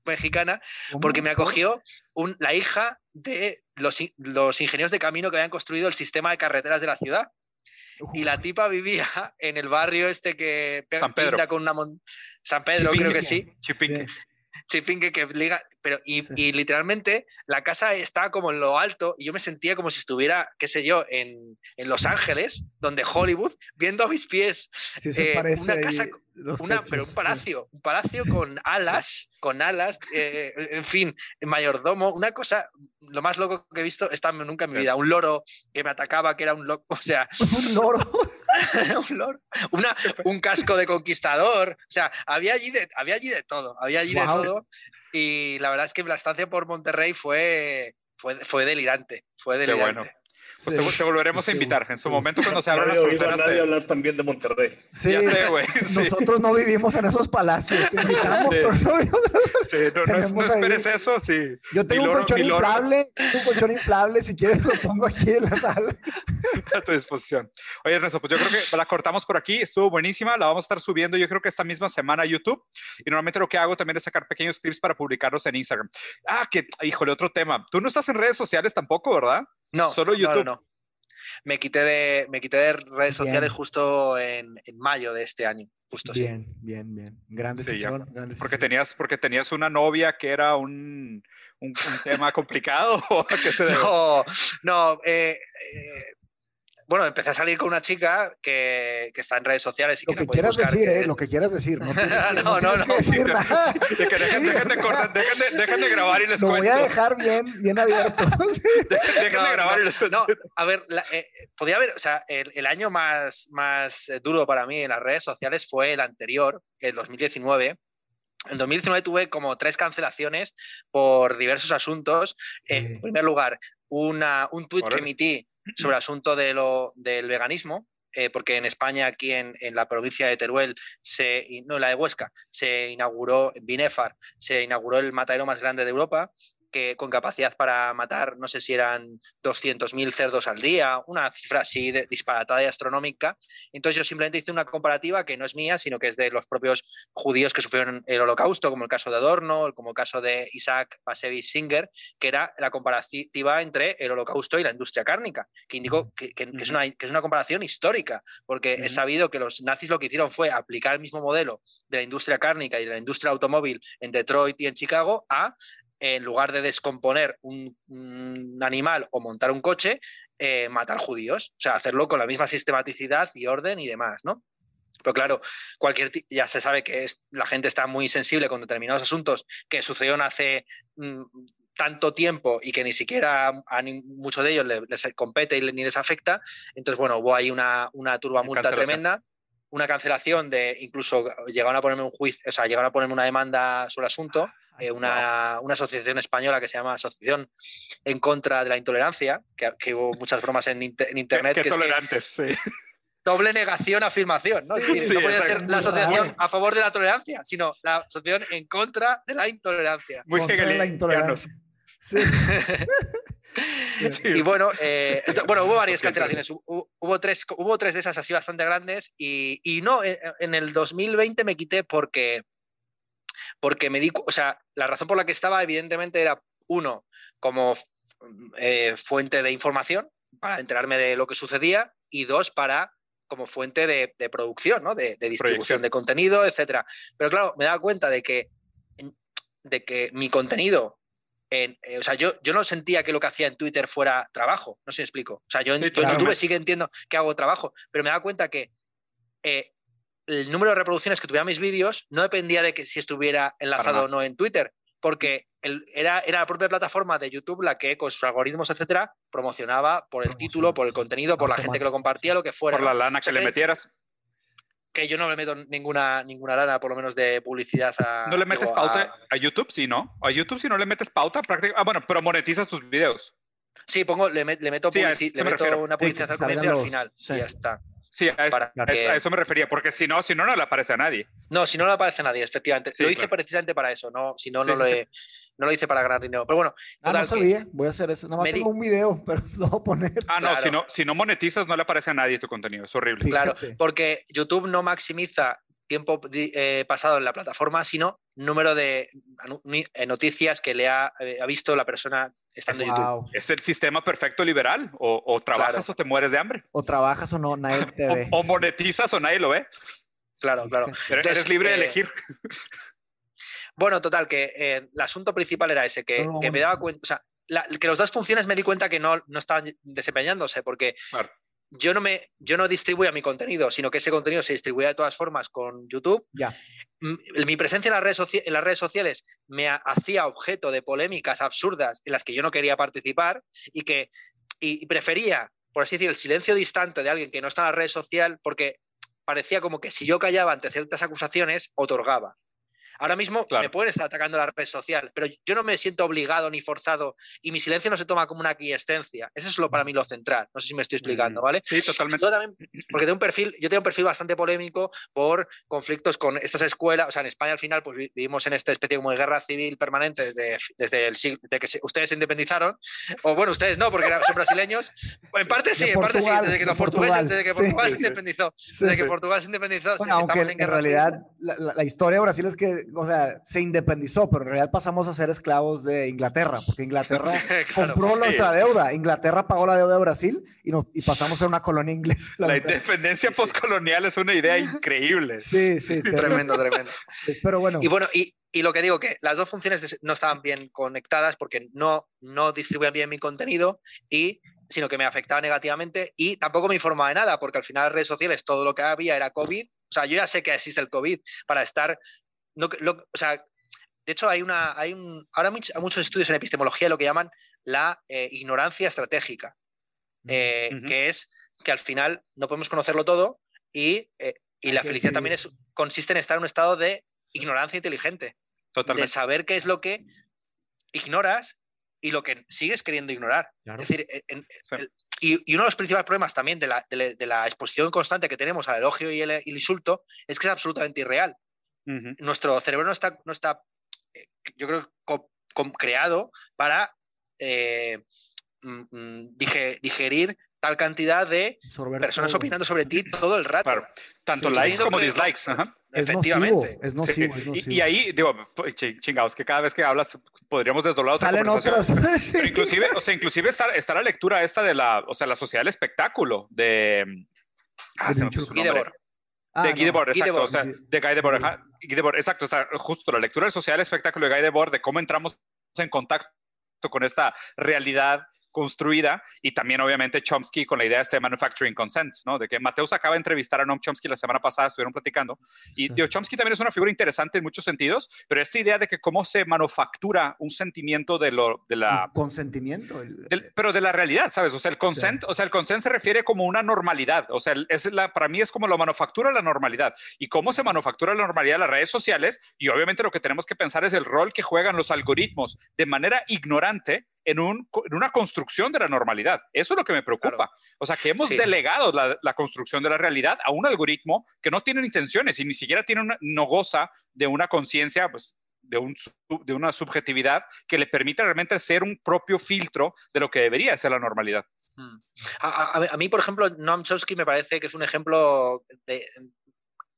mexicana, porque me acogió la hija de los, los, ingenieros de camino que habían construido el sistema de carreteras de la ciudad. Y la tipa vivía en el barrio este que San Pedro. con una San Pedro, creo que sí. Chipinque. Chipinque que liga, pero y, y, literalmente la casa está como en lo alto y yo me sentía como si estuviera, qué sé yo, en, en Los Ángeles, donde Hollywood, viendo a mis pies eh, una casa, una, pero un palacio, un palacio con alas, con alas, eh, en fin, mayordomo, una cosa, lo más loco que he visto está nunca en mi vida, un loro que me atacaba, que era un loco, o sea, un loro. un loro, una, un casco de conquistador, o sea, había allí de, había allí de todo, había allí de todo, y la verdad es que la estancia por Monterrey fue, fue, fue delirante, fue delirante. Pues te, volveremos a invitar en su momento cuando se abran las fronteras. nadie hablar también de Monterrey. Sí, ya sé, güey. Nosotros no vivimos en esos palacios. Te invitamos, pero no, no, esperes eso, sí. Yo tengo un colchón inflable, un colchón inflable, si quieres lo pongo aquí en la sala. A tu disposición. Oye, Ernesto, pues yo creo que la cortamos por aquí, estuvo buenísima, la vamos a estar subiendo yo creo que esta misma semana a YouTube y normalmente lo que hago también es sacar pequeños clips para publicarlos en Instagram. Ah, que, híjole, otro tema. Tú no estás en redes sociales tampoco, ¿verdad? No, solo YouTube. No, Me quité de, me quité de redes sociales justo en, mayo de este año. Justo, bien, bien, bien. Gran decisión. porque, tenías, porque tenías una novia que era un, un, tema complicado. no, no. Eh, eh, bueno, empecé a salir con una chica que, que está en redes sociales y lo que, quieras decir, ¿eh? Lo que quieras decir. No, no, no. no, dejen, de, grabar y les lo cuento. voy a dejar bien, bien abierto. dejen de grabar y les cuento. No, a ver, eh, podía haber, o sea, el, el, año más, más eh, duro para mí en las redes sociales fue el anterior, el 2019. En 2019 tuve como tres cancelaciones por diversos asuntos. En primer lugar, una, un tuit que emití sobre el asunto de lo, del veganismo, eh, porque en España, aquí en, la provincia de Teruel, se, no en la de Huesca, se inauguró, Binefar, se inauguró el matadero más grande de Europa que con capacidad para matar, no sé si eran 200.000 cerdos al día, una cifra así de, disparatada y astronómica. Entonces yo simplemente hice una comparativa que no es mía, sino que es de los propios judíos que sufrieron el holocausto, como el caso de Adorno, como el caso de Isaac Bashevis Singer, que era la comparativa entre el holocausto y la industria cárnica, que indicó que, es, una, que es, una, comparación histórica, porque he sabido que los nazis lo que hicieron fue aplicar el mismo modelo de la industria cárnica y de la industria automóvil en Detroit y en Chicago a en lugar de descomponer un, animal o montar un coche, eh, matar judíos. O sea, hacerlo con la misma sistematicidad y orden y demás, ¿no? Pero claro, cualquier ya se sabe que es, la gente está muy sensible con determinados asuntos que sucedieron hace mm, tanto tiempo y que ni siquiera a, muchos de ellos les, compete y ni les afecta. Entonces, bueno, hubo ahí una, una turbamulta tremenda una cancelación de incluso llegaron a ponerme un juicio, o sea, llegaron a ponerme una demanda sobre el asunto, eh, una, asociación española que se llama Asociación en contra de la intolerancia, que, hubo muchas bromas en, internet. Qué, tolerantes, sí. Doble negación, afirmación, ¿no? no puede ser la asociación a favor de la tolerancia, sino la asociación en contra de la intolerancia. Muy la intolerancia. Sí. Y bueno, eh, bueno, hubo varias cancelaciones. Hubo, tres, hubo tres de esas así bastante grandes y, y, no, eh, en el 2020 me quité porque, porque me di, o sea, la razón por la que estaba evidentemente era, uno, como eh, fuente de información para enterarme de lo que sucedía y dos, para como fuente de, producción, ¿no? de, de distribución de contenido, etcétera. Pero claro, me daba cuenta de que, de que mi contenido eh, o sea, yo, yo no sentía que lo que hacía en Twitter fuera trabajo, no sé si me explico. O sea, yo en, YouTube sí que entiendo que hago trabajo, pero me da cuenta que eh, el número de reproducciones que tuviera mis vídeos no dependía de que si estuviera enlazado o no en Twitter, porque era, era la propia plataforma de YouTube la que con sus algoritmos, etcétera, promocionaba por el título, por el contenido, por la gente que lo compartía, lo que fuera. Por la lana que le metieras que yo no le meto ninguna, ninguna lana, por lo menos de publicidad a. ¿No le metes pauta a... YouTube? Sí, ¿no? A YouTube, si no le metes pauta, prácticamente. Ah, bueno, pero monetizas tus videos. Sí, pongo, le, meto, una publicidad al comienzo y al final. Y ya está. Sí, a eso, me refería, porque si no, si no, no le aparece a nadie. No, si no le aparece a nadie, efectivamente. lo hice precisamente para eso, no, si no, no, lo no lo hice para ganar dinero. Pero bueno. Ah, no sabía, voy a hacer eso. Nada más tengo un video, pero lo voy a poner. Ah, no, si no, si no monetizas, no le aparece a nadie tu contenido, es horrible. Claro, porque YouTube no maximiza tiempo eh, pasado en la plataforma, sino número de eh, noticias que le ha, eh, ha visto la persona estando en YouTube. Es el sistema perfecto liberal. O, trabajas o te mueres de hambre. O trabajas o no, nadie te ve. O, monetizas o nadie lo ve. Claro, claro. eres libre de elegir. Bueno, total, que el asunto principal era ese, que, me daba cuenta, o sea, que las dos funciones me di cuenta que no, no estaban desempeñándose, porque yo no me yo no distribuía mi contenido, sino que ese contenido se distribuía de todas formas con YouTube. Ya. Mi presencia en las, redes en las redes sociales me hacía objeto de polémicas absurdas en las que yo no quería participar y que y prefería, por así decir, el silencio distante de alguien que no está en la red social porque parecía como que si yo callaba ante ciertas acusaciones, otorgaba. Ahora mismo me pueden estar atacando la red social, pero yo no me siento obligado ni forzado y mi silencio no se toma como una aquiescencia. Eso es lo para mí lo central. No sé si me estoy explicando, ¿vale? Sí, totalmente. porque tengo un perfil, yo tengo un perfil bastante polémico por conflictos con estas escuelas. O sea, en España al final pues vivimos en esta especie como de guerra civil permanente desde, desde el siglo de que ustedes se independizaron. O bueno, ustedes no, porque son brasileños. En parte sí, en parte sí, desde que los portugueses, desde que Portugal se independizó. desde que Portugal se independizó. aunque en, realidad la, historia de Brasil es que o sea, se independizó, pero en realidad pasamos a ser esclavos de Inglaterra, porque Inglaterra compró nuestra deuda. Inglaterra pagó la deuda de Brasil y, y pasamos a ser una colonia inglesa. La, independencia postcolonial es una idea increíble. Sí, sí. tremendo, tremendo. Pero bueno. Y bueno, y, y lo que digo, que las dos funciones no estaban bien conectadas porque no, no distribuían bien mi contenido y sino que me afectaba negativamente y tampoco me informaba de nada, porque al final las redes sociales todo lo que había era COVID. O sea, yo ya sé que existe el COVID para estar no, o sea, de hecho, hay una, hay un, ahora hay muchos estudios en epistemología lo que llaman la eh, ignorancia estratégica, eh, que es que al final no podemos conocerlo todo y, eh, y la felicidad también es, consiste en estar en un estado de ignorancia inteligente, Totalmente. de saber qué es lo que ignoras y lo que sigues queriendo ignorar. Es decir, y, uno de los principales problemas también de la, de la, exposición constante que tenemos al elogio y el, insulto es que es absolutamente irreal. Nuestro cerebro no está, no está eh, yo creo, creado para eh, mm, mm, digerir tal cantidad de personas opinando sobre ti todo el rato. Tanto likes como dislikes. Efectivamente. Es nocivo, Y, ahí, digo, pues, chingados, que cada vez que hablas podríamos desdoblar otra conversación. Pero inclusive, o sea, inclusive está, está, la lectura esta de la, o sea, la sociedad del espectáculo de... Ah, se me nombre. Ah, de Guy Debord, exacto, o sea, de Guy Debord, Guy Debord, exacto, o sea, justo la lectura del social espectáculo de Guy Debord, de cómo entramos en contacto con esta realidad construida y también obviamente Chomsky con la idea de este manufacturing consent, ¿no? De que Mateus acaba de entrevistar a Noam Chomsky la semana pasada, estuvieron platicando. Y Chomsky también es una figura interesante en muchos sentidos, pero esta idea de que cómo se manufactura un sentimiento de lo de la consentimiento, pero de la realidad, ¿sabes? O sea, el consent, o sea, el consent se refiere como una normalidad, o sea, es la para mí es como lo manufactura la normalidad y cómo se manufactura la normalidad las redes sociales y obviamente lo que tenemos que pensar es el rol que juegan los algoritmos de manera ignorante en, un, en, una construcción de la normalidad. Eso es lo que me preocupa. O sea, que hemos delegado la, la, construcción de la realidad a un algoritmo que no tiene intenciones y ni siquiera tiene una, no goza de una conciencia, pues, de, un, de una subjetividad que le permita realmente ser un propio filtro de lo que debería ser la normalidad. Hmm. A, a, a, mí, por ejemplo, Noam Chomsky me parece que es un ejemplo de,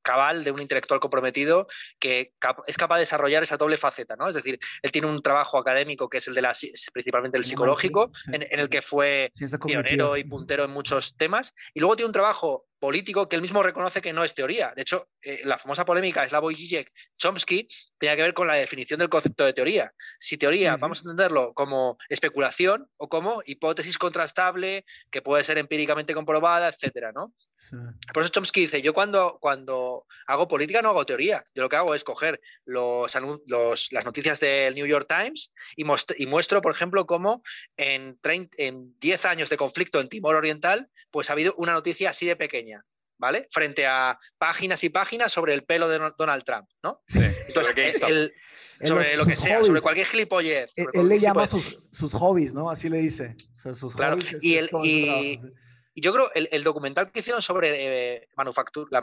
cabal de un intelectual comprometido que es capaz de desarrollar esa doble faceta, ¿no? Es decir, él tiene un trabajo académico que es el de la, principalmente el psicológico, en, en el que fue pionero y puntero en muchos temas, y luego tiene un trabajo político que él mismo reconoce que no es teoría. De hecho, eh, la famosa polémica Slavoj Žižek Chomsky tenía que ver con la definición del concepto de teoría. Si teoría vamos a entenderlo como especulación o como hipótesis contrastable que puede ser empíricamente comprobada, etcétera, ¿no? Por eso Chomsky dice, yo cuando, cuando hago política no hago teoría, yo lo que hago es coger los, los las noticias del New York Times y, y muestro, por ejemplo, cómo en, en 10 años de conflicto en Timor Oriental, pues ha habido una noticia así de pequeña. ¿Vale? Frente a páginas y páginas sobre el pelo de Donald Trump, ¿no? Entonces, sobre lo que sea, sobre cualquier gilipollez. Él, le llama sus, sus, hobbies, ¿no? Así le dice. O sea, sus claro. hobbies. Y, el, y, y, yo creo el, el documental que hicieron sobre eh, la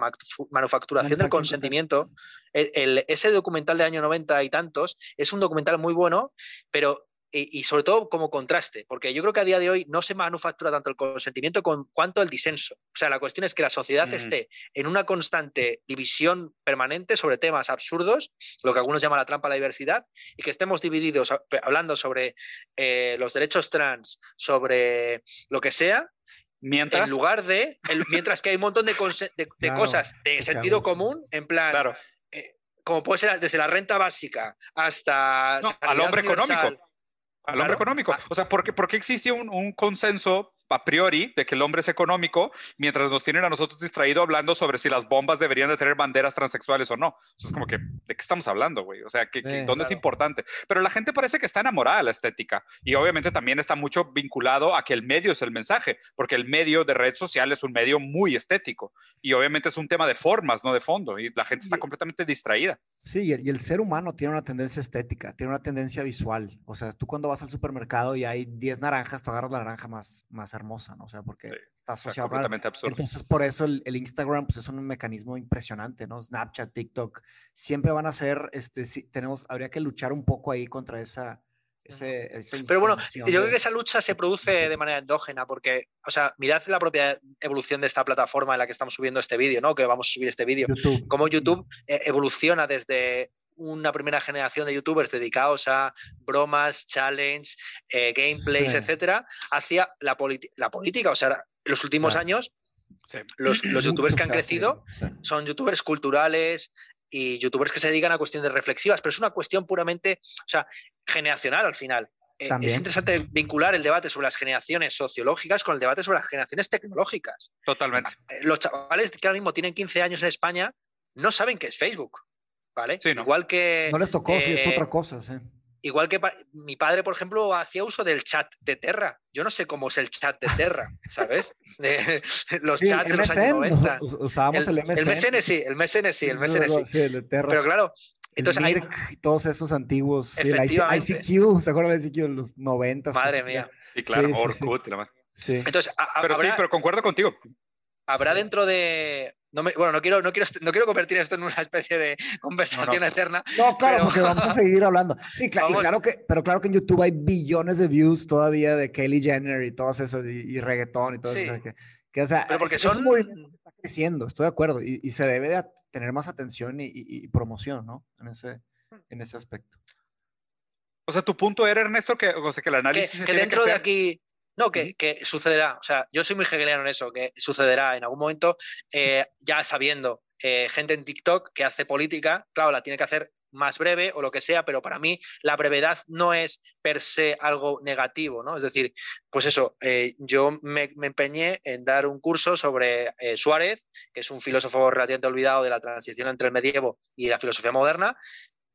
manufacturación del consentimiento, el, ese documental de año 90 y tantos, es un documental muy bueno, pero y, sobre todo como contraste, porque yo creo que a día de hoy no se manufactura tanto el consentimiento con, cuanto el disenso. O sea, la cuestión es que la sociedad esté en una constante división permanente sobre temas absurdos, lo que algunos llaman la trampa a la diversidad, y que estemos divididos hablando sobre eh, los derechos trans, sobre lo que sea, Mientras, en lugar de, mientras que hay un montón de, cosas de sentido común, en plan, claro. Eh, como puede ser desde la renta básica hasta... al hombre económico al hombre económico. Ah. O sea, ¿por qué, por qué existe un, un, consenso a priori de que el hombre es económico, mientras nos tienen a nosotros distraído hablando sobre si las bombas deberían de tener banderas transexuales o no. es como que, ¿de qué estamos hablando, güey? O sea, ¿qué, ¿dónde es importante? Pero la gente parece que está enamorada de la estética y obviamente también está mucho vinculado a que el medio es el mensaje, porque el medio de red social es un medio muy estético y obviamente es un tema de formas, no de fondo, y la gente está completamente distraída. Sí, y el, ser humano tiene una tendencia estética, tiene una tendencia visual. O sea, tú cuando vas al supermercado y hay 10 naranjas, tú agarras la naranja más, más hermosa, ¿no? O sea, porque está asociado. completamente absurdo. Entonces, por eso el, Instagram pues, es un mecanismo impresionante, ¿no? Snapchat, TikTok, siempre van a ser, este, sí, tenemos, habría que luchar un poco ahí contra esa. Ese, Pero bueno, yo creo que esa lucha se produce de manera endógena, porque, o sea, mirad la propia evolución de esta plataforma en la que estamos subiendo este vídeo, ¿no? Que vamos a subir este vídeo. Cómo YouTube eh, evoluciona desde una primera generación de youtubers dedicados a bromas, challenge, eh, gameplays, etcétera, hacia la, la política. O sea, los últimos años, los, youtubers que han crecido son youtubers culturales y youtubers que se dedican a cuestiones reflexivas, pero es una cuestión puramente, o sea, generacional al final. Eh, es interesante vincular el debate sobre las generaciones sociológicas con el debate sobre las generaciones tecnológicas. Totalmente. Eh, los chavales que ahora mismo tienen 15 años en España no saben qué es Facebook. ¿vale? Igual que... No les tocó, sí, es otra eh, cosa, sí. Igual que mi padre, por ejemplo, hacía uso del chat de Terra. Yo no sé cómo es el chat de Terra, ¿sabes? los chats de los años 90. Usábamos el, MSN. El MSN sí, el MSN sí, el MSN sí. Pero claro, entonces hay... todos esos antiguos. el ICQ, ¿se acuerdan del ICQ de los 90? Madre mía. Sí, claro, Orkut. Sí. Entonces, pero sí, pero concuerdo contigo. Habrá dentro de no me, bueno, no quiero, no, quiero, no quiero convertir esto en una especie de conversación eterna. No, claro, porque vamos a seguir hablando. Sí, claro, claro que, pero claro que en YouTube hay billones de views todavía de Kelly Jenner y todas esas, y, reggaetón y todo eso. Que, o sea, pero porque son... está creciendo, estoy de acuerdo, y, se debe de tener más atención y, promoción, ¿no? En ese, en ese aspecto. O sea, tu punto era, Ernesto, que, o sea, que el análisis... Que, dentro de aquí no, que, sucederá. O sea, yo soy muy hegeliano en eso, que sucederá en algún momento, eh, ya sabiendo eh, gente en TikTok que hace política, claro, la tiene que hacer más breve o lo que sea, pero para mí la brevedad no es per se algo negativo, ¿no? Es decir, pues eso, eh, yo me, me, empeñé en dar un curso sobre Suárez, que es un filósofo relativamente olvidado de la transición entre el medievo y la filosofía moderna,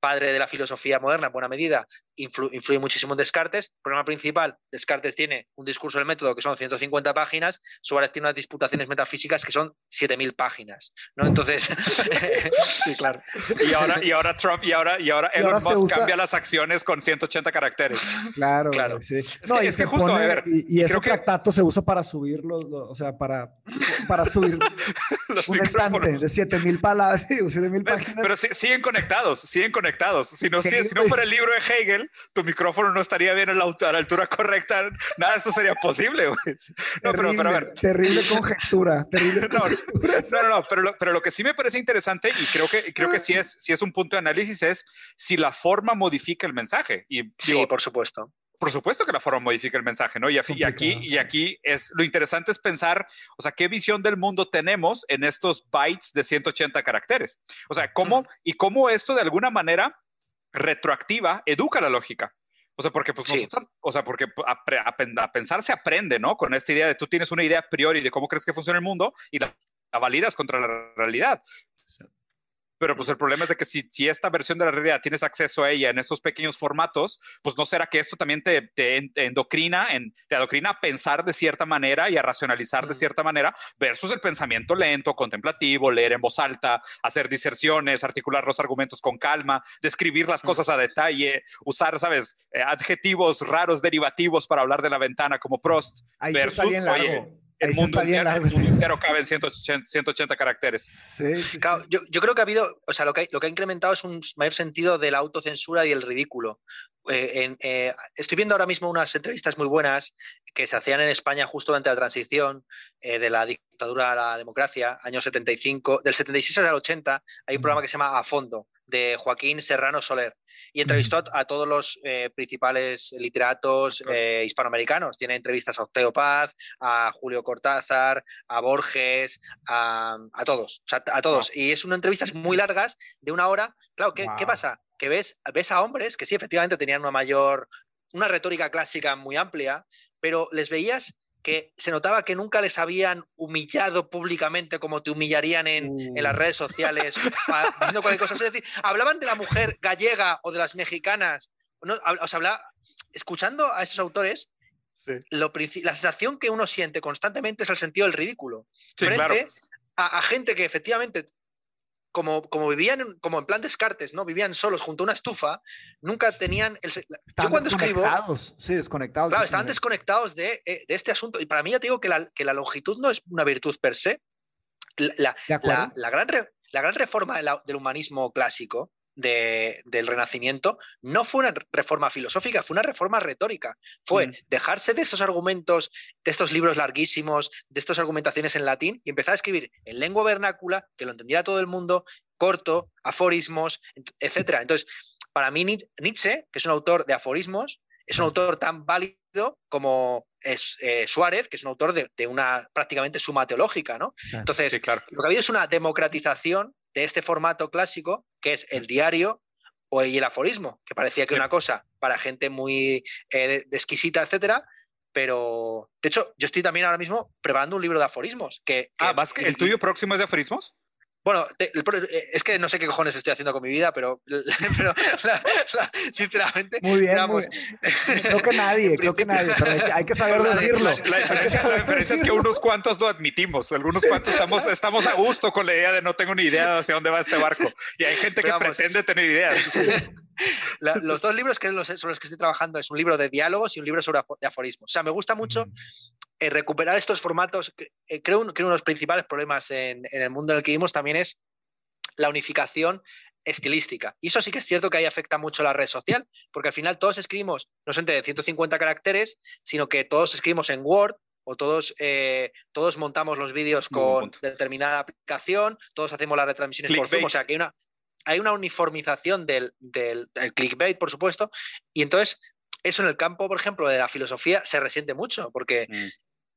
padre de la filosofía moderna en buena medida, influye muchísimo en Descartes. El problema principal, Descartes tiene un discurso del método que son 150 páginas, Suárez tiene unas disputaciones metafísicas que son 7.000 páginas, ¿no? Entonces... sí, claro. Y ahora, y ahora Trump, y ahora, y ahora Elon Musk cambia las acciones con 180 caracteres. Claro, claro. Sí. No, y, es que justo, y, ese tractato se usa para subirlo, o sea, para, para subir un estante de 7.000 palabras, 7.000 páginas. Pero siguen conectados, siguen conectados. Si no, si, si no fuera el libro de Hegel, tu micrófono no estaría bien a la, altura correcta, nada de eso sería posible, No, terrible, pero, a ver. Terrible conjetura, terrible no, no, no, pero, lo, pero lo que sí me parece interesante y creo que, creo que sí es, sí es un punto de análisis es si la forma modifica el mensaje. Y, sí, por supuesto por supuesto que la forma modifica el mensaje, ¿no? Y, aquí, y aquí es lo interesante es pensar, o sea, qué visión del mundo tenemos en estos bytes de 180 caracteres. O sea, cómo y cómo esto de alguna manera retroactiva educa la lógica. O sea, porque, pues, o sea, porque a, pensar se aprende, ¿no? Con esta idea de tú tienes una idea a priori de cómo crees que funciona el mundo y la, la validas contra la realidad. Pero pues el problema es de que si, si, esta versión de la realidad tienes acceso a ella en estos pequeños formatos, pues no será que esto también te, te, endocrina, en, te adocrina a pensar de cierta manera y a racionalizar de cierta manera versus el pensamiento lento, contemplativo, leer en voz alta, hacer diserciones, articular los argumentos con calma, describir las cosas a detalle, usar, ¿sabes? Eh, adjetivos raros derivativos para hablar de la ventana como Prost. Ahí versus, bien el mundo, entero, cabe en 180, caracteres. yo, creo que ha habido, o sea, lo que, lo que ha incrementado es un mayor sentido de la autocensura y el ridículo. Eh, eh, estoy viendo ahora mismo unas entrevistas muy buenas que se hacían en España justo durante la transición eh, de la dictadura a la democracia, años 75, del 76 al 80, hay un programa que se llama A Fondo, de Joaquín Serrano Soler y entrevistó a, todos los eh, principales literatos eh, hispanoamericanos. Tiene entrevistas a Octavio Paz, a Julio Cortázar, a Borges, a, todos, a todos. Y es una entrevistas muy largas, de una hora. Claro, ¿qué, ¿qué pasa? Que ves, ves a hombres que sí, efectivamente tenían una mayor, una retórica clásica muy amplia, pero les veías que se notaba que nunca les habían humillado públicamente como te humillarían en, las uh. redes sociales, diciendo cualquier cosa. Es decir, hablaban de la mujer gallega o de las mexicanas. No, o habla, escuchando a esos autores, la sensación que uno siente constantemente es el sentido del ridículo. frente a, gente que efectivamente como, como vivían como en plan descartes, ¿no? Vivían solos junto a una estufa, nunca tenían el... Yo cuando escribo... Sí, desconectados. Claro, estaban desconectados de, eh, de, este asunto. Y para mí ya te digo que la, que la longitud no es una virtud per se. La, la, la gran, la gran reforma del humanismo clásico del Renacimiento no fue una reforma filosófica, fue una reforma retórica. Fue mm. dejarse de estos argumentos, de estos libros larguísimos, de estas argumentaciones en latín y empezar a escribir en lengua vernácula, que lo entendiera todo el mundo, corto, aforismos, etc. Entonces, para mí Nietzsche, que es un autor de aforismos, es un autor tan válido como es eh, Suárez, que es un autor de, una prácticamente suma teológica, ¿no? Entonces, lo que ha habido es una democratización de este formato clásico, que es el diario o el aforismo, que parecía que era una cosa para gente muy eh, exquisita, etcétera, pero de hecho yo estoy también ahora mismo preparando un libro de aforismos. Que, ah, ¿el tuyo próximo es de aforismos? Bueno, eh, es que no sé qué cojones estoy haciendo con mi vida, pero, sinceramente. Muy bien, Creo que nadie, creo que nadie, pero hay, que saber decirlo. La, diferencia, es que unos cuantos lo admitimos, algunos cuantos estamos, estamos a gusto con la idea de no tengo ni idea de hacia dónde va este barco. Y hay gente que pretende tener ideas. los dos libros que sobre los que estoy trabajando es un libro de diálogos y un libro sobre de aforismos. O sea, me gusta mucho eh, recuperar estos formatos. Eh, creo, que uno de los principales problemas en, el mundo en el que vivimos también es la unificación estilística. Y eso sí que es cierto que ahí afecta mucho la red social, porque al final todos escribimos no solamente de 150 caracteres, sino que todos escribimos en Word o todos, eh, todos montamos los vídeos con determinada aplicación, todos hacemos las retransmisiones por Zoom, o sea que hay una, hay una uniformización del, del, clickbait, por supuesto, y entonces eso en el campo, por ejemplo, de la filosofía se resiente mucho, porque mm.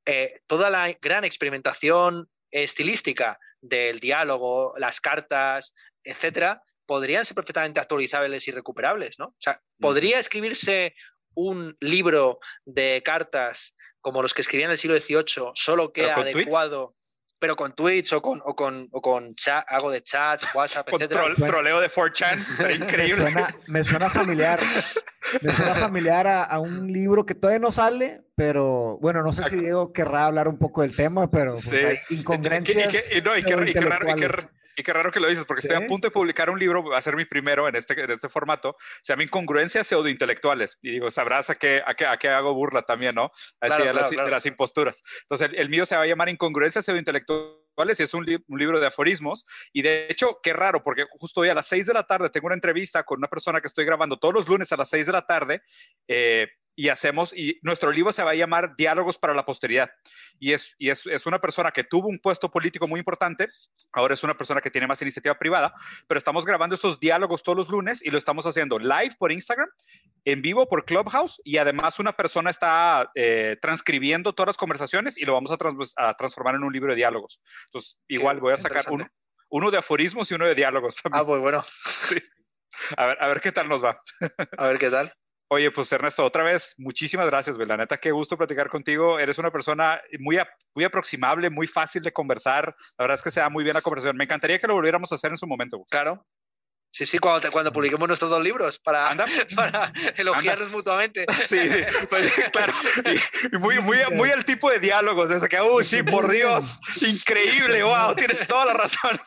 Eh, toda la gran experimentación estilística del diálogo, las cartas, etcétera, podrían ser perfectamente actualizables y recuperables, ¿no? O sea, ¿podría escribirse un libro de cartas como los que escribían en el siglo XVIII, solo que adecuado, pero con tweets o con, o con, o con chat, algo de chats, WhatsApp, con troleo de 4chan, increíble. Me suena, familiar. me suena familiar a, un libro que todavía no sale, pero bueno, no sé si Diego querrá hablar un poco del tema, pero pues, hay incongruencias. Y, no, y, y qué raro que lo dices, porque estoy a punto de publicar un libro, va a ser mi primero en este, en este formato, se llama Incongruencias pseudointelectuales. Y digo, sabrás a qué, a qué, a qué hago burla también, ¿no? A este de, las, imposturas. Entonces, el, mío se va a llamar Incongruencias pseudointelectuales y es un, un, libro de aforismos. Y de hecho, qué raro, porque justo hoy a las 6 de la tarde tengo una entrevista con una persona que estoy grabando todos los lunes a las 6 de la tarde. Eh, y hacemos, y nuestro libro se va a llamar Diálogos para la Posteridad. Y, es, y es, es, una persona que tuvo un puesto político muy importante, ahora es una persona que tiene más iniciativa privada, pero estamos grabando estos diálogos todos los lunes y lo estamos haciendo live por Instagram, en vivo por Clubhouse, y además una persona está eh, transcribiendo todas las conversaciones y lo vamos a, transformar en un libro de diálogos. Entonces, igual voy a sacar uno, uno de aforismos y uno de diálogos. Ah, pues bueno. Sí. A ver, a ver qué tal nos va. A ver qué tal. Oye, pues Ernesto, otra vez, muchísimas gracias, La neta, qué gusto platicar contigo. Eres una persona muy, muy aproximable, muy fácil de conversar. La verdad es que se da muy bien la conversación. Me encantaría que lo volviéramos a hacer en su momento. Claro. Sí, sí, cuando, cuando publiquemos nuestros dos libros para, para elogiarnos mutuamente. Sí, sí, pues, claro. Y, muy, muy, muy el tipo de diálogos, ese que, uy, sí, por Dios, increíble, wow, tienes toda la razón.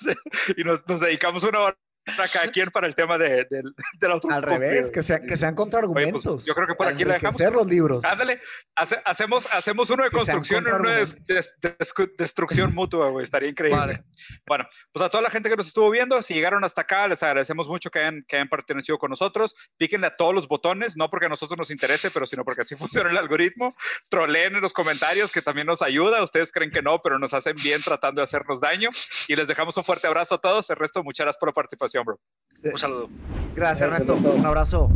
Y nos, nos dedicamos una hora para cada quien para el tema de, de, del otro. Al revés, que, sea, que sean contraargumentos. Pues, yo creo que por aquí le dejamos. los libros. Ándale, hacemos, hacemos uno de construcción y uno de, destrucción mutua, güey. Estaría increíble. Bueno, pues a toda la gente que nos estuvo viendo, si llegaron hasta acá, les agradecemos mucho que hayan, que hayan pertenecido con nosotros. Píquenle a todos los botones, no porque a nosotros nos interese, pero sino porque así funciona el algoritmo. Troleen en los comentarios, que también nos ayuda. Ustedes creen que no, pero nos hacen bien tratando de hacernos daño. Y les dejamos un fuerte abrazo a todos. El resto, muchas gracias por la participación. Un saludo. Gracias, Ernesto. Un abrazo.